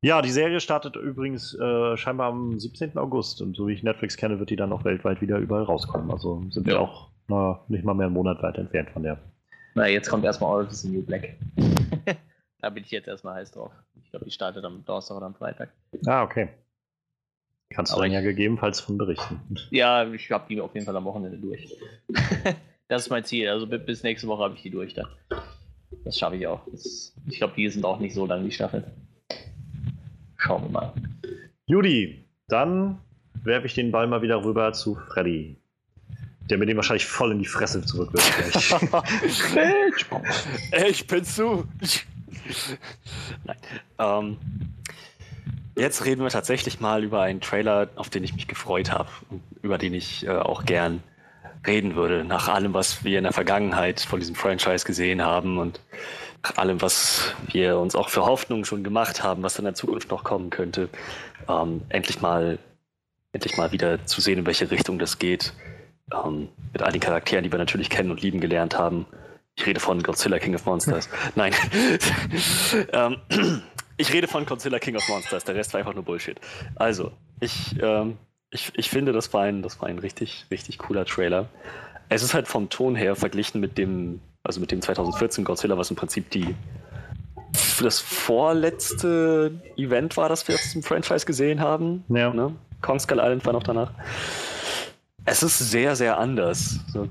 Ja, die Serie startet übrigens äh, scheinbar am 17. August und so wie ich Netflix kenne, wird die dann auch weltweit wieder überall rauskommen. Also sind ja. wir auch na, nicht mal mehr einen Monat weit entfernt von der. Na, jetzt kommt erstmal Orange is the New Black. da bin ich jetzt erstmal heiß drauf. Ich glaube, die startet am Donnerstag oder am Freitag. Ah, okay. Kannst du dann ja gegebenenfalls von berichten. Ja, ich habe die auf jeden Fall am Wochenende durch. Das ist mein Ziel. Also bis nächste Woche habe ich die durch dann. Das schaffe ich auch. Das, ich glaube, die sind auch nicht so lang, die Staffel. Schauen wir mal. Judy, dann werfe ich den Ball mal wieder rüber zu Freddy. Der mir den wahrscheinlich voll in die Fresse zurückwirft. ich bin zu. Nein. Ähm, jetzt reden wir tatsächlich mal über einen Trailer, auf den ich mich gefreut habe und über den ich äh, auch gern reden würde, nach allem, was wir in der Vergangenheit von diesem Franchise gesehen haben und nach allem, was wir uns auch für Hoffnungen schon gemacht haben, was in der Zukunft noch kommen könnte, ähm, endlich mal endlich mal wieder zu sehen, in welche Richtung das geht. Ähm, mit all den Charakteren, die wir natürlich kennen und lieben gelernt haben. Ich rede von Godzilla King of Monsters. Nein. ähm, ich rede von Godzilla King of Monsters. Der Rest war einfach nur Bullshit. Also, ich ähm, ich, ich finde, das war, ein, das war ein richtig, richtig cooler Trailer. es ist halt vom Ton her verglichen mit dem, also mit dem 2014 Godzilla, was im Prinzip die das vorletzte Event war, das wir jetzt zum Franchise gesehen haben. Ja. Ne? Kong Skull Island war noch danach. Es ist sehr, sehr anders. So,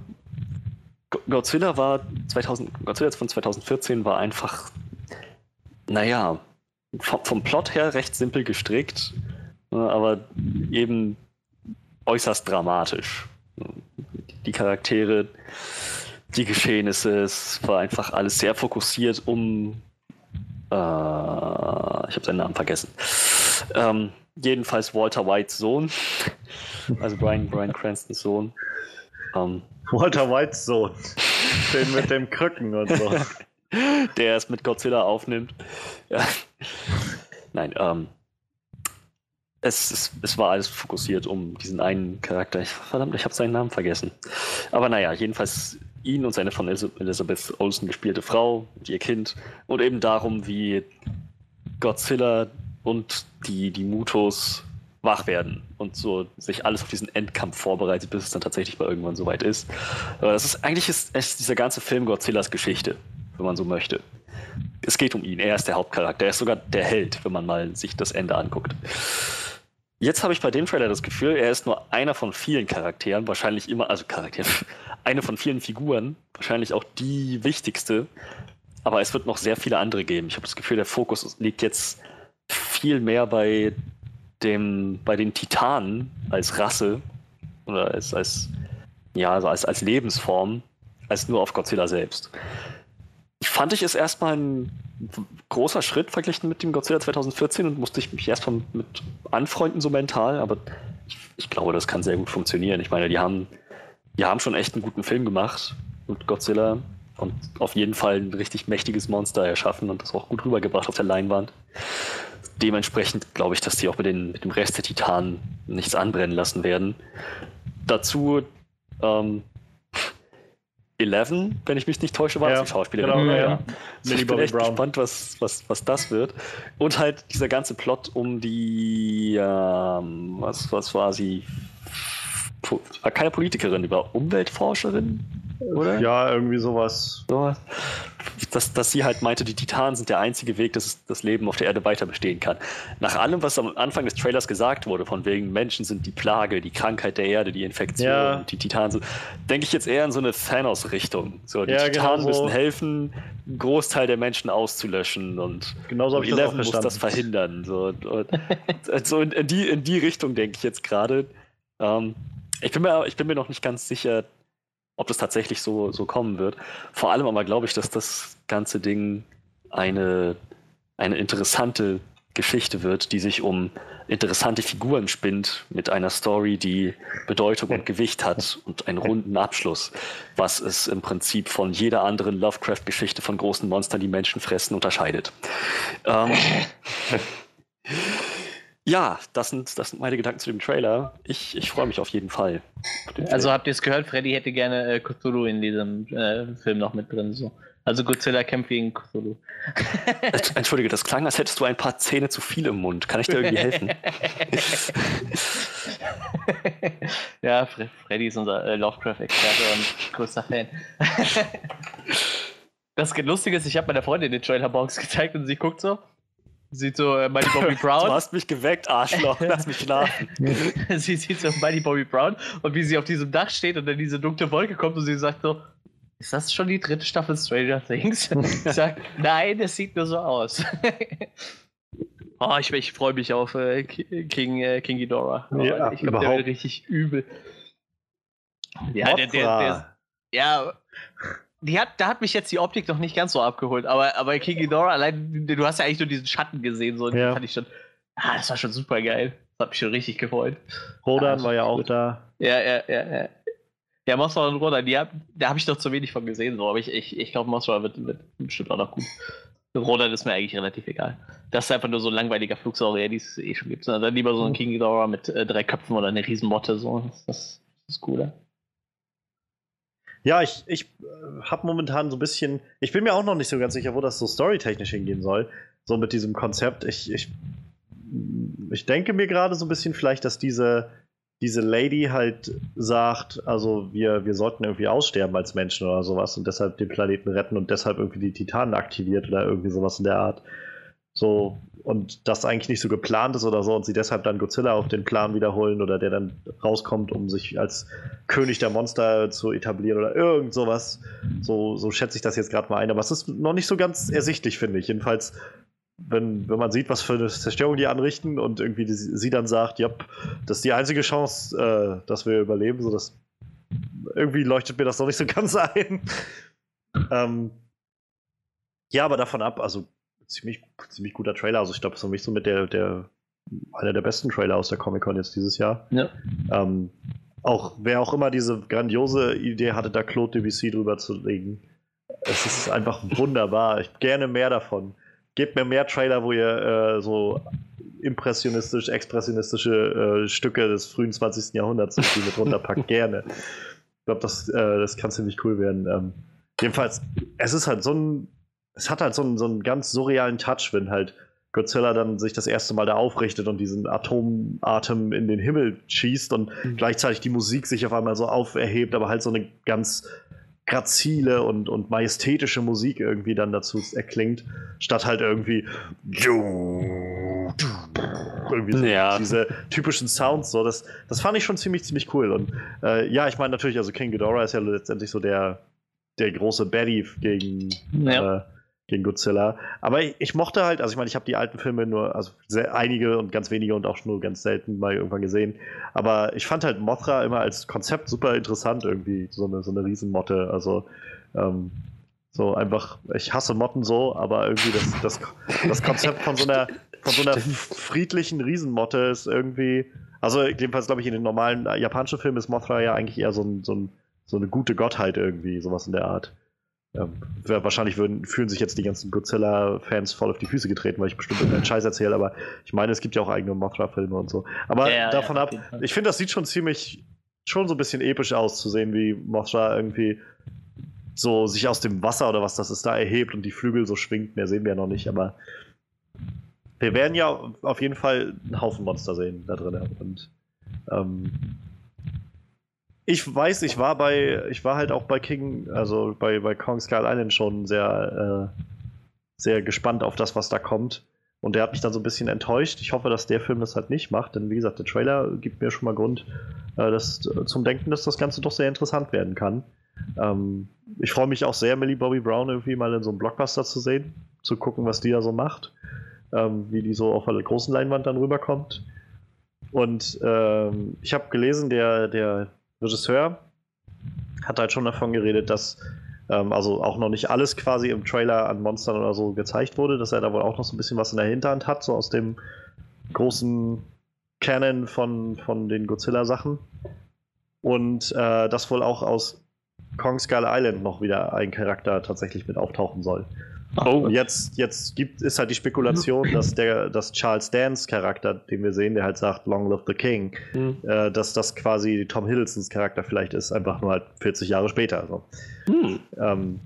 Godzilla war 2000, Godzilla von 2014 war einfach, naja, vom, vom Plot her recht simpel gestrickt, ne, aber eben äußerst dramatisch. Die Charaktere, die Geschehnisse, es war einfach alles sehr fokussiert um. Äh, ich habe seinen Namen vergessen. Ähm, jedenfalls Walter Whites Sohn, also Brian, Brian Cranstons Sohn. Ähm, Walter Whites Sohn. Den mit dem Krücken und so. Der es mit Godzilla aufnimmt. Ja. Nein, ähm, es, es, es, war alles fokussiert um diesen einen Charakter. Verdammt, ich habe seinen Namen vergessen. Aber naja, jedenfalls ihn und seine von Elizabeth Olsen gespielte Frau und ihr Kind und eben darum, wie Godzilla und die, die Mutos wach werden und so sich alles auf diesen Endkampf vorbereitet, bis es dann tatsächlich mal irgendwann soweit ist. Aber das ist eigentlich ist, ist dieser ganze Film Godzillas Geschichte, wenn man so möchte. Es geht um ihn, er ist der Hauptcharakter, er ist sogar der Held, wenn man mal sich das Ende anguckt. Jetzt habe ich bei dem Trailer das Gefühl, er ist nur einer von vielen Charakteren, wahrscheinlich immer, also Charakteren, eine von vielen Figuren, wahrscheinlich auch die wichtigste. Aber es wird noch sehr viele andere geben. Ich habe das Gefühl, der Fokus liegt jetzt viel mehr bei dem, bei den Titanen als Rasse oder als, als, ja, also als, als Lebensform, als nur auf Godzilla selbst. Fand ich es erstmal ein großer Schritt verglichen mit dem Godzilla 2014 und musste ich mich erstmal mit anfreunden, so mental, aber ich, ich, glaube, das kann sehr gut funktionieren. Ich meine, die haben, die haben schon echt einen guten Film gemacht mit Godzilla und auf jeden Fall ein richtig mächtiges Monster erschaffen und das auch gut rübergebracht auf der Leinwand dementsprechend glaube ich, dass die auch mit, den, mit dem Rest der Titanen nichts anbrennen lassen werden. Dazu ähm, Eleven, wenn ich mich nicht täusche, war ja, das die Schauspielerin. Genau, ja, ja. Also ich bin echt Brown. gespannt, was, was, was das wird. Und halt dieser ganze Plot um die, ähm, was, was war sie? War keine Politikerin, die war Umweltforscherin, oder? Ja, irgendwie sowas. sowas dass, dass sie halt meinte, die Titanen sind der einzige Weg, dass das Leben auf der Erde weiter bestehen kann. Nach allem, was am Anfang des Trailers gesagt wurde, von wegen Menschen sind die Plage, die Krankheit der Erde, die Infektion, ja. die Titanen sind, denke ich jetzt eher in so eine Thanos-Richtung. So, die ja, Titanen genau müssen helfen, einen Großteil der Menschen auszulöschen und genauso und Eleven muss das verhindern. So, so in, in, die, in die Richtung denke ich jetzt gerade. Ähm, ich, bin mir, ich bin mir noch nicht ganz sicher, ob das tatsächlich so, so kommen wird. Vor allem aber glaube ich, dass das ganze Ding eine, eine interessante Geschichte wird, die sich um interessante Figuren spinnt, mit einer Story, die Bedeutung und Gewicht hat und einen runden Abschluss, was es im Prinzip von jeder anderen Lovecraft-Geschichte von großen Monstern, die Menschen fressen, unterscheidet. Ähm, ja, das sind, das sind meine Gedanken zu dem Trailer. Ich, ich freue mich auf jeden Fall. Also habt ihr es gehört, Freddy hätte gerne äh, Cthulhu in diesem äh, Film noch mit drin. So. Also Godzilla kämpft gegen Cthulhu. Entschuldige, das klang, als hättest du ein paar Zähne zu viel im Mund. Kann ich dir irgendwie helfen? ja, Freddy ist unser äh, Lovecraft-Experte und größter Fan. das Lustige ist, ich habe meiner Freundin den Trailerbox gezeigt und sie guckt so. Sieht so äh, Mighty Bobby Brown. Du hast mich geweckt, Arschloch. Lass mich schlafen. sie sieht so Mighty Bobby Brown und wie sie auf diesem Dach steht und dann diese dunkle Wolke kommt und sie sagt so, ist das schon die dritte Staffel Stranger Things? ich sag, nein, es sieht nur so aus. oh, ich, ich freue mich auf äh, King, äh, King Ghidorah. Oh, ja, ich glaube, der wird richtig übel. Ja, der, der, der, ja, die hat, da hat mich jetzt die Optik noch nicht ganz so abgeholt, aber, aber King Ghidorah, allein, du hast ja eigentlich nur diesen Schatten gesehen, so, ja. fand ich schon, ah, das war schon super geil. Das hat mich schon richtig gefreut. Rodan ah, war ja auch gut. da. Ja, ja, ja, ja. Ja, Mothra und Rodan, die hab, da habe ich noch zu wenig von gesehen, so, aber ich, ich, ich glaube, Mothra wird, wird bestimmt auch noch gut. Rodan ist mir eigentlich relativ egal. Das ist einfach nur so ein langweiliger Flugsaurier, die es eh schon gibt. Also dann lieber so ein mhm. King Ghidorah mit äh, drei Köpfen oder eine Riesenmotte, so. Das, das ist cooler. Ja, ich, ich äh, habe momentan so ein bisschen, ich bin mir auch noch nicht so ganz sicher, wo das so storytechnisch hingehen soll, so mit diesem Konzept. Ich, ich, ich denke mir gerade so ein bisschen vielleicht, dass diese, diese Lady halt sagt, also wir, wir sollten irgendwie aussterben als Menschen oder sowas und deshalb den Planeten retten und deshalb irgendwie die Titanen aktiviert oder irgendwie sowas in der Art. So, und das eigentlich nicht so geplant ist oder so und sie deshalb dann Godzilla auf den Plan wiederholen oder der dann rauskommt, um sich als König der Monster zu etablieren oder irgend sowas. So, so schätze ich das jetzt gerade mal ein. Aber es ist noch nicht so ganz ersichtlich, finde ich. Jedenfalls, wenn, wenn man sieht, was für eine Zerstörung die anrichten und irgendwie die, sie dann sagt, ja, das ist die einzige Chance, äh, dass wir überleben, so dass irgendwie leuchtet mir das noch nicht so ganz ein. ähm, ja, aber davon ab, also ziemlich, ziemlich guter Trailer. Also ich glaube, für mich so mit der, der einer der besten Trailer aus der Comic-Con jetzt dieses Jahr. Ja. Ähm, auch wer auch immer diese grandiose Idee hatte, da Claude Debussy drüber zu legen. Es ist einfach wunderbar. Ich gerne mehr davon. Gebt mir mehr Trailer, wo ihr äh, so impressionistisch, expressionistische äh, Stücke des frühen 20. Jahrhunderts mit runterpackt. gerne. Ich glaube, das, äh, das kann ziemlich cool werden. Ähm, jedenfalls, es ist halt so ein es hat halt so einen, so einen ganz surrealen Touch, wenn halt Godzilla dann sich das erste Mal da aufrichtet und diesen Atomatem in den Himmel schießt und mhm. gleichzeitig die Musik sich auf einmal so auferhebt, aber halt so eine ganz grazile und, und majestätische Musik irgendwie dann dazu erklingt, statt halt irgendwie irgendwie so ja. diese typischen Sounds. So, das, das fand ich schon ziemlich, ziemlich cool. Und äh, ja, ich meine natürlich, also King Ghidorah ist ja letztendlich so der, der große Baddie gegen ja. äh, gegen Godzilla. Aber ich, ich, mochte halt, also ich meine, ich habe die alten Filme nur, also sehr, einige und ganz wenige und auch nur ganz selten mal irgendwann gesehen. Aber ich fand halt Mothra immer als Konzept super interessant irgendwie, so eine, so eine Riesenmotte. Also ähm, so einfach, ich hasse Motten so, aber irgendwie das, das, das Konzept von so einer, von so einer friedlichen Riesenmotte ist irgendwie, also jedenfalls glaube ich in den normalen japanischen Filmen ist Mothra ja eigentlich eher so, ein, so, ein, so eine gute Gottheit irgendwie, sowas in der Art. Ähm, wahrscheinlich würden, fühlen sich jetzt die ganzen Godzilla-Fans voll auf die Füße getreten, weil ich bestimmt irgendeinen Scheiß erzähle, aber ich meine, es gibt ja auch eigene Mothra-Filme und so. Aber ja, davon ja, ab, ich finde, das sieht schon ziemlich, schon so ein bisschen episch aus, zu sehen, wie Mothra irgendwie so sich aus dem Wasser oder was das ist, da erhebt und die Flügel so schwingt. Mehr sehen wir ja noch nicht, aber wir werden ja auf jeden Fall einen Haufen Monster sehen da drin. Und ähm, ich weiß, ich war bei, ich war halt auch bei King, also bei, bei Kong Skull Island schon sehr, äh, sehr gespannt auf das, was da kommt. Und der hat mich dann so ein bisschen enttäuscht. Ich hoffe, dass der Film das halt nicht macht, denn wie gesagt, der Trailer gibt mir schon mal Grund äh, das, äh, zum Denken, dass das Ganze doch sehr interessant werden kann. Ähm, ich freue mich auch sehr, Millie Bobby Brown irgendwie mal in so einem Blockbuster zu sehen, zu gucken, was die da so macht, ähm, wie die so auf der großen Leinwand dann rüberkommt. Und ähm, ich habe gelesen, der, der Regisseur hat halt schon davon geredet, dass ähm, also auch noch nicht alles quasi im Trailer an Monstern oder so gezeigt wurde, dass er da wohl auch noch so ein bisschen was in der Hinterhand hat, so aus dem großen Canon von, von den Godzilla-Sachen. Und äh, dass wohl auch aus Kong Skull Island noch wieder ein Charakter tatsächlich mit auftauchen soll. Oh. Jetzt, jetzt gibt, ist halt die Spekulation, dass der, dass Charles Dance Charakter, den wir sehen, der halt sagt, Long live the King, mhm. äh, dass das quasi Tom Hiddlestons Charakter vielleicht ist, einfach nur halt 40 Jahre später. Also. Mhm. Ähm,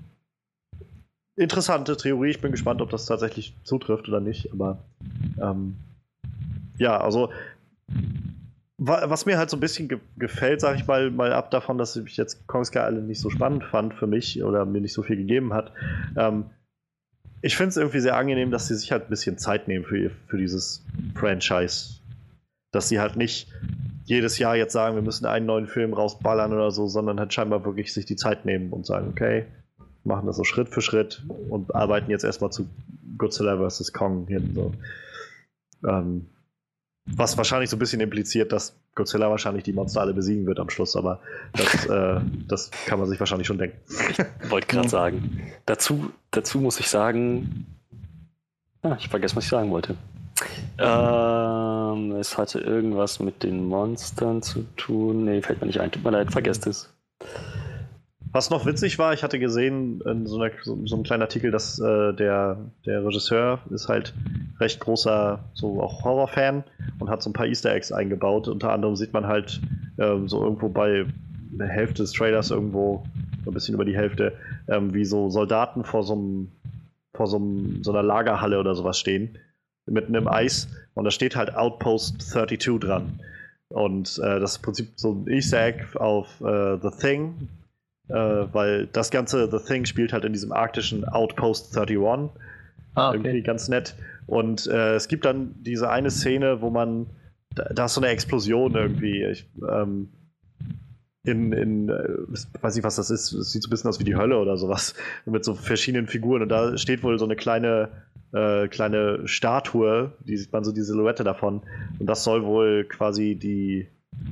interessante Theorie, ich bin gespannt, ob das tatsächlich zutrifft oder nicht, aber ähm, ja, also was mir halt so ein bisschen ge gefällt, sag ich mal, mal ab davon, dass ich jetzt Kong Sky Island nicht so spannend fand für mich oder mir nicht so viel gegeben hat, ähm, ich finde es irgendwie sehr angenehm, dass sie sich halt ein bisschen Zeit nehmen für, für dieses Franchise. Dass sie halt nicht jedes Jahr jetzt sagen, wir müssen einen neuen Film rausballern oder so, sondern halt scheinbar wirklich sich die Zeit nehmen und sagen, okay, machen das so Schritt für Schritt und arbeiten jetzt erstmal zu Godzilla vs. Kong hin. So. Ähm, was wahrscheinlich so ein bisschen impliziert, dass Godzilla wahrscheinlich die Monster alle besiegen wird am Schluss, aber das, äh, das kann man sich wahrscheinlich schon denken. Ich wollte gerade sagen. Dazu, dazu muss ich sagen. Ah, ich vergesse, was ich sagen wollte. Ähm, es hatte irgendwas mit den Monstern zu tun. Nee, fällt mir nicht ein. Tut mir leid, vergesst es. Was noch witzig war, ich hatte gesehen in so, einer, so, so einem kleinen Artikel, dass äh, der, der Regisseur ist halt recht großer, so auch Horrorfan und hat so ein paar Easter Eggs eingebaut. Unter anderem sieht man halt ähm, so irgendwo bei der Hälfte des Trailers irgendwo, ein bisschen über die Hälfte, ähm, wie so Soldaten vor so einem, vor so, einem, so einer Lagerhalle oder sowas stehen, mitten im Eis. Und da steht halt Outpost 32 dran. Und äh, das ist im Prinzip so ein Easter Egg auf äh, The Thing, äh, weil das ganze The Thing spielt halt in diesem arktischen Outpost 31. Ah, okay. Irgendwie ganz nett. Und äh, es gibt dann diese eine Szene, wo man, da, da ist so eine Explosion irgendwie. Ich, ähm, in, in äh, weiß nicht, was das ist, es sieht so ein bisschen aus wie die Hölle oder sowas, mit so verschiedenen Figuren. Und da steht wohl so eine kleine, äh, kleine Statue, die sieht man so die Silhouette davon. Und das soll wohl quasi die,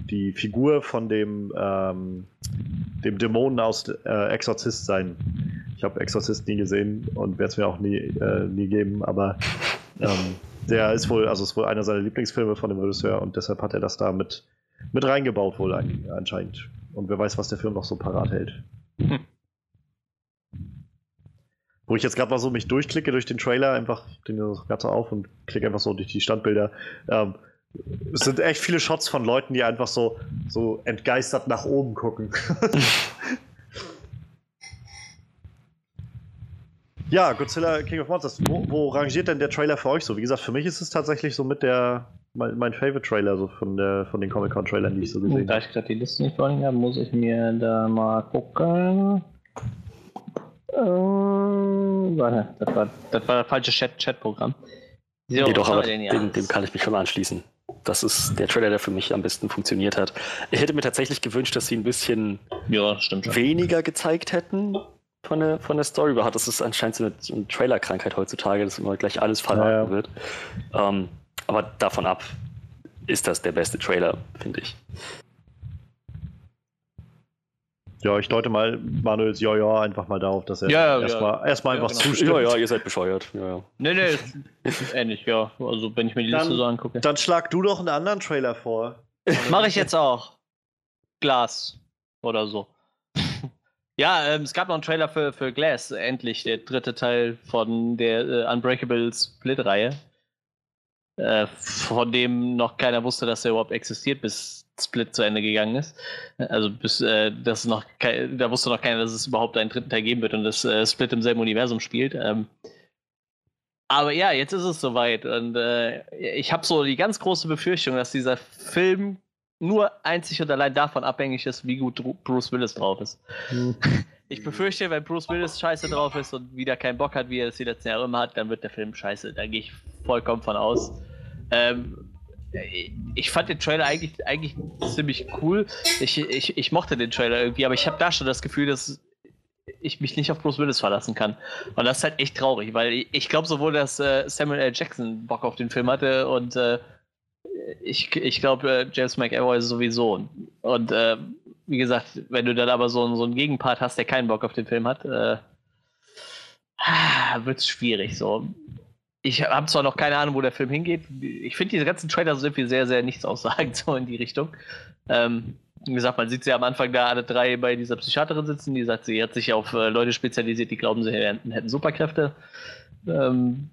die Figur von dem, ähm, dem Dämonen aus äh, Exorzist sein. Ich habe Exorzist nie gesehen und werde es mir auch nie, äh, nie geben, aber ähm, der ist wohl, also ist wohl einer seiner Lieblingsfilme von dem Regisseur und deshalb hat er das da mit, mit reingebaut, wohl anscheinend. Und wer weiß, was der Film noch so parat hält. Hm. Wo ich jetzt gerade mal so mich durchklicke durch den Trailer, einfach den so auf und klicke einfach so durch die Standbilder. Ähm, es sind echt viele Shots von Leuten, die einfach so, so entgeistert nach oben gucken. ja, Godzilla King of Monsters. Wo, wo, rangiert denn der Trailer für euch so? Wie gesagt, für mich ist es tatsächlich so mit der mein, mein Favorite-Trailer so von, der, von den Comic-Con-Trailern, die ich so gesehen habe. Da ich gerade die Liste nicht vorliegen habe, muss ich mir da mal gucken. Äh, warte, das war, das war das falsche Chat-Programm. So, nee, doch, aber dem, dem, kann ich mich schon mal anschließen. Das ist der Trailer, der für mich am besten funktioniert hat. Ich hätte mir tatsächlich gewünscht, dass sie ein bisschen ja, weniger gezeigt hätten von der, von der Story. Überhaupt, das ist anscheinend so eine, eine Trailer-Krankheit heutzutage, dass immer gleich alles verraten ja, ja. wird. Ähm, aber davon ab ist das der beste Trailer, finde ich. Ja, ich deute mal Manuels Ja, ja einfach mal darauf, dass er ja, ja, erstmal ja. erst einfach genau. zustimmt. Ja, ja, ihr seid bescheuert. Ja, ja. Nee, nee, ähnlich, ja. Also, wenn ich mir die Liste so angucke. Dann schlag du doch einen anderen Trailer vor. Mache ich jetzt auch. Glas oder so. ja, ähm, es gab noch einen Trailer für, für Glass, endlich, der dritte Teil von der äh, Unbreakable Split-Reihe äh, von dem noch keiner wusste, dass er überhaupt existiert, bis Split zu Ende gegangen ist. Also bis äh, das noch da wusste noch keiner, dass es überhaupt einen dritten Teil geben wird und dass äh, Split im selben Universum spielt. Ähm, aber ja, jetzt ist es soweit und äh, ich habe so die ganz große Befürchtung, dass dieser Film nur einzig und allein davon abhängig ist, wie gut Bruce Willis drauf ist. Hm. Ich befürchte, wenn Bruce Willis scheiße drauf ist und wieder keinen Bock hat, wie er es die letzten Jahre immer hat, dann wird der Film scheiße. Da gehe ich vollkommen von aus. Ähm, ich fand den Trailer eigentlich, eigentlich ziemlich cool. Ich, ich, ich mochte den Trailer irgendwie, aber ich habe da schon das Gefühl, dass ich mich nicht auf Bruce Willis verlassen kann. Und das ist halt echt traurig, weil ich glaube sowohl, dass äh, Samuel L. Jackson Bock auf den Film hatte und äh, ich, ich glaube, äh, James McAvoy sowieso. Und äh, wie gesagt, wenn du dann aber so, so einen Gegenpart hast, der keinen Bock auf den Film hat, äh, wird es schwierig. So ich habe zwar noch keine Ahnung, wo der Film hingeht. Ich finde diese ganzen Trailer so irgendwie sehr, sehr nichts aussagend, so in die Richtung. Ähm, wie gesagt, man sieht sie am Anfang da alle drei bei dieser Psychiaterin sitzen, die sagt, sie hat sich auf äh, Leute spezialisiert, die glauben, sie hätten, Superkräfte. Ähm,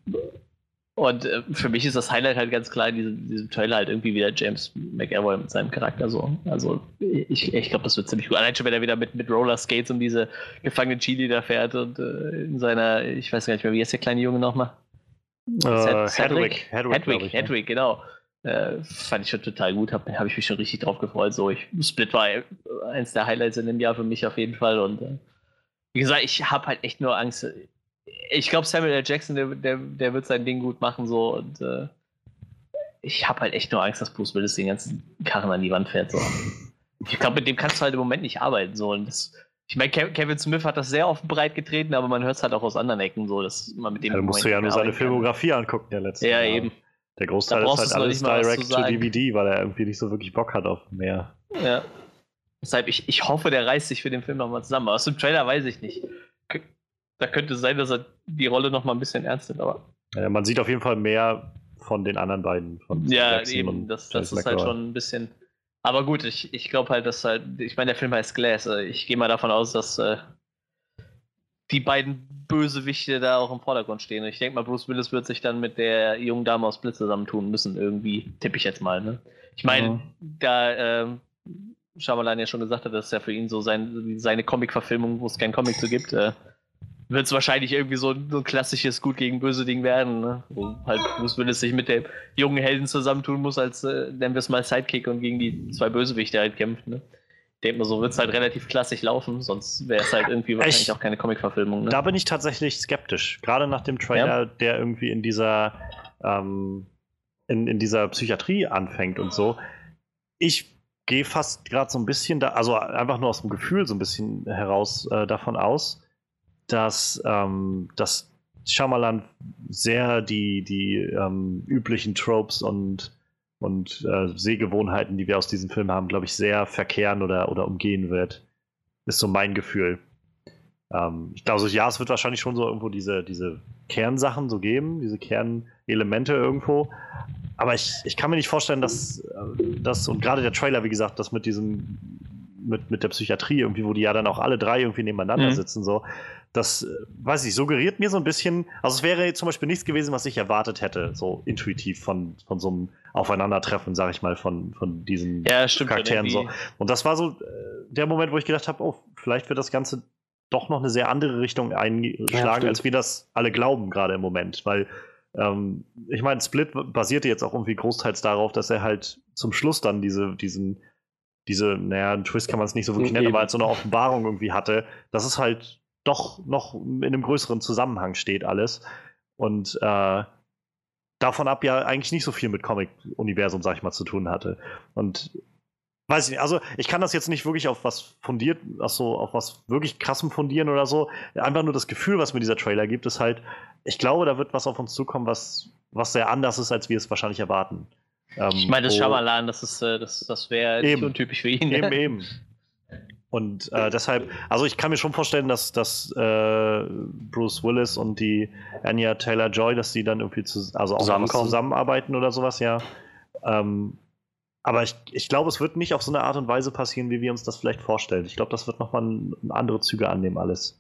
und äh, für mich ist das Highlight halt ganz klar in diesem, diesem Trailer halt irgendwie wieder James McAvoy mit seinem Charakter so. Also ich, ich glaube, das wird ziemlich gut. Allein schon, wenn er wieder mit, mit Roller Skates um diese gefangene Chili da fährt und äh, in seiner, ich weiß gar nicht mehr, wie ist der kleine Junge nochmal? Äh, Hedwig. Hedwig, Hedwig, ich, Hedwig genau. Äh, fand ich schon total gut, habe hab ich mich schon richtig drauf gefreut. So, ich, Split war eins der Highlights in dem Jahr für mich auf jeden Fall. Und äh, wie gesagt, ich habe halt echt nur Angst. Ich glaube, Samuel L. Jackson, der, der, der, wird sein Ding gut machen. So, und äh, ich habe halt echt nur Angst, dass Bruce Willis den ganzen Karren an die Wand fährt. So. Ich glaube, mit dem kannst du halt im Moment nicht arbeiten. So. Und das, ich meine, Kevin Smith hat das sehr offen breit getreten, aber man hört es halt auch aus anderen Ecken so, dass man mit dem. Ja, du musst du ja nur seine Filmografie kann. angucken, der letzte. Ja, Jahr. eben. Der Großteil ist halt alles direct to DVD, weil er irgendwie nicht so wirklich Bock hat auf mehr. Ja. Deshalb, ich, ich hoffe, der reißt sich für den Film nochmal zusammen. Aus dem Trailer weiß ich nicht. Da könnte es sein, dass er die Rolle nochmal ein bisschen ernst nimmt, aber. Ja, man sieht auf jeden Fall mehr von den anderen beiden. Von ja, Jackson eben. Das, das ist halt schon ein bisschen aber gut, ich, ich glaube halt, dass halt, ich meine, der Film heißt Glass. Also ich gehe mal davon aus, dass äh, die beiden Bösewichte da auch im Vordergrund stehen. Ich denke mal, Bruce Willis wird sich dann mit der jungen Dame aus Blitz zusammentun müssen, irgendwie, tippe ich jetzt mal. Ne? Ich meine, ja. da äh, Shyamalan ja schon gesagt hat, dass ja für ihn so sein, seine Comic-Verfilmung, wo es keinen Comic zu gibt, äh, wird es wahrscheinlich irgendwie so, so, ein klassisches Gut gegen Böse Ding werden, ne? wo halt Bruce Willis sich mit dem jungen Helden zusammentun muss, als, äh, nennen wir es mal, Sidekick und gegen die zwei Bösewichte halt kämpft. Ne? Ich denke mal, so wird es halt relativ klassisch laufen, sonst wäre es halt irgendwie wahrscheinlich auch keine Comic-Verfilmung. Ne? Da bin ich tatsächlich skeptisch, gerade nach dem Trailer, ja. der irgendwie in dieser, ähm, in, in dieser Psychiatrie anfängt und so. Ich gehe fast gerade so ein bisschen da, also einfach nur aus dem Gefühl so ein bisschen heraus äh, davon aus, dass, ähm, dass Shyamalan sehr die, die ähm, üblichen Tropes und, und äh, Sehgewohnheiten, die wir aus diesem Film haben, glaube ich, sehr verkehren oder, oder umgehen wird. Ist so mein Gefühl. Ähm, ich glaube, so, ja, es wird wahrscheinlich schon so irgendwo diese, diese Kernsachen so geben, diese Kernelemente irgendwo. Aber ich, ich kann mir nicht vorstellen, dass äh, das, und gerade der Trailer, wie gesagt, das mit diesem, mit, mit der Psychiatrie irgendwie, wo die ja dann auch alle drei irgendwie nebeneinander mhm. sitzen, so, das, äh, weiß ich, suggeriert mir so ein bisschen, also es wäre zum Beispiel nichts gewesen, was ich erwartet hätte, so intuitiv von, von so einem Aufeinandertreffen, sag ich mal, von, von diesen ja, stimmt, Charakteren. So. Und das war so äh, der Moment, wo ich gedacht habe, oh, vielleicht wird das Ganze doch noch eine sehr andere Richtung einschlagen, ja, als wir das alle glauben, gerade im Moment. Weil, ähm, ich meine, Split basierte jetzt auch irgendwie großteils darauf, dass er halt zum Schluss dann diese, diesen, diese, naja, einen Twist kann man es nicht so wirklich nennen, aber als so eine Offenbarung irgendwie hatte, dass es halt doch noch in einem größeren Zusammenhang steht alles. Und äh, davon ab ja eigentlich nicht so viel mit Comic-Universum, sag ich mal, zu tun hatte. Und weiß ich nicht, also ich kann das jetzt nicht wirklich auf was fundiert, so auf was wirklich krassem fundieren oder so. Einfach nur das Gefühl, was mir dieser Trailer gibt, ist halt, ich glaube, da wird was auf uns zukommen, was, was sehr anders ist, als wir es wahrscheinlich erwarten. Ähm, ich meine, das Shyamalan, das ist, äh, das, das wäre untypisch für ihn. Eben, eben. Und äh, deshalb, also ich kann mir schon vorstellen, dass, dass äh, Bruce Willis und die Anya Taylor Joy, dass die dann irgendwie zu, also auch zusammenarbeiten oder sowas, ja. Ähm, aber ich, ich glaube, es wird nicht auf so eine Art und Weise passieren, wie wir uns das vielleicht vorstellen. Ich glaube, das wird nochmal andere Züge annehmen, alles.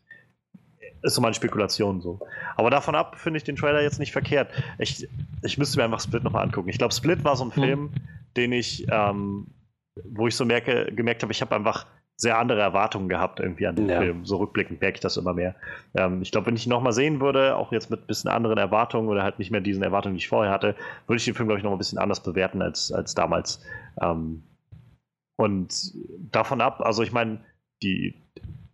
Ist so meine Spekulation so. Aber davon ab finde ich den Trailer jetzt nicht verkehrt. Ich, ich müsste mir einfach Split nochmal angucken. Ich glaube, Split war so ein hm. Film, den ich, ähm, wo ich so merke, gemerkt habe, ich habe einfach sehr andere Erwartungen gehabt irgendwie an den ja. Film. So rückblickend merke ich das immer mehr. Ähm, ich glaube, wenn ich ihn nochmal sehen würde, auch jetzt mit ein bisschen anderen Erwartungen oder halt nicht mehr diesen Erwartungen, die ich vorher hatte, würde ich den Film, glaube ich, noch ein bisschen anders bewerten als, als damals. Ähm, und davon ab, also ich meine, die,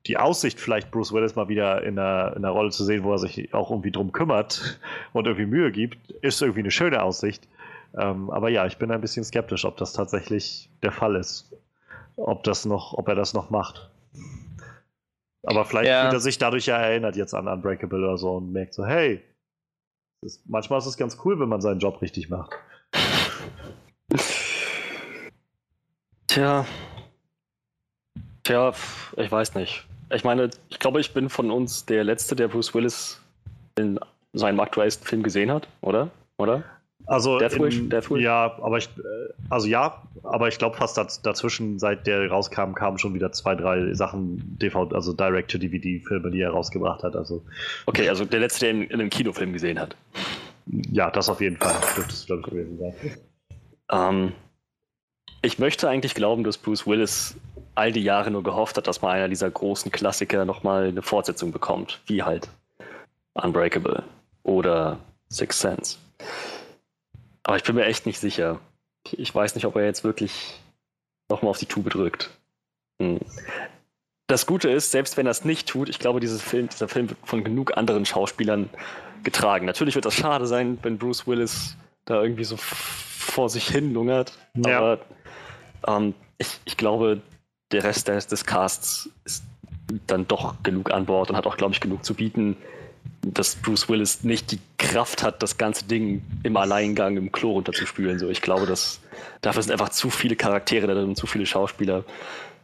die Aussicht, vielleicht Bruce Willis mal wieder in einer, in einer Rolle zu sehen, wo er sich auch irgendwie drum kümmert und irgendwie Mühe gibt, ist irgendwie eine schöne Aussicht. Ähm, aber ja, ich bin ein bisschen skeptisch, ob das tatsächlich der Fall ist ob das noch, ob er das noch macht. Aber vielleicht ja. fühlt er sich dadurch ja erinnert jetzt an Unbreakable oder so und merkt so, hey, ist, manchmal ist es ganz cool, wenn man seinen Job richtig macht. Tja. Tja, ich weiß nicht. Ich meine, ich glaube, ich bin von uns der Letzte, der Bruce Willis in seinem aktuellsten Film gesehen hat, oder? Oder? Also Deathwish, in, Deathwish? Ja, aber ich, äh, also ja, aber ich glaube fast dazwischen, seit der rauskam, kamen schon wieder zwei, drei Sachen, DVD, also Direct-to-DVD-Filme, die er rausgebracht hat. Also. Okay, also der letzte, der in, in einem Kinofilm gesehen hat. Ja, das auf jeden Fall. Dürfte es, glaube ich, gewesen sein. Ähm, ich möchte eigentlich glauben, dass Bruce Willis all die Jahre nur gehofft hat, dass mal einer dieser großen Klassiker nochmal eine Fortsetzung bekommt, wie halt Unbreakable oder Sixth Sense. Aber ich bin mir echt nicht sicher. Ich weiß nicht, ob er jetzt wirklich nochmal auf die Tube drückt. Hm. Das Gute ist, selbst wenn er es nicht tut, ich glaube, Film, dieser Film wird von genug anderen Schauspielern getragen. Natürlich wird das schade sein, wenn Bruce Willis da irgendwie so vor sich hin lungert. Ja. Aber ähm, ich, ich glaube, der Rest des, des Casts ist dann doch genug an Bord und hat auch, glaube ich, genug zu bieten, dass Bruce Willis nicht die Kraft hat, das ganze Ding im Alleingang im Klo runterzuspülen. So, ich glaube, dass dafür sind einfach zu viele Charaktere da drin, zu viele Schauspieler.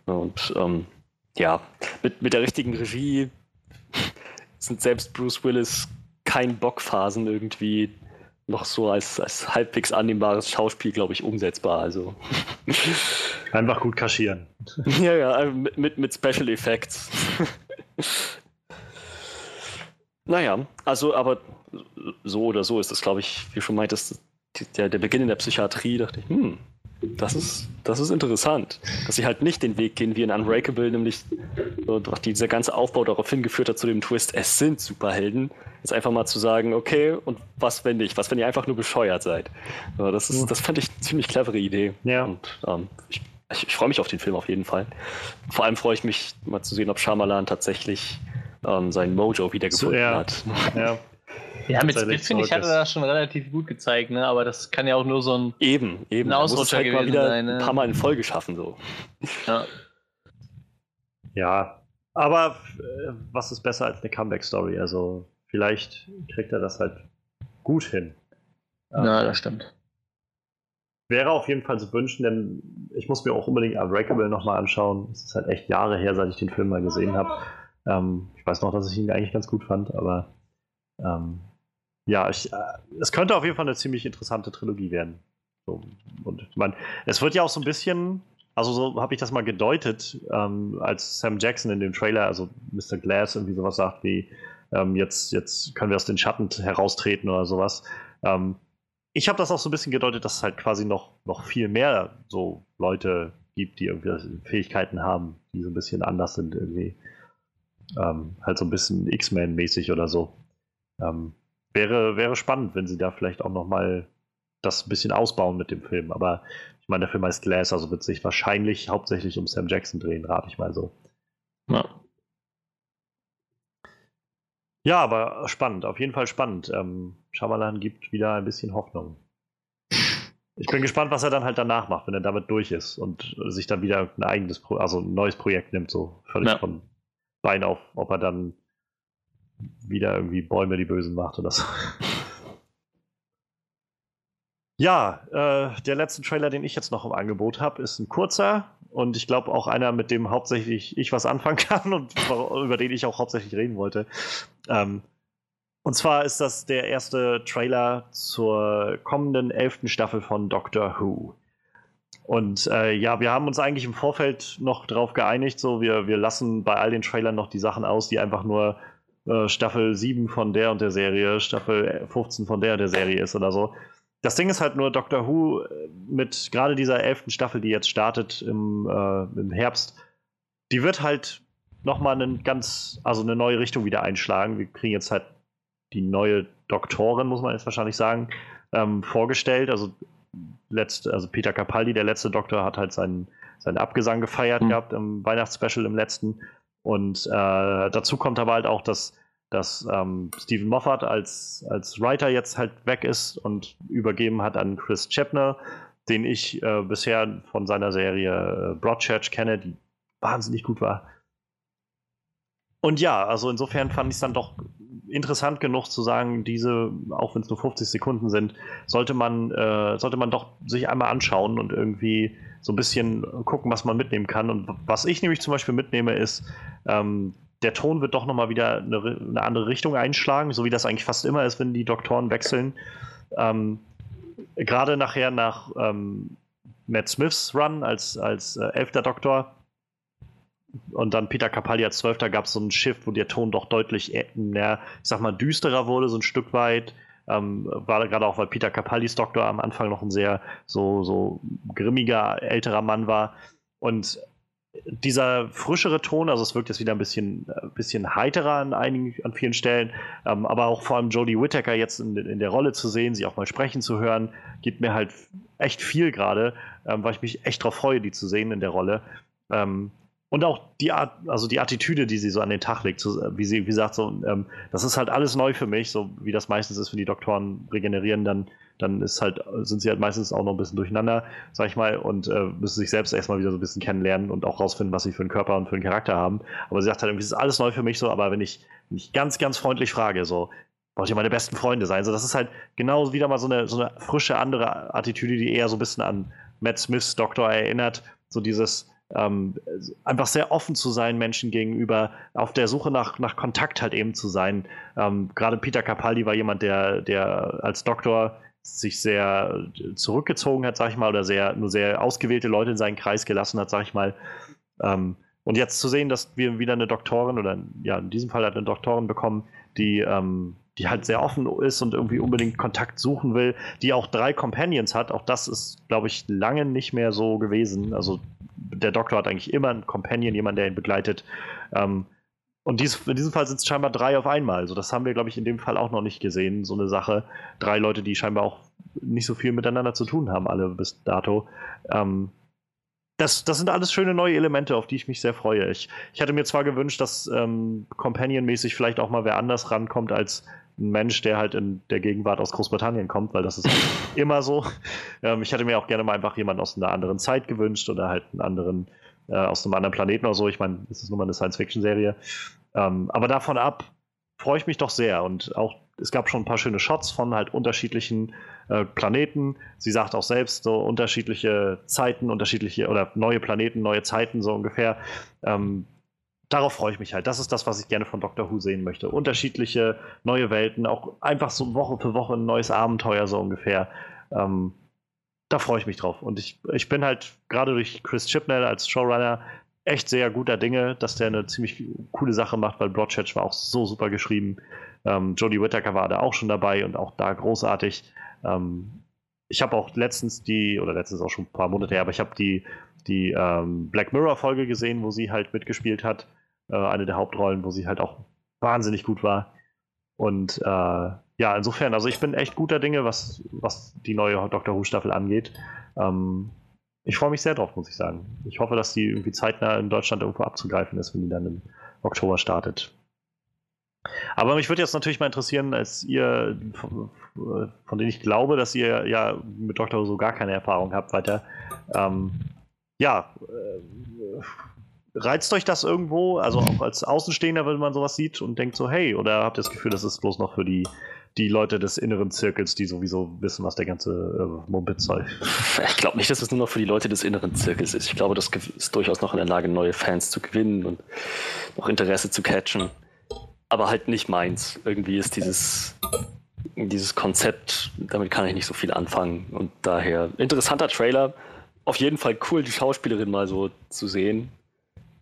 Und ähm, ja, mit, mit der richtigen Regie sind selbst Bruce Willis kein Bockphasen irgendwie noch so als, als halbwegs annehmbares Schauspiel, glaube ich, umsetzbar. Also. Einfach gut kaschieren. ja, ja, mit, mit, mit Special Effects. Naja, also, aber so oder so ist das, glaube ich, wie schon meintest, der, der Beginn in der Psychiatrie, dachte ich, hm, Das ist, das ist interessant, dass sie halt nicht den Weg gehen wie in Unbreakable, nämlich so, dieser ganze Aufbau darauf hingeführt hat zu dem Twist, es sind Superhelden. Jetzt einfach mal zu sagen, okay, und was wenn nicht? Was, wenn ihr einfach nur bescheuert seid? So, das, ist, das fand ich eine ziemlich clevere Idee. Ja. Und ähm, ich, ich, ich freue mich auf den Film auf jeden Fall. Vor allem freue ich mich mal zu sehen, ob Shyamalan tatsächlich ähm, sein Mojo wiedergefunden ja. hat. Ja. Ja, mit Split, finde ich, hat er das schon relativ gut gezeigt, ne? aber das kann ja auch nur so ein. Eben, eben. Ein Er Ausrutscher halt mal gewesen wieder sein, ne? ein paar Mal in Folge schaffen, so. Ja. Ja, aber äh, was ist besser als eine Comeback-Story? Also vielleicht kriegt er das halt gut hin. ja, das stimmt. Wäre auf jeden Fall zu wünschen, denn ich muss mir auch unbedingt Unbreakable nochmal anschauen. Es ist halt echt Jahre her, seit ich den Film mal gesehen habe. Ähm, ich weiß noch, dass ich ihn eigentlich ganz gut fand, aber ähm, ja, ich, äh, es könnte auf jeden Fall eine ziemlich interessante Trilogie werden. So, und meine, es wird ja auch so ein bisschen, also so habe ich das mal gedeutet, ähm, als Sam Jackson in dem Trailer, also Mr. Glass irgendwie sowas sagt wie, ähm, jetzt, jetzt können wir aus den Schatten heraustreten oder sowas. Ähm, ich habe das auch so ein bisschen gedeutet, dass es halt quasi noch, noch viel mehr so Leute gibt, die irgendwie Fähigkeiten haben, die so ein bisschen anders sind irgendwie. Ähm, halt so ein bisschen X-Men-mäßig oder so. Ähm, wäre, wäre spannend, wenn sie da vielleicht auch noch mal das ein bisschen ausbauen mit dem Film. Aber ich meine, der Film heißt Glass, also wird sich wahrscheinlich hauptsächlich um Sam Jackson drehen, rate ich mal so. Ja. Ja, aber spannend, auf jeden Fall spannend. Ähm, Shyamalan gibt wieder ein bisschen Hoffnung. Ich bin gespannt, was er dann halt danach macht, wenn er damit durch ist und sich dann wieder ein eigenes, Pro also ein neues Projekt nimmt, so völlig Ja. von Bein auf, ob er dann wieder irgendwie Bäume die Bösen macht oder so. Ja, äh, der letzte Trailer, den ich jetzt noch im Angebot habe, ist ein kurzer und ich glaube auch einer, mit dem hauptsächlich ich was anfangen kann und über den ich auch hauptsächlich reden wollte. Ähm, und zwar ist das der erste Trailer zur kommenden elften Staffel von Doctor Who. Und äh, ja, wir haben uns eigentlich im Vorfeld noch darauf geeinigt, so wir, wir lassen bei all den Trailern noch die Sachen aus, die einfach nur äh, Staffel 7 von der und der Serie, Staffel 15 von der und der Serie ist oder so. Das Ding ist halt nur, Doctor Who äh, mit gerade dieser elften Staffel, die jetzt startet im, äh, im Herbst, die wird halt nochmal eine ganz, also eine neue Richtung wieder einschlagen. Wir kriegen jetzt halt die neue Doktorin, muss man jetzt wahrscheinlich sagen, ähm, vorgestellt. Also, letzt, also Peter Capaldi, der letzte Doktor, hat halt seinen, seinen Abgesang gefeiert Mhm. gehabt im Weihnachtsspecial im letzten. Und äh, dazu kommt aber halt auch, dass, dass ähm, Stephen Moffat als, als Writer jetzt halt weg ist und übergeben hat an Chris Chapner, den ich äh, bisher von seiner Serie äh, Broadchurch kenne, die wahnsinnig gut war. Und ja, also insofern fand ich es dann doch interessant genug zu sagen, diese, auch wenn es nur 50 Sekunden sind, sollte man, äh, sollte man doch sich einmal anschauen und irgendwie so ein bisschen gucken, was man mitnehmen kann. Und was ich nämlich zum Beispiel mitnehme, ist, ähm, der Ton wird doch nochmal wieder eine, eine, andere Richtung einschlagen, so wie das eigentlich fast immer ist, wenn die Doktoren wechseln. Ähm, Gerade nachher nach ähm, Matt Smiths Run als, als äh, elfter Doktor und dann Peter Capaldi als Zwölfter gab es so ein Shift, wo der Ton doch deutlich, äh, ja, ich sag mal, düsterer wurde, so ein Stück weit. Ähm, war gerade auch, weil Peter Capaldis Doktor am Anfang noch ein sehr so, so grimmiger, älterer Mann war. Und dieser frischere Ton, also es wirkt jetzt wieder ein bisschen, ein bisschen heiterer an einigen, an vielen Stellen, ähm, aber auch vor allem Jodie Whittaker jetzt in, in, der Rolle zu sehen, sie auch mal sprechen zu hören, gibt mir halt echt viel gerade, ähm, weil ich mich echt drauf freue, die zu sehen in der Rolle. Ähm, und auch die Art, also die Attitüde, die sie so an den Tag legt, so, wie sie, wie gesagt, so, ähm, das ist halt alles neu für mich, so wie das meistens ist, wenn die Doktoren regenerieren, dann, dann ist halt, sind sie halt meistens auch noch ein bisschen durcheinander, sag ich mal, und äh, müssen sich selbst erstmal wieder so ein bisschen kennenlernen und auch rausfinden, was sie für einen Körper und für einen Charakter haben. Aber sie sagt halt, irgendwie, das ist alles neu für mich so, aber wenn ich mich ganz, ganz freundlich frage, so, wollt ihr meine besten Freunde sein? So, das ist halt genau wieder mal so eine, so eine frische andere Attitüde, die eher so ein bisschen an Matt Smiths Doktor erinnert. So dieses, ähm, einfach sehr offen zu sein Menschen gegenüber, auf der Suche nach, nach Kontakt halt eben zu sein. Ähm, Gerade Peter Capaldi war jemand, der, der als Doktor sich sehr zurückgezogen hat, sag ich mal, oder sehr, nur sehr ausgewählte Leute in seinen Kreis gelassen hat, sag ich mal. Ähm, und jetzt zu sehen, dass wir wieder eine Doktorin oder ja, in diesem Fall halt eine Doktorin bekommen, die, ähm, die halt sehr offen ist und irgendwie unbedingt Kontakt suchen will, die auch drei Companions hat. Auch das ist, glaube ich, lange nicht mehr so gewesen. Also der Doktor hat eigentlich immer einen Companion, jemand, der ihn begleitet. Ähm, und dies, in diesem Fall sind es scheinbar drei auf einmal. Also das haben wir, glaube ich, in dem Fall auch noch nicht gesehen. So eine Sache. Drei Leute, die scheinbar auch nicht so viel miteinander zu tun haben, alle bis dato. Ähm, das, das sind alles schöne neue Elemente, auf die ich mich sehr freue. Ich, ich hatte mir zwar gewünscht, dass ähm, Companion-mäßig vielleicht auch mal wer anders rankommt als ein Mensch, der halt in der Gegenwart aus Großbritannien kommt, weil das ist immer so. Ähm, ich hätte mir auch gerne mal einfach jemanden aus einer anderen Zeit gewünscht oder halt einen anderen äh, aus einem anderen Planeten oder so. Ich meine, es ist nur mal eine Science-Fiction-Serie. Ähm, aber davon ab freue ich mich doch sehr und auch es gab schon ein paar schöne Shots von halt unterschiedlichen äh, Planeten. Sie sagt auch selbst so unterschiedliche Zeiten, unterschiedliche oder neue Planeten, neue Zeiten so ungefähr. Ähm, darauf freue ich mich halt. Das ist das, was ich gerne von Doctor Who sehen möchte. Unterschiedliche neue Welten, auch einfach so Woche für Woche ein neues Abenteuer so ungefähr. Ähm, da freue ich mich drauf. Und ich, ich bin halt gerade durch Chris Chibnall als Showrunner echt sehr guter Dinge, dass der eine ziemlich coole Sache macht, weil Broadchurch war auch so super geschrieben. Ähm, Jodie Whittaker war da auch schon dabei und auch da großartig. Ähm, ich habe auch letztens die, oder letztens auch schon ein paar Monate her, aber ich habe die, die ähm, Black Mirror-Folge gesehen, wo sie halt mitgespielt hat. Äh, eine der Hauptrollen, wo sie halt auch wahnsinnig gut war. Und äh, ja, insofern, also ich bin echt guter Dinge, was, was die neue Doctor Who-Staffel angeht. Ähm, ich freue mich sehr drauf, muss ich sagen. Ich hoffe, dass die irgendwie zeitnah in Deutschland irgendwo abzugreifen ist, wenn die dann im Oktober startet. Aber mich würde jetzt natürlich mal interessieren, als ihr, von, denen ich glaube, dass ihr ja mit Dr. Who so gar keine Erfahrung habt weiter, ähm, ja, äh, reizt euch das irgendwo? Also auch als Außenstehender, wenn man sowas sieht und denkt so, hey, oder habt ihr das Gefühl, das ist bloß noch für die die Leute des inneren Zirkels, die sowieso wissen, was der ganze äh, Mumpitz soll. Ich glaube nicht, dass es nur noch für die Leute des inneren Zirkels ist. Ich glaube, das ist durchaus noch in der Lage, neue Fans zu gewinnen und noch Interesse zu catchen. Aber halt nicht meins. Irgendwie ist dieses, dieses Konzept, damit kann ich nicht so viel anfangen. Und daher, interessanter Trailer. Auf jeden Fall cool, die Schauspielerin mal so zu sehen.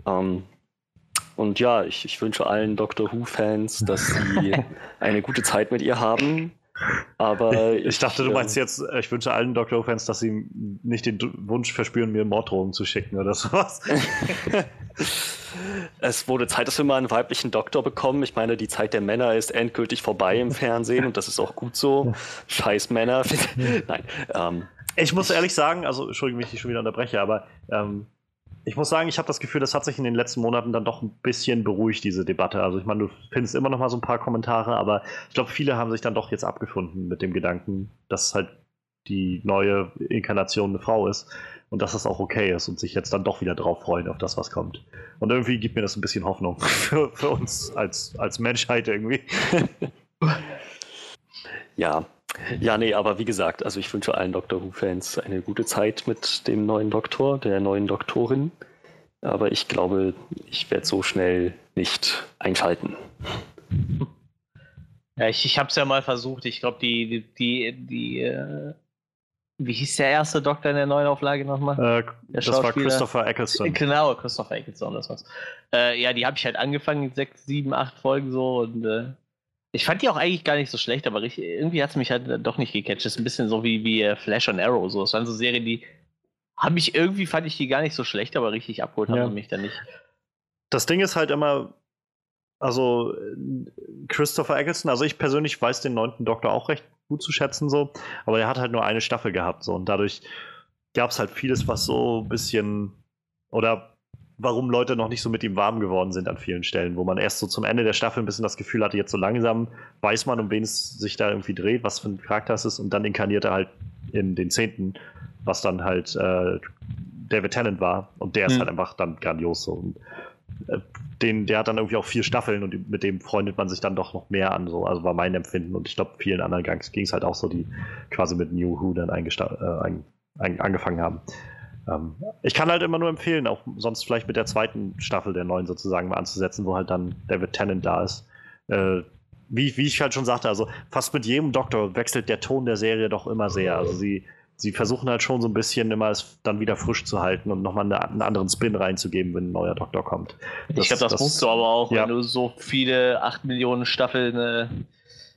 Ähm, und ja, ich, ich wünsche allen Doctor Who-Fans, dass sie eine gute Zeit mit ihr haben. Aber ich, ich dachte, du äh, meinst jetzt, ich wünsche allen Doctor Who-Fans, dass sie nicht den Wunsch verspüren, mir Morddrohungen zu schicken oder sowas. es wurde Zeit, dass wir mal einen weiblichen Doktor bekommen. Ich meine, die Zeit der Männer ist endgültig vorbei im Fernsehen und das ist auch gut so. Scheiß Männer. Nein. Ähm, ich muss ehrlich sagen, also Entschuldigung, wenn ich schon wieder unterbreche, aber ähm, ich muss sagen, ich habe das Gefühl, das hat sich in den letzten Monaten dann doch ein bisschen beruhigt, diese Debatte. Also ich meine, du findest immer noch mal so ein paar Kommentare, aber ich glaube, viele haben sich dann doch jetzt abgefunden mit dem Gedanken, dass halt die neue Inkarnation eine Frau ist und dass das auch okay ist und sich jetzt dann doch wieder drauf freuen auf das, was kommt. Und irgendwie gibt mir das ein bisschen Hoffnung für, für uns als, als Menschheit irgendwie. ja, ja, nee, aber wie gesagt, also ich wünsche allen Doctor Who-Fans eine gute Zeit mit dem neuen Doktor, der neuen Doktorin. Aber ich glaube, ich werde so schnell nicht einschalten. Ja, ich, ich habe es ja mal versucht. Ich glaube, die, die, die, die äh, wie hieß der erste Doktor in der neuen Auflage nochmal? Äh, das war Christopher Eccleston. Genau, Christopher Eccleston, das war's. Äh, ja, die habe ich halt angefangen, sechs, sieben, acht Folgen so und äh, ich fand die auch eigentlich gar nicht so schlecht, aber richtig, irgendwie hat es mich halt doch nicht gecatcht. Das ist ein bisschen so wie, wie äh, Flash und Arrow. So. Das waren so Serien, die haben mich irgendwie, fand ich die gar nicht so schlecht, aber richtig abgeholt ja. haben mich dann nicht. Das Ding ist halt immer, also Christopher Eccleston, also ich persönlich weiß den neunten Doktor auch recht gut zu schätzen, so, aber er hat halt nur eine Staffel gehabt, so, und dadurch gab es halt vieles, was so ein bisschen, oder warum Leute noch nicht so mit ihm warm geworden sind an vielen Stellen, wo man erst so zum Ende der Staffel ein bisschen das Gefühl hatte, jetzt so langsam weiß man, um wen es sich da irgendwie dreht, was für ein Charakter es ist, und dann inkarniert er halt in den Zehnten, was dann halt äh, David Tennant war, und der ist mhm. halt einfach dann grandios so. Und, äh, den, der hat dann irgendwie auch vier Staffeln und mit dem freundet man sich dann doch noch mehr an, so, also war mein Empfinden und ich glaube, vielen anderen ging es halt auch so, die quasi mit New Who dann äh, angefangen haben. Ähm, ich kann halt immer nur empfehlen, auch sonst vielleicht mit der zweiten Staffel der neuen sozusagen mal anzusetzen, wo halt dann David Tennant da ist. Äh, wie, wie ich halt schon sagte, also fast mit jedem Doktor wechselt der Ton der Serie doch immer sehr. Also sie, sie versuchen halt schon so ein bisschen immer es dann wieder frisch zu halten und nochmal eine, einen anderen Spin reinzugeben, wenn ein neuer Doktor kommt. Das, ich glaube, das, das musst du aber auch, ja. wenn du so viele 8 Millionen Staffeln äh,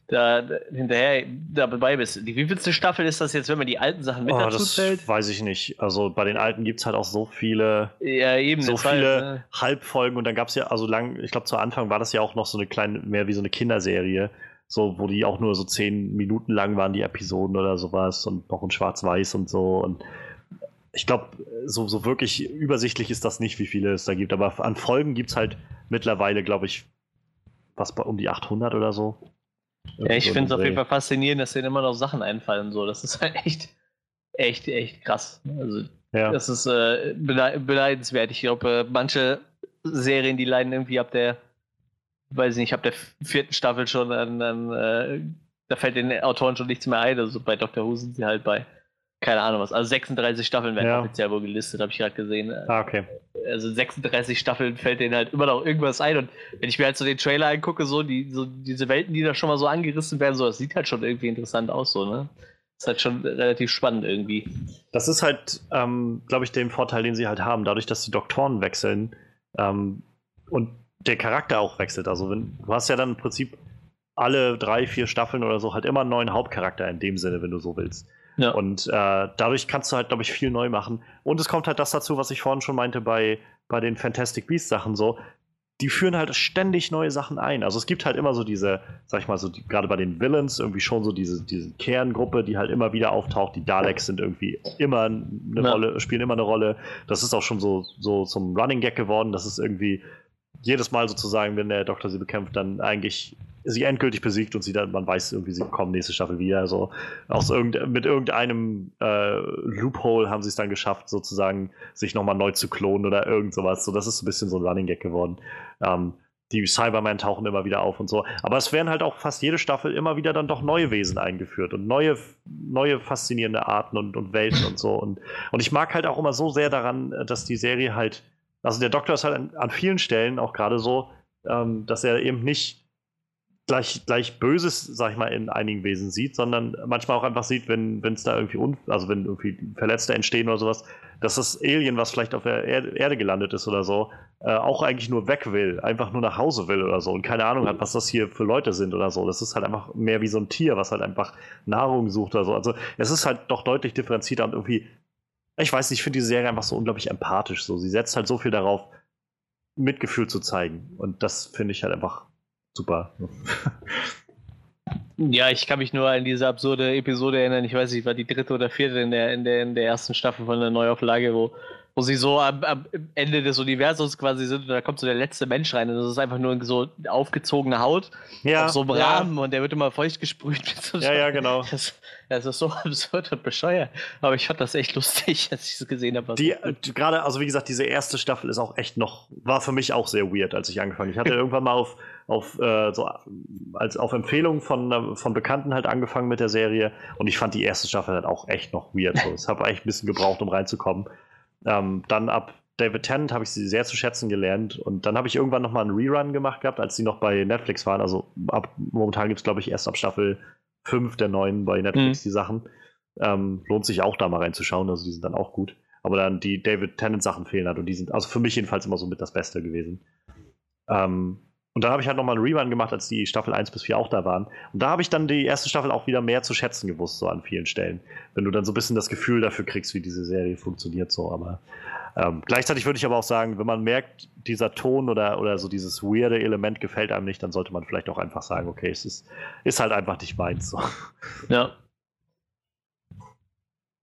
da, hinterher dabei bist. Die wievielte Staffel ist das jetzt, wenn man die alten Sachen mit Oh, dazu das zählt? weiß ich nicht. Also bei den alten gibt es halt auch so viele, Ja, eben. so viele ne? Halbfolgen und dann gab es ja, also lang, ich glaube zu Anfang war das ja auch noch so eine kleine, mehr wie so eine Kinderserie, so, wo die auch nur so zehn Minuten lang waren, die Episoden oder sowas und noch in Schwarz-Weiß und so und ich glaube, so, so wirklich übersichtlich ist das nicht, wie viele es da gibt, aber an Folgen gibt es halt mittlerweile, glaube ich, was bei um die 800 oder so. Ja, ich finde es auf jeden Fall faszinierend, dass denen immer noch Sachen einfallen. So. Das ist halt echt, echt, echt krass. Also, Ja. das ist äh, bene- beneidenswert. Ich glaube, äh, manche Serien, die leiden irgendwie ab der, weiß ich nicht, ab der vierten Staffel schon an, an äh, da fällt den Autoren schon nichts mehr ein. Also bei Dr. Who sind sie halt bei, keine Ahnung was. Also 36 Staffeln werden Ja. offiziell wohl gelistet, habe ich gerade gesehen. Ah, okay. also 36 Staffeln fällt denen halt immer noch irgendwas ein. Und wenn ich mir halt so den Trailer angucke, so, die, so diese Welten, die da schon mal so angerissen werden, so, das sieht halt schon irgendwie interessant aus, so, ne? Ist halt schon relativ spannend irgendwie. Das ist halt, ähm, glaube ich, den Vorteil, den sie halt haben, dadurch, dass die Doktoren wechseln ähm, und der Charakter auch wechselt. Also wenn, du hast ja dann im Prinzip alle drei, vier Staffeln oder so halt immer einen neuen Hauptcharakter in dem Sinne, wenn du so willst. Ja. Und äh, dadurch kannst du halt, glaube ich, viel neu machen. Und es kommt halt das dazu, was ich vorhin schon meinte bei, bei den Fantastic Beasts Sachen so. Die führen halt ständig neue Sachen ein. Also es gibt halt immer so diese, sag ich mal so, gerade bei den Villains irgendwie schon so diese, diese Kerngruppe, die halt immer wieder auftaucht. Die Daleks sind irgendwie immer eine Ja. Rolle, spielen immer eine Rolle. Das ist auch schon so, so zum Running Gag geworden. Das ist irgendwie jedes Mal sozusagen, wenn der Doktor sie bekämpft, dann eigentlich sie endgültig besiegt und sie dann, man weiß irgendwie, sie kommen nächste Staffel wieder. Also aus irgend, mit irgendeinem äh, Loophole haben sie es dann geschafft, sozusagen sich nochmal neu zu klonen oder irgend sowas. So, das ist ein bisschen so ein Running Gag geworden. Ähm, die Cybermen tauchen immer wieder auf und so. Aber es werden halt auch fast jede Staffel immer wieder dann doch neue Wesen eingeführt und neue, neue faszinierende Arten und, und Welten und so. Und, und ich mag halt auch immer so sehr daran, dass die Serie halt, also der Doktor ist halt an, an vielen Stellen auch gerade so, ähm, dass er eben nicht gleich, gleich Böses, sag ich mal, in einigen Wesen sieht, sondern manchmal auch einfach sieht, wenn es da irgendwie, un also wenn irgendwie Verletzte entstehen oder sowas, dass das Alien, was vielleicht auf der Erde, Erde gelandet ist oder so, äh, auch eigentlich nur weg will, einfach nur nach Hause will oder so und keine Ahnung hat, was das hier für Leute sind oder so. Das ist halt einfach mehr wie so ein Tier, was halt einfach Nahrung sucht oder so. Also es ist halt doch deutlich differenzierter und irgendwie, ich weiß nicht, ich finde diese Serie einfach so unglaublich empathisch. So, sie setzt halt so viel darauf, Mitgefühl zu zeigen und das finde ich halt einfach super. Ja, ich kann mich nur an diese absurde Episode erinnern. Ich weiß nicht, war die dritte oder vierte in der, in der, in der ersten Staffel von der Neuauflage, wo, wo sie so am, am Ende des Universums quasi sind und da kommt so der letzte Mensch rein und das ist einfach nur so aufgezogene Haut Ja, auf so einem ja, Rahmen und der wird immer feucht gesprüht. Mit so ja, ja, genau. Das, das ist so absurd und bescheuert. Aber ich fand das echt lustig, als ich es gesehen habe. Die, die gerade, also wie gesagt, diese erste Staffel ist auch echt noch, war für mich auch sehr weird, als ich angefangen. Ich hatte irgendwann mal auf, auf äh, so als auf Empfehlung von, äh, von Bekannten halt angefangen mit der Serie und ich fand die erste Staffel halt auch echt noch weird. So. Ich habe echt ein bisschen gebraucht, um reinzukommen. Ähm, dann ab David Tennant habe ich sie sehr zu schätzen gelernt und dann habe ich irgendwann noch mal einen Rerun gemacht gehabt, als sie noch bei Netflix waren. Also ab momentan gibt es, glaube ich, erst ab Staffel 5 der neuen bei Netflix Mhm. die Sachen. Ähm, lohnt sich auch da mal reinzuschauen, also die sind dann auch gut. Aber dann die David Tennant Sachen fehlen halt und die sind also für mich jedenfalls immer so mit das Beste gewesen. Ähm, und dann habe ich halt nochmal einen Rerun gemacht, als die Staffel 1 bis 4 auch da waren. Und da habe ich dann die erste Staffel auch wieder mehr zu schätzen gewusst, so an vielen Stellen. Wenn du dann so ein bisschen das Gefühl dafür kriegst, wie diese Serie funktioniert, so. Aber ähm, gleichzeitig würde ich aber auch sagen, wenn man merkt, dieser Ton oder, oder so dieses weirde Element gefällt einem nicht, dann sollte man vielleicht auch einfach sagen, okay, es ist, ist halt einfach nicht meins. So. Ja.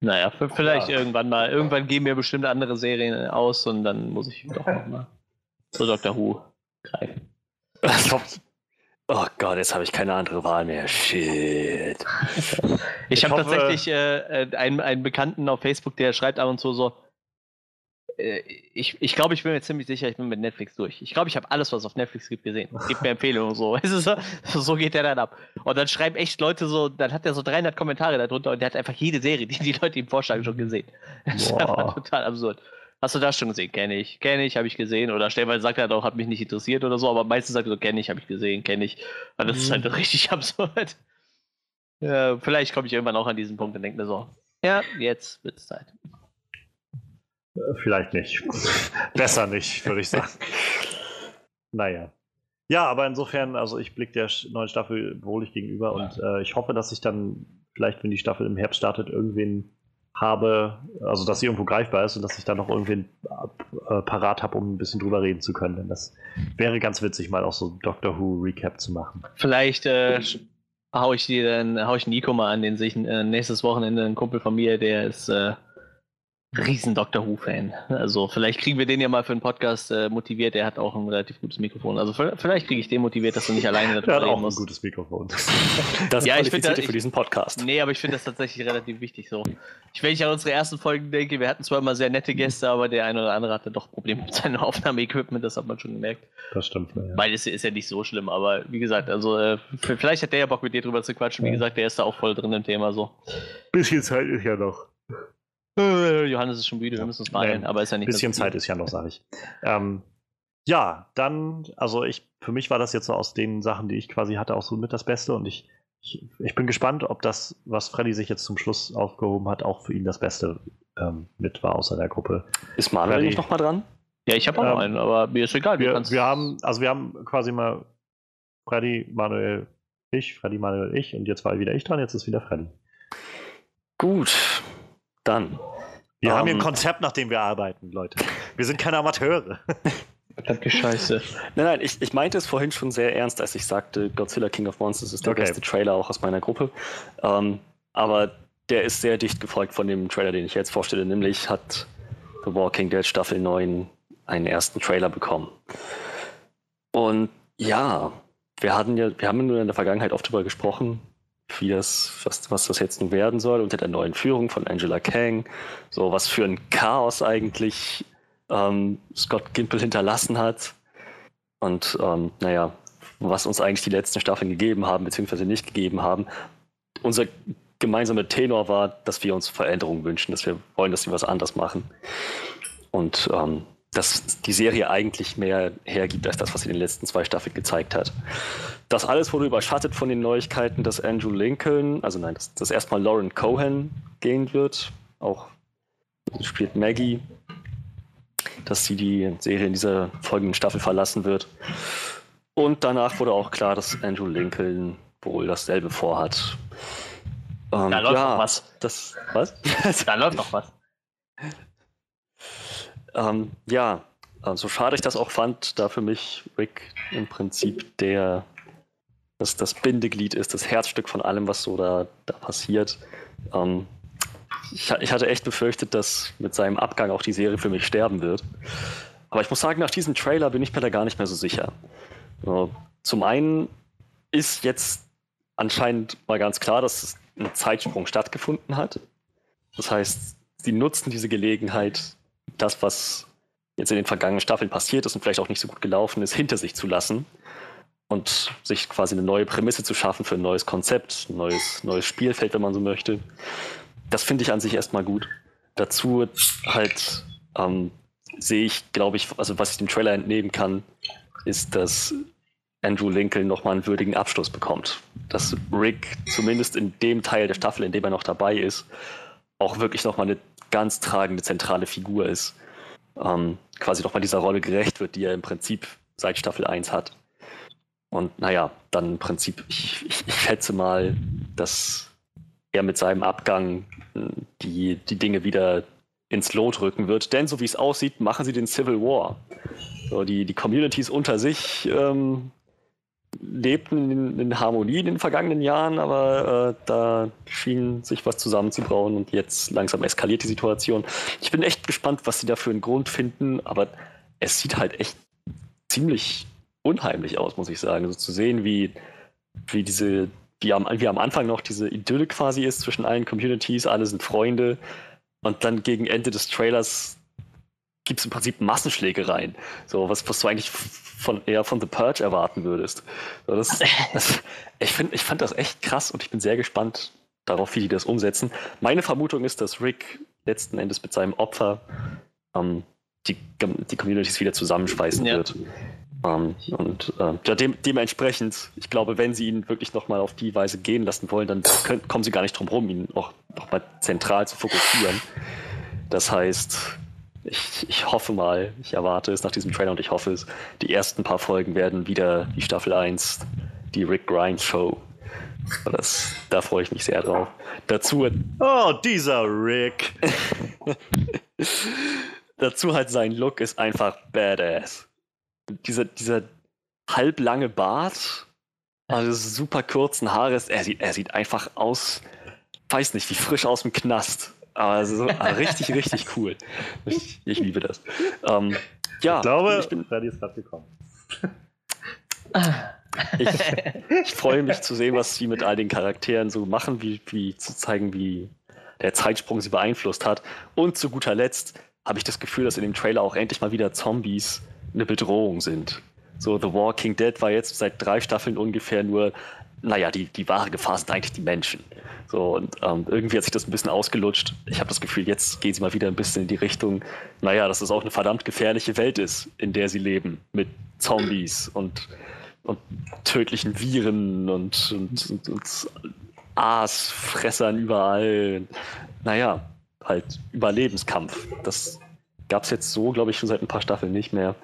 Naja, vielleicht Ja. irgendwann mal. Irgendwann gehen mir bestimmt andere Serien aus und dann muss ich doch noch mal zu Dr. Who greifen. Oh Gott, jetzt habe ich keine andere Wahl mehr. Shit. Ich, Ich habe tatsächlich äh, äh, einen, einen Bekannten auf Facebook, der schreibt ab und zu so, äh, ich, ich glaube, ich bin mir ziemlich sicher, ich bin mit Netflix durch. Ich glaube, ich habe alles, was es auf Netflix gibt, gesehen. Gib mir Empfehlungen und so. Ist so. So geht der dann ab. Und dann schreiben echt Leute so, dann hat er so 300 Kommentare darunter und der hat einfach jede Serie, die die Leute ihm vorschlagen, schon gesehen. Das ist Boah. einfach total absurd. Hast du das schon gesehen? Kenne ich. Kenne ich, habe ich gesehen. Oder stellenweise sagt er doch, hat mich nicht interessiert oder so, aber meistens sagt er so, kenne ich, habe ich gesehen, kenne ich. Und das ist halt richtig absurd. Ja, vielleicht komme ich irgendwann auch an diesen Punkt und denke mir so, ja, jetzt wird's Zeit. Vielleicht nicht. Besser nicht, würde ich sagen. naja. Ja, aber insofern, also ich blicke der neuen Staffel wohlig gegenüber und äh, ich hoffe, dass ich dann vielleicht, wenn die Staffel im Herbst startet, irgendwen habe, also dass sie irgendwo greifbar ist und dass ich dann noch irgendwen äh, parat habe, um ein bisschen drüber reden zu können. Denn das wäre ganz witzig, mal auch so Doctor Who Recap zu machen. Vielleicht äh, hau ich dir dann, hau ich Nico mal an, den sich äh, nächstes Wochenende ein Kumpel von mir, der ist äh, riesen Doctor Who-Fan. Also vielleicht kriegen wir den ja mal für einen Podcast äh, motiviert. Der hat auch ein relativ gutes Mikrofon. Also vielleicht kriege ich den motiviert, dass du nicht alleine darüber reden musst. ein gutes Mikrofon. Das ja, ich finde für diesen Podcast. Nee, aber ich finde das tatsächlich relativ wichtig so. Ich, wenn ich an unsere ersten Folgen denke, wir hatten zwar immer sehr nette Gäste, aber der eine oder andere hatte doch Probleme mit seinem Aufnahmeequipment. Das hat man schon gemerkt. Das stimmt. Ja. Weil es ist ja nicht so schlimm. Aber wie gesagt, also äh, vielleicht hat der ja Bock mit dir drüber zu quatschen. Wie ja. gesagt, der ist da auch voll drin im Thema so. Bisschen Zeit ist ja noch. Äh, Johannes ist schon müde, wir müssen uns beeilen, aber ist ja nicht. Ein bisschen Zeit ist ja noch, sage ich. Ähm, ja, dann, also ich, für mich war das jetzt so aus den Sachen, die ich quasi hatte, auch so mit das Beste und ich, ich, ich bin gespannt, ob das, was Freddy sich jetzt zum Schluss aufgehoben hat, auch für ihn das Beste ähm, mit war außer der Gruppe. Ist Manuel Freddy, nicht nochmal dran? Ja, ich habe auch ähm, noch einen, aber mir ist egal. Wir, wir haben, also wir haben quasi mal Freddy, Manuel, ich, Freddy, Manuel, ich und jetzt war wieder ich dran, jetzt ist wieder Freddy. Gut, dann. Wir um, haben hier ein ähm, Konzept, nach dem wir arbeiten, Leute. Wir sind keine Amateure. Verdammte Scheiße. Nein, nein, ich, ich meinte es vorhin schon sehr ernst, als ich sagte, Godzilla King of Monsters ist der okay. beste Trailer auch aus meiner Gruppe. Ähm, aber der ist sehr dicht gefolgt von dem Trailer, den ich jetzt vorstelle, nämlich hat The Walking Dead Staffel 9 einen ersten Trailer bekommen. Und ja, wir hatten ja, wir haben nur in der Vergangenheit oft darüber gesprochen, wie das, was, was das jetzt nun werden soll unter der neuen Führung von Angela Kang. So was für ein Chaos eigentlich ähm, Scott Gimple hinterlassen hat. Und ähm, naja, was uns eigentlich die letzten Staffeln gegeben haben, beziehungsweise nicht gegeben haben. Unser gemeinsamer Tenor war, dass wir uns Veränderungen wünschen, dass wir wollen, dass sie was anders machen. Und ähm, dass die Serie eigentlich mehr hergibt als das, was sie in den letzten zwei Staffeln gezeigt hat. Das alles wurde überschattet von den Neuigkeiten, dass Andrew Lincoln, also nein, dass, dass erstmal Lauren Cohen gehen wird, auch spielt Maggie, dass sie die Serie in dieser folgenden Staffel verlassen wird. Und danach wurde auch klar, dass Andrew Lincoln wohl dasselbe vorhat. Ähm, da läuft ja, noch was. Das, was? da läuft noch was. Ähm, ja, so schade ich das auch fand, da für mich Rick im Prinzip der das, das Bindeglied ist, das Herzstück von allem, was so da, da passiert. Ähm, ich, ich, hatte echt befürchtet, dass mit seinem Abgang auch die Serie für mich sterben wird. Aber ich muss sagen, nach diesem Trailer bin ich mir da gar nicht mehr so sicher. So, zum einen ist jetzt anscheinend mal ganz klar, dass ein Zeitsprung stattgefunden hat. Das heißt, sie nutzen diese Gelegenheit, das, was jetzt in den vergangenen Staffeln passiert ist und vielleicht auch nicht so gut gelaufen ist, hinter sich zu lassen und sich quasi eine neue Prämisse zu schaffen für ein neues Konzept, ein neues, neues Spielfeld, wenn man so möchte. Das finde ich an sich erstmal gut. Dazu halt ähm, sehe ich, glaube ich, also was ich dem Trailer entnehmen kann, ist, dass Andrew Lincoln nochmal einen würdigen Abschluss bekommt. Dass Rick zumindest in dem Teil der Staffel, in dem er noch dabei ist, auch wirklich nochmal eine ganz tragende zentrale Figur ist. Ähm, quasi nochmal dieser Rolle gerecht wird, die er im Prinzip seit Staffel 1 hat. Und naja, dann im Prinzip, ich, ich, ich schätze mal, dass er mit seinem Abgang hm, die, die Dinge wieder ins Lot rücken wird. Denn so wie es aussieht, machen sie den Civil War. So, die, die Communities unter sich ähm, lebten in, in, Harmonie in den vergangenen Jahren, aber äh, da schien sich was zusammenzubrauen und jetzt langsam eskaliert die Situation. Ich bin echt gespannt, was sie da für einen Grund finden, aber es sieht halt echt ziemlich unheimlich aus, muss ich sagen. Also zu sehen, wie, wie diese, wie am, wie am Anfang noch diese Idylle quasi ist zwischen allen Communities, alle sind Freunde und dann gegen Ende des Trailers gibt es im Prinzip Massenschlägereien. So, was, was du eigentlich von, eher von The Purge erwarten würdest. So, das, das, ich, find, ich fand das echt krass und ich bin sehr gespannt darauf, wie die das umsetzen. Meine Vermutung ist, dass Rick letzten Endes mit seinem Opfer ähm, die, die Communities wieder zusammenschweißen ja. wird. Ähm, und äh, ja, dem, dementsprechend, ich glaube, wenn sie ihn wirklich nochmal auf die Weise gehen lassen wollen, dann können, kommen sie gar nicht drum rum, ihn auch nochmal zentral zu fokussieren. Das heißt, ich, ich hoffe mal, ich erwarte es nach diesem Trailer und ich hoffe es, die ersten paar Folgen werden wieder die Staffel 1, die Rick Grimes Show. Das, da freue ich mich sehr drauf. Dazu. Oh, dieser Rick! dazu halt sein Look ist einfach badass. Dieser, dieser halblange Bart, also super kurzen Haare, er sieht, er sieht einfach aus, weiß nicht, wie frisch aus dem Knast. Also so, richtig, richtig cool. Ich, ich liebe das. Ähm, ja, ich glaube, ich bin, Freddy ist gerade gekommen. ich, ich, freue mich zu sehen, was sie mit all den Charakteren so machen, wie, wie zu zeigen, wie der Zeitsprung sie beeinflusst hat. Und zu guter Letzt habe ich das Gefühl, dass in dem Trailer auch endlich mal wieder Zombies eine Bedrohung sind. So, The Walking Dead war jetzt seit drei Staffeln ungefähr nur, naja, die, die wahre Gefahr sind eigentlich die Menschen. So, und ähm, irgendwie hat sich das ein bisschen ausgelutscht. Ich habe das Gefühl, jetzt gehen sie mal wieder ein bisschen in die Richtung, naja, dass es auch eine verdammt gefährliche Welt ist, in der sie leben. Mit Zombies und, und tödlichen Viren und, und, und, und Aasfressern überall. Naja, halt Überlebenskampf. Das gab es jetzt so, glaube ich, schon seit ein paar Staffeln nicht mehr.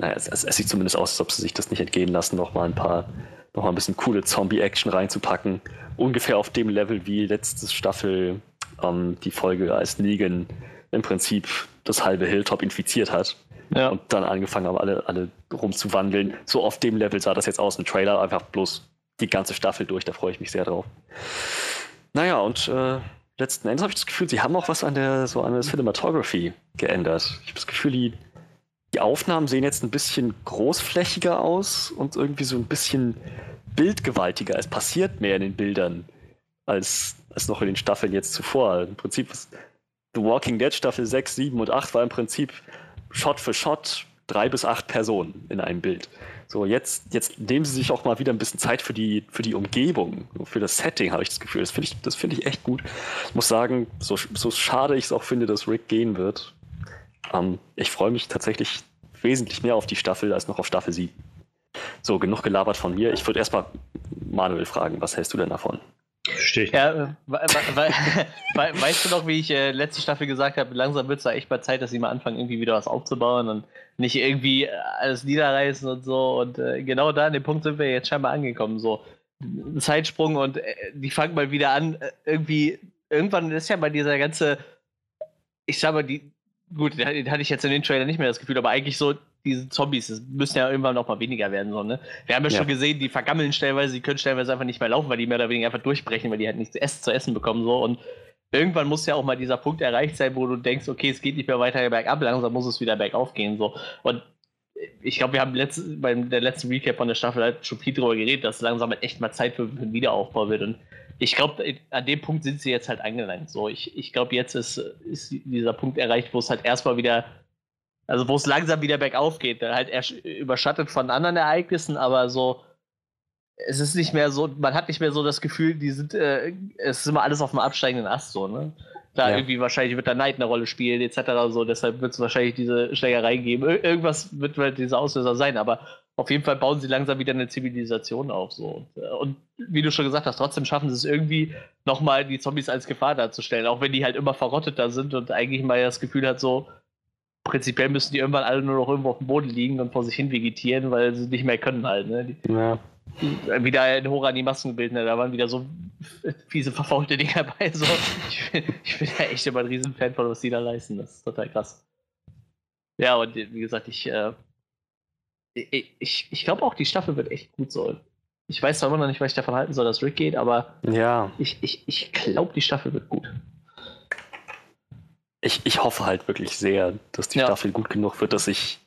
Naja, es, es, es, sieht zumindest aus, als ob sie sich das nicht entgehen lassen, noch mal ein paar, noch mal ein bisschen coole Zombie-Action reinzupacken. Ungefähr auf dem Level wie letzte Staffel ähm, die Folge, als Negan im Prinzip das halbe Hilltop infiziert hat. Ja. Und dann angefangen haben, alle, alle rumzuwandeln. So auf dem Level sah das jetzt aus im Trailer, einfach bloß die ganze Staffel durch, da freue ich mich sehr drauf. Naja, und äh, letzten Endes habe ich das Gefühl, sie haben auch was an der, so an der Cinematography geändert. Ich habe das Gefühl, die, die Aufnahmen sehen jetzt ein bisschen großflächiger aus und irgendwie so ein bisschen bildgewaltiger. Es passiert mehr in den Bildern als, als noch in den Staffeln jetzt zuvor. Im Prinzip The Walking Dead Staffel 6, 7 und 8 war im Prinzip Shot für Shot drei bis acht Personen in einem Bild. So, jetzt, jetzt nehmen sie sich auch mal wieder ein bisschen Zeit für die, für die Umgebung, für das Setting, habe ich das Gefühl. Das finde ich, das ich echt gut. Ich muss sagen, so, so schade ich es auch finde, dass Rick gehen wird. Ähm, ich freue mich tatsächlich wesentlich mehr auf die Staffel als noch auf Staffel 7. So, genug gelabert von mir. Ich würde erstmal Manuel fragen, was hältst du denn davon? Stich. Ja, weißt du noch, wie ich äh, letzte Staffel gesagt habe, langsam wird es da echt mal Zeit, dass sie mal anfangen, irgendwie wieder was aufzubauen und nicht irgendwie äh, alles niederreißen und so. Und äh, genau da an dem Punkt sind wir jetzt scheinbar angekommen. So Zeitsprung und äh, die fangen mal wieder an. Äh, irgendwie, irgendwann ist ja mal dieser ganze, ich sag mal, die, gut, den hatte ich jetzt in den Trailer nicht mehr das Gefühl, aber eigentlich so, diese Zombies, das müssen ja irgendwann noch mal weniger werden. So, ne? Wir haben ja, ja, schon gesehen, die vergammeln stellenweise, die können stellenweise einfach nicht mehr laufen, weil die mehr oder weniger einfach durchbrechen, weil die halt nichts zu essen, bekommen. So. Und irgendwann muss ja auch mal dieser Punkt erreicht sein, wo du denkst, okay, es geht nicht mehr weiter bergab, langsam muss es wieder bergauf gehen. So. Und ich glaube, wir haben letzt, bei der letzten Recap von der Staffel halt schon viel darüber geredet, dass langsam halt echt mal Zeit für, für einen Wiederaufbau wird. Und ich glaube, an dem Punkt sind sie jetzt halt angelangt. So, ich, ich glaube, jetzt ist, ist dieser Punkt erreicht, wo es halt erstmal wieder also wo es langsam wieder bergauf geht, halt überschattet von anderen Ereignissen, aber so, es ist nicht mehr so, man hat nicht mehr so das Gefühl, die sind, äh, es ist immer alles auf dem absteigenden Ast so, ne? Da ja. irgendwie wahrscheinlich wird da Neid eine Rolle spielen, etc. So, deshalb wird es wahrscheinlich diese Schlägerei geben. Ir irgendwas wird halt dieser Auslöser sein, aber auf jeden Fall bauen sie langsam wieder eine Zivilisation auf. So. Und, äh, und wie du schon gesagt hast, trotzdem schaffen sie es irgendwie, nochmal die Zombies als Gefahr darzustellen, auch wenn die halt immer verrottet da sind und eigentlich mal das Gefühl hat, so, prinzipiell müssen die irgendwann alle nur noch irgendwo auf dem Boden liegen und vor sich hin vegetieren, weil sie nicht mehr können halt. Ne? Die, ja. Wieder in Hora die Masken bilden, ne? da waren wieder so fiese, verfaulte Dinger dabei. So. Ich, bin, ich bin ja echt immer ein Riesenfan von, was die da leisten. Das ist total krass. Ja, und wie gesagt, ich, äh, ich, ich, glaube auch, die Staffel wird echt gut so. Ich weiß zwar immer noch nicht, was ich davon halten soll, dass Rick geht, aber ja. ich, ich, ich glaube, die Staffel wird gut ich, ich hoffe halt wirklich sehr, dass die ja. Staffel gut genug wird, dass ich,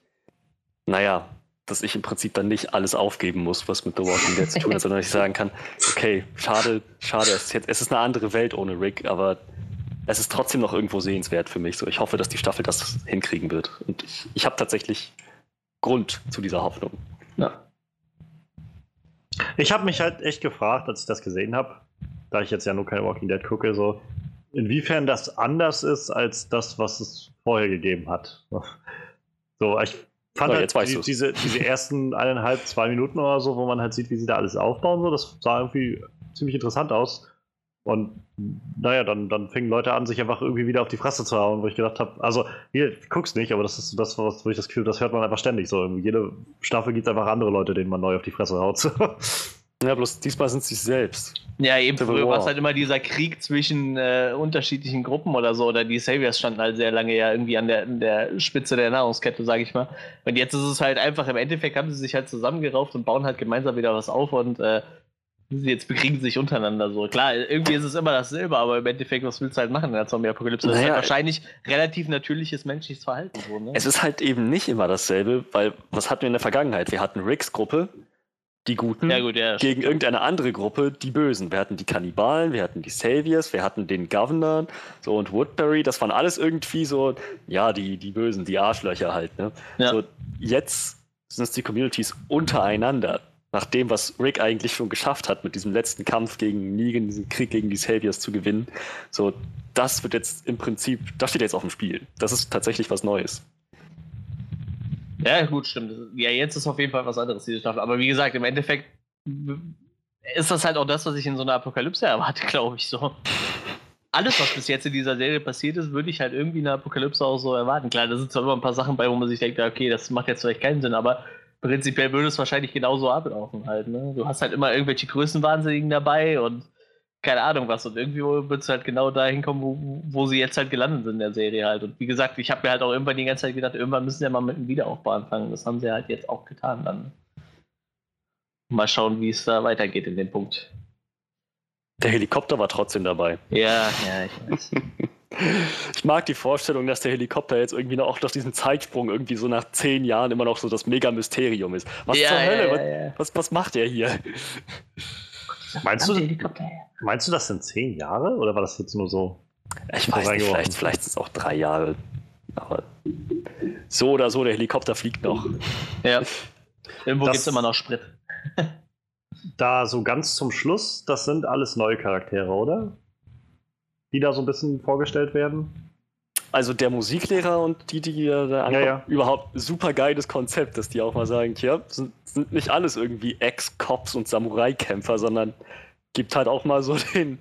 naja, dass ich im Prinzip dann nicht alles aufgeben muss, was mit The Walking Dead zu tun hat, sondern ich sagen kann, okay, schade, schade, es ist, jetzt, es ist eine andere Welt ohne Rick, aber es ist trotzdem noch irgendwo sehenswert für mich. So, ich hoffe, dass die Staffel das hinkriegen wird. Und ich, ich habe tatsächlich Grund zu dieser Hoffnung. Ja. Ich habe mich halt echt gefragt, als ich das gesehen habe, da ich jetzt ja nur keine Walking Dead gucke, so, inwiefern das anders ist als das, was es vorher gegeben hat. So, ich fand oh, halt die, diese, diese ersten eineinhalb, zwei Minuten oder so, wo man halt sieht, wie sie da alles aufbauen, so, das sah irgendwie ziemlich interessant aus. Und naja, dann, dann fingen Leute an, sich einfach irgendwie wieder auf die Fresse zu hauen, wo ich gedacht habe, also, hier, guck's nicht, aber das ist das, was, wo ich das Gefühl, das hört man einfach ständig so. Jede Staffel gibt es einfach andere Leute, denen man neu auf die Fresse haut. ja, bloß diesmal sind sie selbst. Ja, eben früher war es halt immer dieser Krieg zwischen äh, unterschiedlichen Gruppen oder so, oder die Saviors standen halt sehr lange ja irgendwie an der, an der Spitze der Nahrungskette, sage ich mal. Und jetzt ist es halt einfach, im Endeffekt haben sie sich halt zusammengerauft und bauen halt gemeinsam wieder was auf und äh, jetzt bekriegen sie sich untereinander so. Klar, irgendwie ist es immer dasselbe, aber im Endeffekt, was willst du halt machen in der Zombie-Apokalypse? Das naja, ist halt wahrscheinlich relativ natürliches menschliches Verhalten. So, ne? Es ist halt eben nicht immer dasselbe, weil was hatten wir in der Vergangenheit? Wir hatten Ricks Gruppe, die Guten, ja, gut, ja, gegen irgendeine andere Gruppe, die Bösen. Wir hatten die Kannibalen, wir hatten die Saviors, wir hatten den Governor, so und Woodbury, das waren alles irgendwie so, ja, die, die Bösen, die Arschlöcher halt, ne? Ja. So, jetzt sind es die Communities untereinander nach dem, was Rick eigentlich schon geschafft hat, mit diesem letzten Kampf gegen Negan, diesen Krieg gegen die Saviors zu gewinnen, so, das wird jetzt im Prinzip, das steht jetzt auf dem Spiel. Das ist tatsächlich was Neues. Ja, gut, stimmt. Ja, jetzt ist auf jeden Fall was anderes, diese Staffel. Aber wie gesagt, im Endeffekt ist das halt auch das, was ich in so einer Apokalypse erwarte, glaube ich so. Alles, was bis jetzt in dieser Serie passiert ist, würde ich halt irgendwie in der Apokalypse auch so erwarten. Klar, da sind zwar immer ein paar Sachen bei, wo man sich denkt, okay, das macht jetzt vielleicht keinen Sinn, aber prinzipiell würde es wahrscheinlich genauso ablaufen halt. Ne? Du hast halt immer irgendwelche Größenwahnsinnigen dabei und keine Ahnung was. Und irgendwie wird es halt genau dahin kommen, wo, wo sie jetzt halt gelandet sind in der Serie halt. Und wie gesagt, ich habe mir halt auch irgendwann die ganze Zeit gedacht, irgendwann müssen sie ja mal mit dem Wiederaufbau anfangen. Das haben sie halt jetzt auch getan dann. Mal schauen, wie es da weitergeht in dem Punkt. Der Helikopter war trotzdem dabei. Ja, ja, ich weiß. Ich mag die Vorstellung, dass der Helikopter jetzt irgendwie noch auch durch diesen Zeitsprung irgendwie so nach zehn Jahren immer noch so das Mega-Mysterium ist. Was ja, zur Hölle? Ja, ja, was, was macht er hier? Meinst du, meinst du, das sind zehn Jahre oder war das jetzt nur so? Ich weiß nicht, vielleicht, vielleicht sind es auch drei Jahre. Aber so oder so, der Helikopter fliegt noch. Ja. Irgendwo gibt es immer noch Sprit. da so ganz zum Schluss, das sind alles neue Charaktere, oder? Die da so ein bisschen vorgestellt werden? Also der Musiklehrer und die, die da ankommen, ja, ja. überhaupt super geiles Konzept, dass die auch mal sagen, tja, sind, sind nicht alles irgendwie Ex-Cops und Samurai-Kämpfer, sondern gibt halt auch mal so den,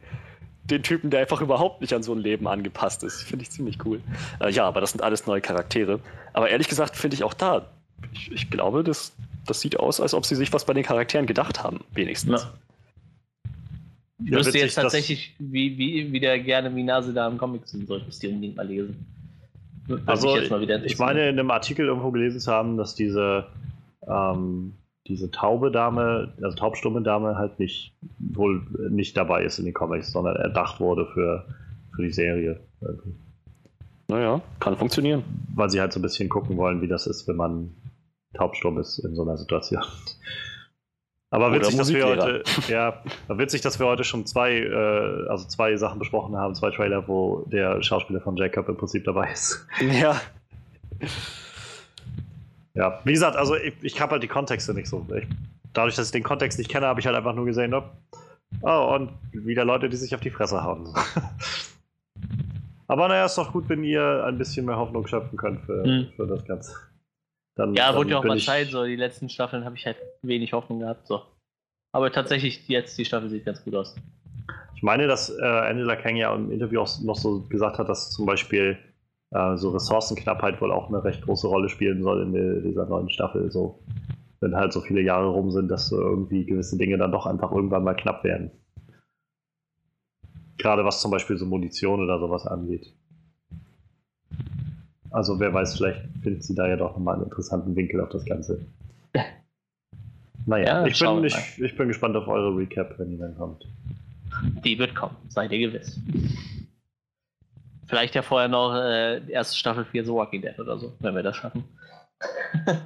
den Typen, der einfach überhaupt nicht an so ein Leben angepasst ist. Finde ich ziemlich cool. Äh, ja, aber das sind alles neue Charaktere. Aber ehrlich gesagt finde ich auch da, ich, ich, glaube, das, das sieht aus, als ob sie sich was bei den Charakteren gedacht haben, wenigstens. Ja. Ich ja, wüsste jetzt tatsächlich, wie, wie, wie der gerne wie Nase da im Comic sind, solltest du unbedingt mal lesen. Also, ich, ich, meine, in einem Artikel irgendwo gelesen zu haben, dass diese, ähm, diese taube Dame, also taubstumme Dame, halt nicht wohl nicht dabei ist in den Comics, sondern erdacht wurde für, für die Serie. Naja, kann funktionieren. Weil sie halt so ein bisschen gucken wollen, wie das ist, wenn man taubstumm ist in so einer Situation. Aber witzig, dass wir heute, ja, witzig, dass wir heute schon zwei, äh, also zwei Sachen besprochen haben, zwei Trailer, wo der Schauspieler von Jacob im Prinzip dabei ist. Ja. Ja, wie gesagt, also ich, ich habe halt die Kontexte nicht so. Ich, dadurch, dass ich den Kontext nicht kenne, habe ich halt einfach nur gesehen, oh, oh, und wieder Leute, die sich auf die Fresse hauen. Aber naja, ist doch gut, wenn ihr ein bisschen mehr Hoffnung schöpfen könnt für, hm. für das Ganze. Dann, ja, dann wurde ja auch mal Zeit, so die letzten Staffeln habe ich halt wenig Hoffnung gehabt. So. Aber tatsächlich, jetzt die Staffel sieht ganz gut aus. Ich meine, dass äh, Angela Kang ja im Interview auch noch so gesagt hat, dass zum Beispiel äh, so Ressourcenknappheit wohl auch eine recht große Rolle spielen soll in der, dieser neuen Staffel. So, wenn halt so viele Jahre rum sind, dass so irgendwie gewisse Dinge dann doch einfach irgendwann mal knapp werden. Gerade was zum Beispiel so Munition oder sowas angeht. Also wer weiß, vielleicht findet sie da ja doch nochmal einen interessanten Winkel auf das Ganze. Naja, ja, ich, bin, ich, ich, bin gespannt auf eure Recap, wenn die dann kommt. Die wird kommen, seid ihr gewiss. Vielleicht ja vorher noch äh, erste Staffel 4 The Walking Dead oder so, wenn wir das schaffen.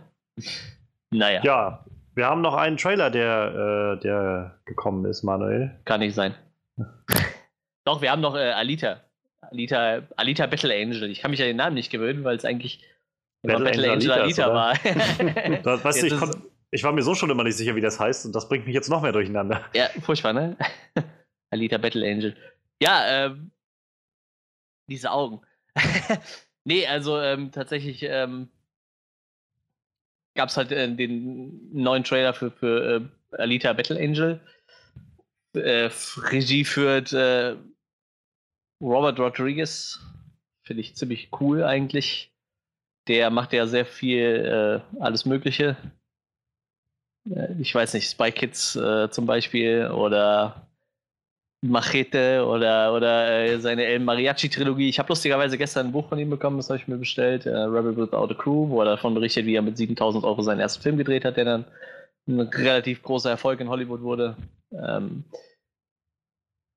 naja. Ja, wir haben noch einen Trailer, der, äh, der gekommen ist, Manuel. Kann nicht sein. Doch, wir haben noch äh, Alita. Alita, Alita Battle Angel. Ich kann mich an den Namen nicht gewöhnen, weil es eigentlich Battle, Battle Angel, Alita, Alita war. das, weißt du, ich, kon, ich, war mir so schon immer nicht sicher, wie das heißt, und das bringt mich jetzt noch mehr durcheinander. Ja, furchtbar, ne? Alita Battle Angel. Ja, ähm, diese Augen. nee, also ähm, tatsächlich ähm, gab es halt äh, den neuen Trailer für, für äh, Alita Battle Angel Äh, Regie führt äh, Robert Rodriguez. Finde ich ziemlich cool eigentlich. Der macht ja sehr viel äh, alles Mögliche. Äh, ich weiß nicht, Spy Kids äh, zum Beispiel oder Machete oder, oder äh, seine El Mariachi-Trilogie. Ich habe lustigerweise gestern ein Buch von ihm bekommen, das habe ich mir bestellt, äh, Rebel Without a Crew, wo er davon berichtet, wie er mit 7000 Euro seinen ersten Film gedreht hat, der dann ein relativ großer Erfolg in Hollywood wurde. Ähm,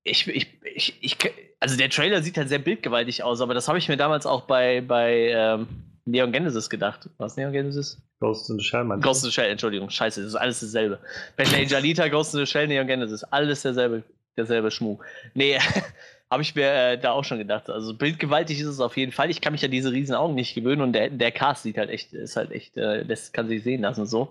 ich, ich, ich, ich, also der Trailer sieht halt sehr bildgewaltig aus, aber das habe ich mir damals auch bei, bei ähm, Neon Genesis gedacht. Was Neon Genesis? Ghost in the Shell, meinst Ghost in the Shell, Entschuldigung, scheiße, das ist alles dasselbe. Batman Angel Alita, Ghost in the Shell, Neon Genesis, alles derselbe, derselbe Schmuck. Nee, habe ich mir äh, da auch schon gedacht. Also bildgewaltig ist es auf jeden Fall. Ich kann mich an diese riesen Augen nicht gewöhnen und der, der Cast sieht halt echt, ist halt echt, äh, das kann sich sehen lassen so.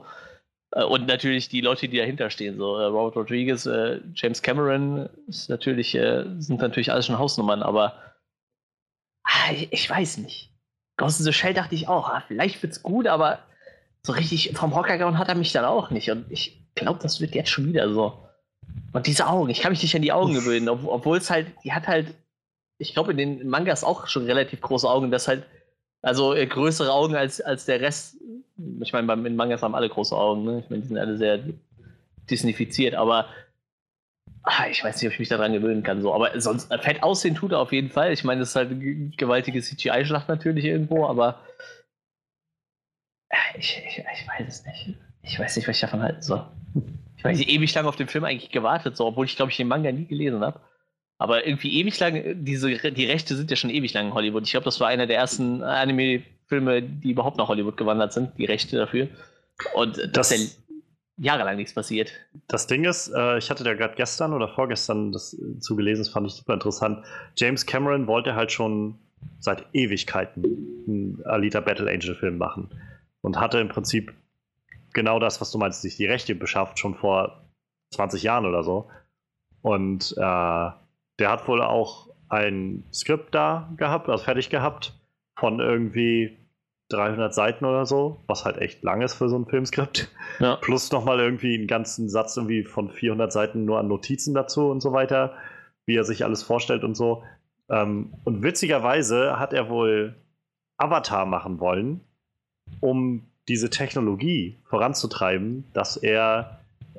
Äh, und natürlich die Leute, die dahinter stehen, so äh, Robert Rodriguez, äh, James Cameron ist natürlich, sind natürlich alles schon Hausnummern, aber ah, ich, ich, weiß nicht. Ghost in the Shell dachte ich auch, ah, vielleicht wird's gut, aber so richtig vom Hocker gehauen hat er mich dann auch nicht. Und ich glaube, das wird jetzt schon wieder so. Und diese Augen, ich kann mich nicht an die Augen gewöhnen, ob, obwohl es halt, die hat halt, ich glaube, in den Mangas auch schon relativ große Augen, das halt, also größere Augen als, als der Rest ich meine, in Mangas haben alle große Augen, ne? Ich meine, die sind alle sehr disnifiziert, aber ach, ich weiß nicht, ob ich mich daran gewöhnen kann. So. Aber sonst äh, fett aussehen tut er auf jeden Fall. Ich meine, das ist halt eine gewaltige CGI-Schlacht natürlich irgendwo, aber äh, ich, ich, ich, weiß es nicht. Ich weiß nicht, was ich davon halten soll. Ich weiß nicht, ewig lange auf den Film eigentlich gewartet, so, obwohl ich, glaube ich, den Manga nie gelesen habe. Aber irgendwie ewig lang, diese, die Rechte sind ja schon ewig lang in Hollywood. Ich glaube, das war einer der ersten Anime- Filme, die überhaupt nach Hollywood gewandert sind, die Rechte dafür. Und das, das ist ja jahrelang nichts passiert. Das Ding ist, äh, ich hatte da gerade gestern oder vorgestern das äh, zugelesen, das fand ich super interessant. James Cameron wollte halt schon seit Ewigkeiten einen Alita Battle Angel Film machen und hatte im Prinzip genau das, was du meinst, sich die Rechte beschafft, schon vor 20 Jahren oder so. Und äh, der hat wohl auch ein Skript da gehabt, also fertig gehabt, von irgendwie 300 Seiten oder so, was halt echt lang ist für so ein Filmskript. Ja. Plus nochmal irgendwie einen ganzen Satz irgendwie von 400 Seiten nur an Notizen dazu und so weiter, wie er sich alles vorstellt und so. Ähm, und witzigerweise hat er wohl Avatar machen wollen, um diese Technologie voranzutreiben, dass er äh,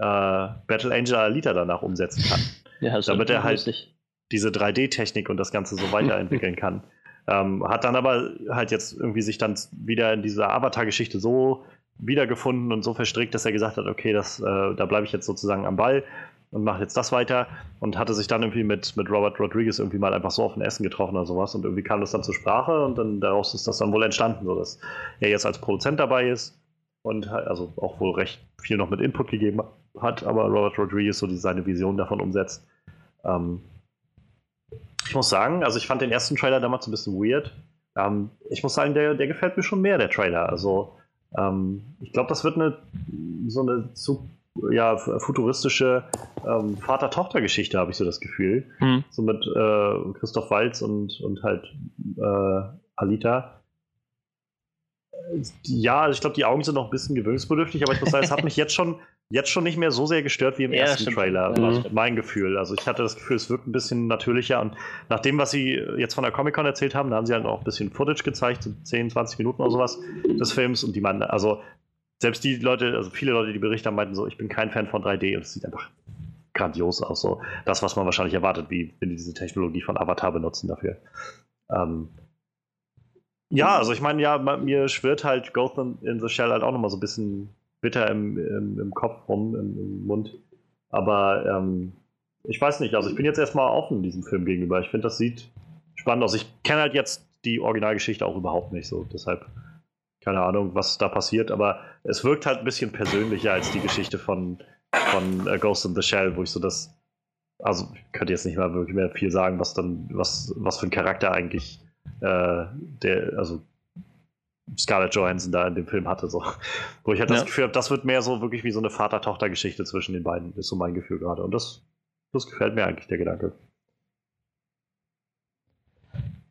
Battle Angel Alita danach umsetzen kann. Ja, damit er halt lustig. diese 3D-Technik und das Ganze so weiterentwickeln kann. Ähm, hat dann aber halt jetzt irgendwie sich dann wieder in dieser Avatar-Geschichte so wiedergefunden und so verstrickt, dass er gesagt hat, okay, das, äh, da bleibe ich jetzt sozusagen am Ball und mache jetzt das weiter und hatte sich dann irgendwie mit, mit Robert Rodriguez irgendwie mal einfach so auf ein Essen getroffen oder sowas und irgendwie kam das dann zur Sprache und dann daraus ist das dann wohl entstanden, so dass er jetzt als Produzent dabei ist und also auch wohl recht viel noch mit Input gegeben hat, aber Robert Rodriguez so die, seine Vision davon umsetzt. Ähm, ich muss sagen, also ich fand den ersten Trailer damals ein bisschen weird. Ähm, ich muss sagen, der, der gefällt mir schon mehr, der Trailer. Also ähm, ich glaube, das wird eine so eine zu, ja, futuristische ähm, Vater-Tochter-Geschichte, habe ich so das Gefühl. Mhm. So mit äh, Christoph Walz und, und halt äh, Alita. Ja, also ich glaube, die Augen sind noch ein bisschen gewöhnungsbedürftig, aber ich muss sagen, es hat mich jetzt schon jetzt schon nicht mehr so sehr gestört wie im ja, ersten Trailer. Mhm. Mein Gefühl. Also ich hatte das Gefühl, es wirkt ein bisschen natürlicher. Und nach dem, was sie jetzt von der Comic-Con erzählt haben, da haben sie halt auch ein bisschen Footage gezeigt, so 10, 20 Minuten oder sowas des Films. Und die meinen, also selbst die Leute, also viele Leute, die berichten haben, meinten so, ich bin kein Fan von 3D und es sieht einfach grandios aus. So das, was man wahrscheinlich erwartet, wie wenn die diese Technologie von Avatar benutzen dafür. Ähm, ja, also ich meine, ja, mir schwirrt halt Ghost in the Shell halt auch nochmal so ein bisschen bitter im, im, im Kopf rum, im, im Mund. Aber ähm, ich weiß nicht, also ich bin jetzt erstmal offen diesem Film gegenüber. Ich finde, das sieht spannend aus. Ich kenne halt jetzt die Originalgeschichte auch überhaupt nicht so. Deshalb keine Ahnung, was da passiert, aber es wirkt halt ein bisschen persönlicher als die Geschichte von, von uh, Ghost in the Shell, wo ich so das, also ich könnte jetzt nicht mal wirklich mehr viel sagen, was dann, was, was für ein Charakter eigentlich äh, der, also Scarlett Johansson da in dem Film hatte. So. Wo ich halt ja. das Gefühl habe, das wird mehr so wirklich wie so eine Vater-Tochter-Geschichte zwischen den beiden, ist so mein Gefühl gerade. Und das, das gefällt mir eigentlich, der Gedanke.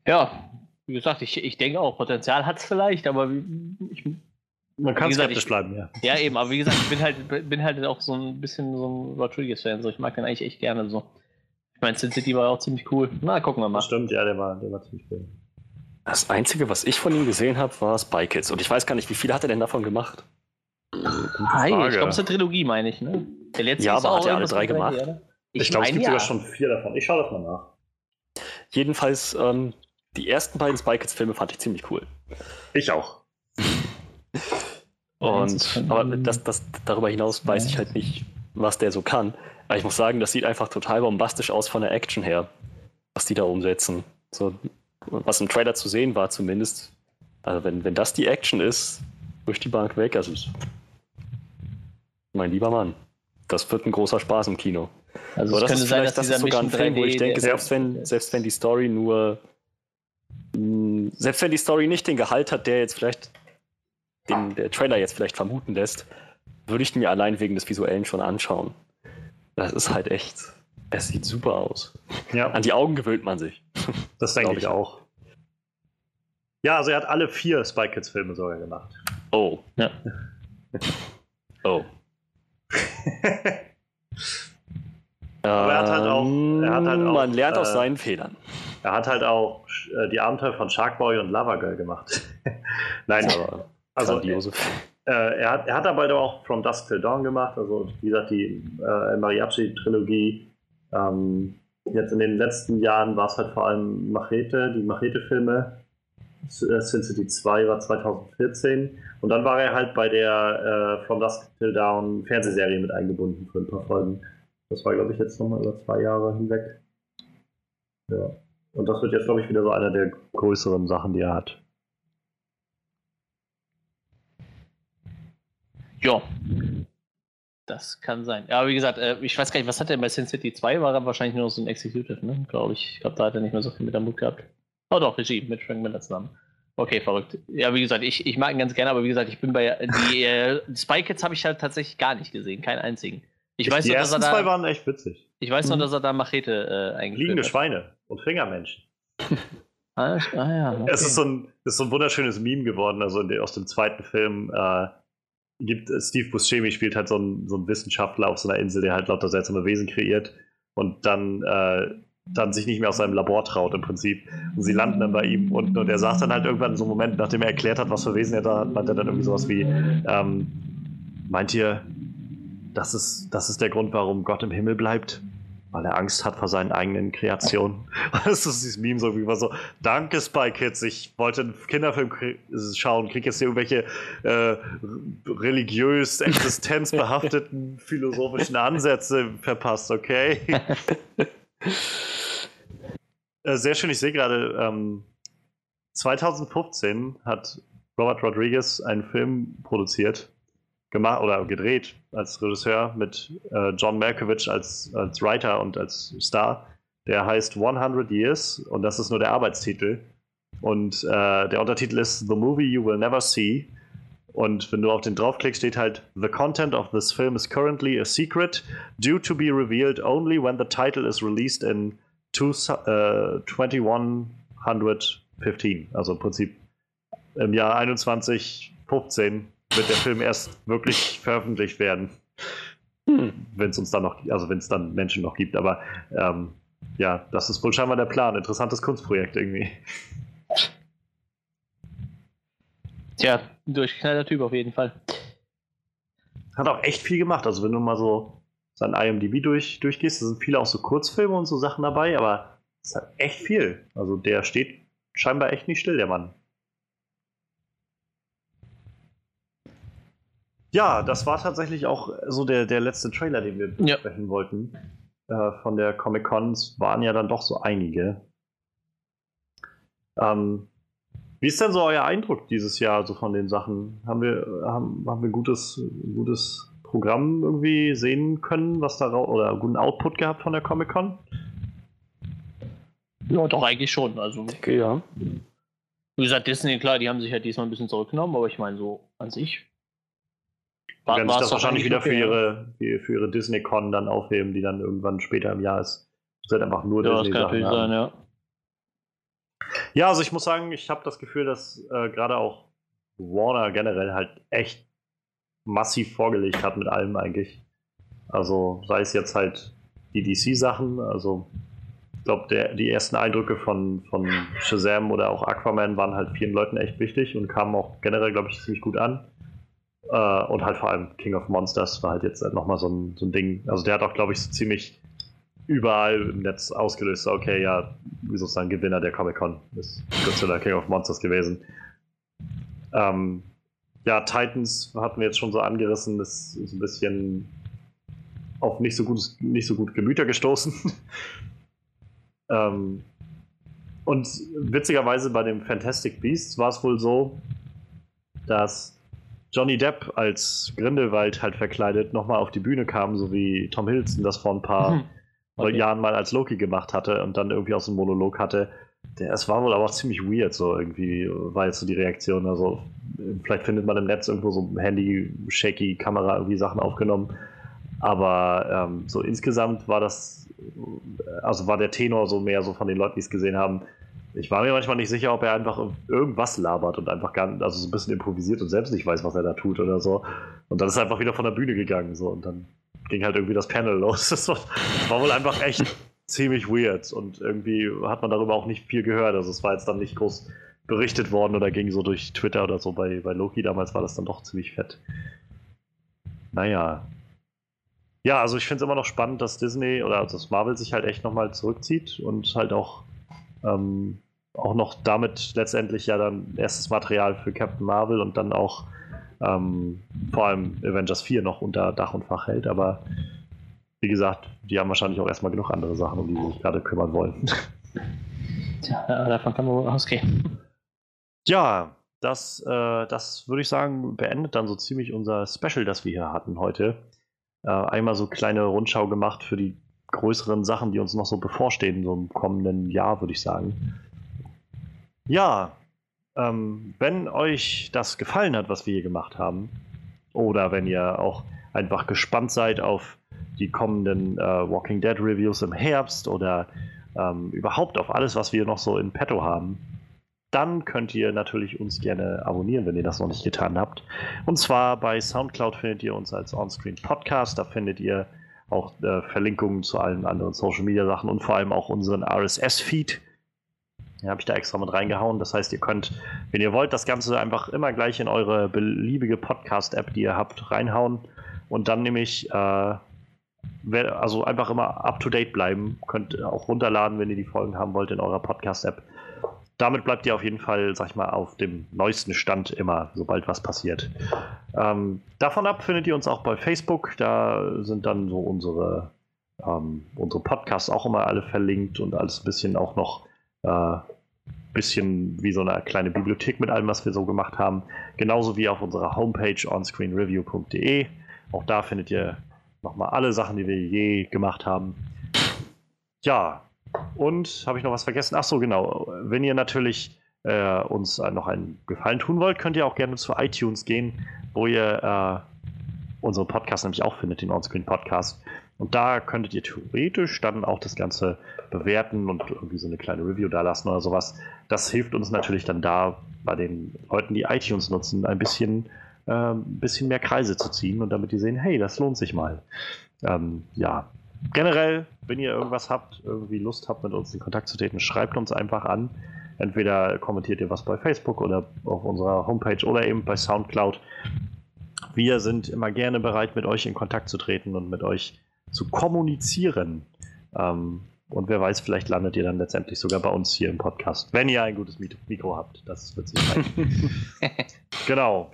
Ja, wie gesagt, ich, ich denke auch, Potenzial hat es vielleicht, aber ich Man kann skeptisch bleiben, ja. Ja, eben, aber wie gesagt, ich bin halt, bin halt auch so ein bisschen so ein Rodriguez-Fan. So. Ich mag den eigentlich echt gerne so. Ich meine, Sin City war ja auch ziemlich cool. Na, gucken wir mal. Stimmt, ja, der war, der war ziemlich cool. Das Einzige, was ich von ihm gesehen habe, war Spy Kids. Und ich weiß gar nicht, wie viel hat er denn davon gemacht? Hi, Frage. ich glaube, es ist eine Trilogie, meine ich, ne? Der letzte Ja, ist aber auch hat er alle drei gemacht? oder? Ich, glaube, es gibt ja. sogar schon vier davon. Ich schaue das mal nach. Jedenfalls, ähm, die ersten beiden Spy Kids-Filme fand ich ziemlich cool. Ich auch. Und, aber das, das, darüber hinaus weiß ich halt nicht, was der so kann. Aber ich muss sagen, das sieht einfach total bombastisch aus von der Action her, was die da umsetzen. So, was im Trailer zu sehen war zumindest. Also wenn, wenn das die Action ist, durch die Bank weg, also mein lieber Mann, das wird ein großer Spaß im Kino. Also Aber es könnte sein, dass das ist sogar ein Film, wo ich 3D denke, selbst wenn, selbst wenn die Story nur, mh, selbst wenn die Story nicht den Gehalt hat, der jetzt vielleicht, den der Trailer jetzt vielleicht vermuten lässt, würde ich ihn mir allein wegen des Visuellen schon anschauen. Das ist halt echt, es sieht super aus. Ja, An die Augen gewöhnt man sich. das denke ich auch. Ja, also er hat alle vier Spy Kids Filme sogar gemacht. Oh. Ja. Oh. Aber er hat halt auch- er hat halt Ähm, auch, man lernt aus äh, seinen Fehlern. er hat halt auch äh, die Abenteuer von Sharkboy und Lava Girl gemacht. Nein, Aber also grandiose äh, er, hat, er hat aber auch From Dusk Till Dawn gemacht, also wie gesagt, die äh, Mariachi-Trilogie. Ähm, jetzt in den letzten Jahren war es halt vor allem Machete, die Machete-Filme. Äh, Sin City 2 war 2014 und dann war er halt bei der äh, From Dusk Till Dawn Fernsehserie mit eingebunden für ein paar Folgen. Das war, glaube ich, jetzt nochmal über zwei Jahre hinweg. Ja. Und das wird jetzt, glaube ich, wieder so einer der größeren Sachen, die er hat. Ja. Das kann sein. Ja, aber wie gesagt, äh, ich weiß gar nicht, was hat er bei Sin City 2? War er wahrscheinlich nur so ein Executive, ne? Glaube ich. Ich glaube, da hat er nicht mehr so viel mit am Mut gehabt. Oh doch, Regie mit Frank Miller zusammen. Okay, verrückt. Ja, wie gesagt, ich, ich mag ihn ganz gerne, aber wie gesagt, ich bin bei die äh, Spy Kids habe ich halt tatsächlich gar nicht gesehen, keinen einzigen. Ich weiß die nur, dass er ersten zwei da, waren echt witzig. ich weiß nur, Mhm. dass er da Machete äh, eingeführt Fliegende hat. Schweine und Fingermenschen. Ah, ah ja. Okay. Es ist so, ein, ist so ein wunderschönes Meme geworden. Also aus dem zweiten Film äh, gibt Steve Buscemi spielt halt so einen, so einen Wissenschaftler auf so einer Insel, der halt lauter seltsame Wesen kreiert und dann, äh, dann sich nicht mehr aus seinem Labor traut im Prinzip. Und sie landen dann bei ihm und, und er sagt dann halt irgendwann so einen Moment, nachdem er erklärt hat, was für Wesen er da hat, meint er dann irgendwie sowas wie, ähm, meint ihr, das ist, das ist der Grund, warum Gott im Himmel bleibt? Weil er Angst hat vor seinen eigenen Kreationen. Das ist dieses Meme so wie war so, danke Spy Kids, ich wollte einen Kinderfilm schauen, krieg jetzt hier irgendwelche äh, religiös, existenzbehafteten philosophischen Ansätze verpasst, okay? äh, sehr schön, ich sehe gerade, ähm, 2015 hat Robert Rodriguez einen Film produziert, gemacht oder gedreht als Regisseur mit äh, John Malkovich als, als Writer und als Star. Der heißt 100 Years und das ist nur der Arbeitstitel. Und äh, der Untertitel ist The Movie You Will Never See. Und wenn du auf den draufklickst, steht halt: The content of this film is currently a secret, due to be revealed only when the title is released in two, äh, 2115. Also im Prinzip im Jahr 2115 wird der Film erst wirklich veröffentlicht werden, Hm. wenn es uns dann noch, also wenn es dann Menschen noch gibt. Aber ähm, ja, das ist wohl scheinbar der Plan. Interessantes Kunstprojekt irgendwie. Tja, ein durchgeknallter Typ auf jeden Fall. Hat auch echt viel gemacht. Also wenn du mal so sein IMDb durch, durchgehst, da sind viele auch so Kurzfilme und so Sachen dabei, aber es hat echt viel. Also der steht scheinbar echt nicht still, der Mann. Ja, das war tatsächlich auch so der, der letzte Trailer, den wir Ja. besprechen wollten. Äh, von der Comic-Cons waren ja dann doch so einige. Ähm, wie ist denn so euer Eindruck dieses Jahr so von den Sachen? Haben wir, haben, haben wir gutes, gutes Programm irgendwie sehen können, was da oder guten Output gehabt von der Comic-Con? Ja, doch, eigentlich schon. Also, Okay, ja. wie gesagt, Disney, klar, die haben sich halt diesmal ein bisschen zurückgenommen, aber ich meine, so an sich. Die werden sich das wahrscheinlich wieder für ihre, für, ihre Disney-Con dann aufheben, die dann irgendwann später im Jahr ist. Das wird einfach nur Ja, das Disney kann natürlich sein, ja. Ja, also ich muss sagen, ich habe das Gefühl, dass äh, gerade auch Warner generell halt echt massiv vorgelegt hat mit allem eigentlich. Also sei es jetzt halt die DC-Sachen, also ich glaube, die ersten Eindrücke von, von Shazam oder auch Aquaman waren halt vielen Leuten echt wichtig und kamen auch generell, glaube ich, ziemlich gut an. Äh, und halt vor allem King of Monsters war halt jetzt halt nochmal so ein, so ein Ding. Also der hat auch, glaube ich, so ziemlich überall im Netz ausgelöst. Okay, ja, sozusagen Gewinner der Comic-Con ist Godzilla King of Monsters gewesen. Ähm, ja, Titans hatten wir jetzt schon so angerissen, das ist ein bisschen auf nicht so, gutes, nicht so gut Gemüter gestoßen. ähm, und witzigerweise bei dem Fantastic Beasts war es wohl so, dass Johnny Depp als Grindelwald halt verkleidet nochmal auf die Bühne kam, so wie Tom Hiddleston das vor ein paar mhm. okay. Jahren mal als Loki gemacht hatte und dann irgendwie aus dem Monolog hatte. Der, es war wohl aber auch ziemlich weird, so irgendwie war jetzt so die Reaktion. Also, vielleicht findet man im Netz irgendwo so Handy, shaky Kamera irgendwie Sachen aufgenommen. Aber ähm, so insgesamt war das, also war der Tenor so mehr so von den Leuten, die es gesehen haben. Ich war mir manchmal nicht sicher, ob er einfach irgendwas labert und einfach gar, also so ein bisschen improvisiert und selbst nicht weiß, was er da tut oder so. Und dann ist er einfach wieder von der Bühne gegangen so und dann ging halt irgendwie das Panel los. Das war, das war wohl einfach echt ziemlich weird und irgendwie hat man darüber auch nicht viel gehört. Also es war jetzt dann nicht groß berichtet worden oder ging so durch Twitter oder so. Bei, bei Loki damals war das dann doch ziemlich fett. Naja. Ja, also ich finde es immer noch spannend, dass Disney oder dass Marvel sich halt echt nochmal zurückzieht und halt auch, ähm, auch noch damit letztendlich ja dann erstes Material für Captain Marvel und dann auch ähm, vor allem Avengers 4 noch unter Dach und Fach hält. Aber wie gesagt, die haben wahrscheinlich auch erstmal genug andere Sachen, um die sie sich gerade kümmern wollen. Tja, davon kann man wohl ausgehen. Ja, das, äh, das würde ich sagen, beendet dann so ziemlich unser Special, das wir hier hatten heute. Äh, einmal so kleine Rundschau gemacht für die größeren Sachen, die uns noch so bevorstehen, so im kommenden Jahr, würde ich sagen. Ja, ähm, wenn euch das gefallen hat, was wir hier gemacht haben, oder wenn ihr auch einfach gespannt seid auf die kommenden äh, Walking Dead Reviews im Herbst oder ähm, überhaupt auf alles, was wir noch so in petto haben, dann könnt ihr natürlich uns gerne abonnieren, wenn ihr das noch nicht getan habt. Und zwar bei SoundCloud findet ihr uns als Onscreen Podcast. Da findet ihr auch äh, Verlinkungen zu allen anderen Social Media Sachen und vor allem auch unseren RSS-Feed. Habe ich da extra mit reingehauen. Das heißt, ihr könnt, wenn ihr wollt, das Ganze einfach immer gleich in eure beliebige Podcast-App, die ihr habt, reinhauen und dann nämlich äh, also einfach immer up to date bleiben. Könnt auch runterladen, wenn ihr die Folgen haben wollt in eurer Podcast-App. Damit bleibt ihr auf jeden Fall, sag ich mal, auf dem neuesten Stand immer, sobald was passiert. Ähm, davon ab findet ihr uns auch bei Facebook. Da sind dann so unsere, ähm, unsere Podcasts auch immer alle verlinkt und alles ein bisschen auch noch äh, bisschen wie so eine kleine Bibliothek mit allem, was wir so gemacht haben. Genauso wie auf unserer Homepage onscreenreview.de. Auch da findet ihr nochmal alle Sachen, die wir je gemacht haben. Ja, und habe ich noch was vergessen? Ach so, genau. Wenn ihr natürlich äh, uns äh, noch einen Gefallen tun wollt, könnt ihr auch gerne zu iTunes gehen, wo ihr äh, unseren Podcast nämlich auch findet, den Onscreen Podcast. Und da könntet ihr theoretisch dann auch das Ganze bewerten und irgendwie so eine kleine Review da lassen oder sowas. Das hilft uns natürlich dann da bei den Leuten, die iTunes nutzen, ein bisschen äh, ein bisschen mehr Kreise zu ziehen und damit die sehen, hey, das lohnt sich mal. Ähm, ja, generell, wenn ihr irgendwas habt, irgendwie Lust habt, mit uns in Kontakt zu treten, schreibt uns einfach an. Entweder kommentiert ihr was bei Facebook oder auf unserer Homepage oder eben bei Soundcloud. Wir sind immer gerne bereit, mit euch in Kontakt zu treten und mit euch zu kommunizieren. Ähm, und wer weiß, vielleicht landet ihr dann letztendlich sogar bei uns hier im Podcast, wenn ihr ein gutes Mikro habt. Das wird sich zeigen. genau.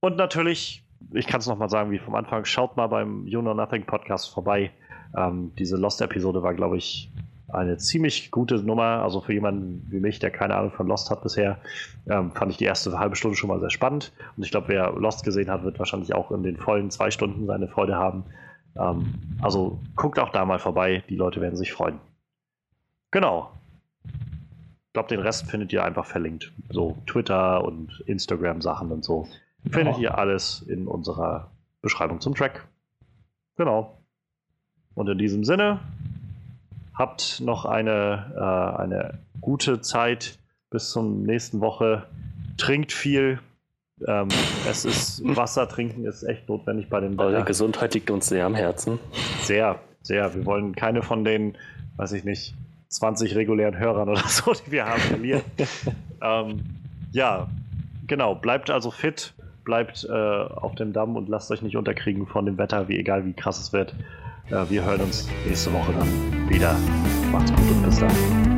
Und natürlich, ich kann es nochmal sagen wie vom Anfang, schaut mal beim You Know Nothing Podcast vorbei. Ähm, diese Lost-Episode war, glaube ich, eine ziemlich gute Nummer. Also für jemanden wie mich, der keine Ahnung von Lost hat bisher, ähm, fand ich die erste halbe Stunde schon mal sehr spannend. Und ich glaube, wer Lost gesehen hat, wird wahrscheinlich auch in den vollen zwei Stunden seine Freude haben. Ähm, also guckt auch da mal vorbei. Die Leute werden sich freuen. Genau. Ich glaube, den Rest findet ihr einfach verlinkt. So Twitter und Instagram-Sachen und so. Findet oh. ihr alles in unserer Beschreibung zum Track. Genau. Und in diesem Sinne, habt noch eine, äh, eine gute Zeit bis zur nächsten Woche. Trinkt viel Ähm, es ist Wasser trinken ist echt notwendig bei den Eure Wetter. Gesundheit liegt uns sehr am Herzen. Sehr, sehr. Wir wollen keine von den, weiß ich nicht, 20 regulären Hörern oder so, die wir haben, verlieren. ähm, ja, genau. Bleibt also fit, bleibt äh, auf dem Damm und lasst euch nicht unterkriegen von dem Wetter, wie egal wie krass es wird. Äh, wir hören uns nächste Woche dann wieder. Macht's gut und bis dann.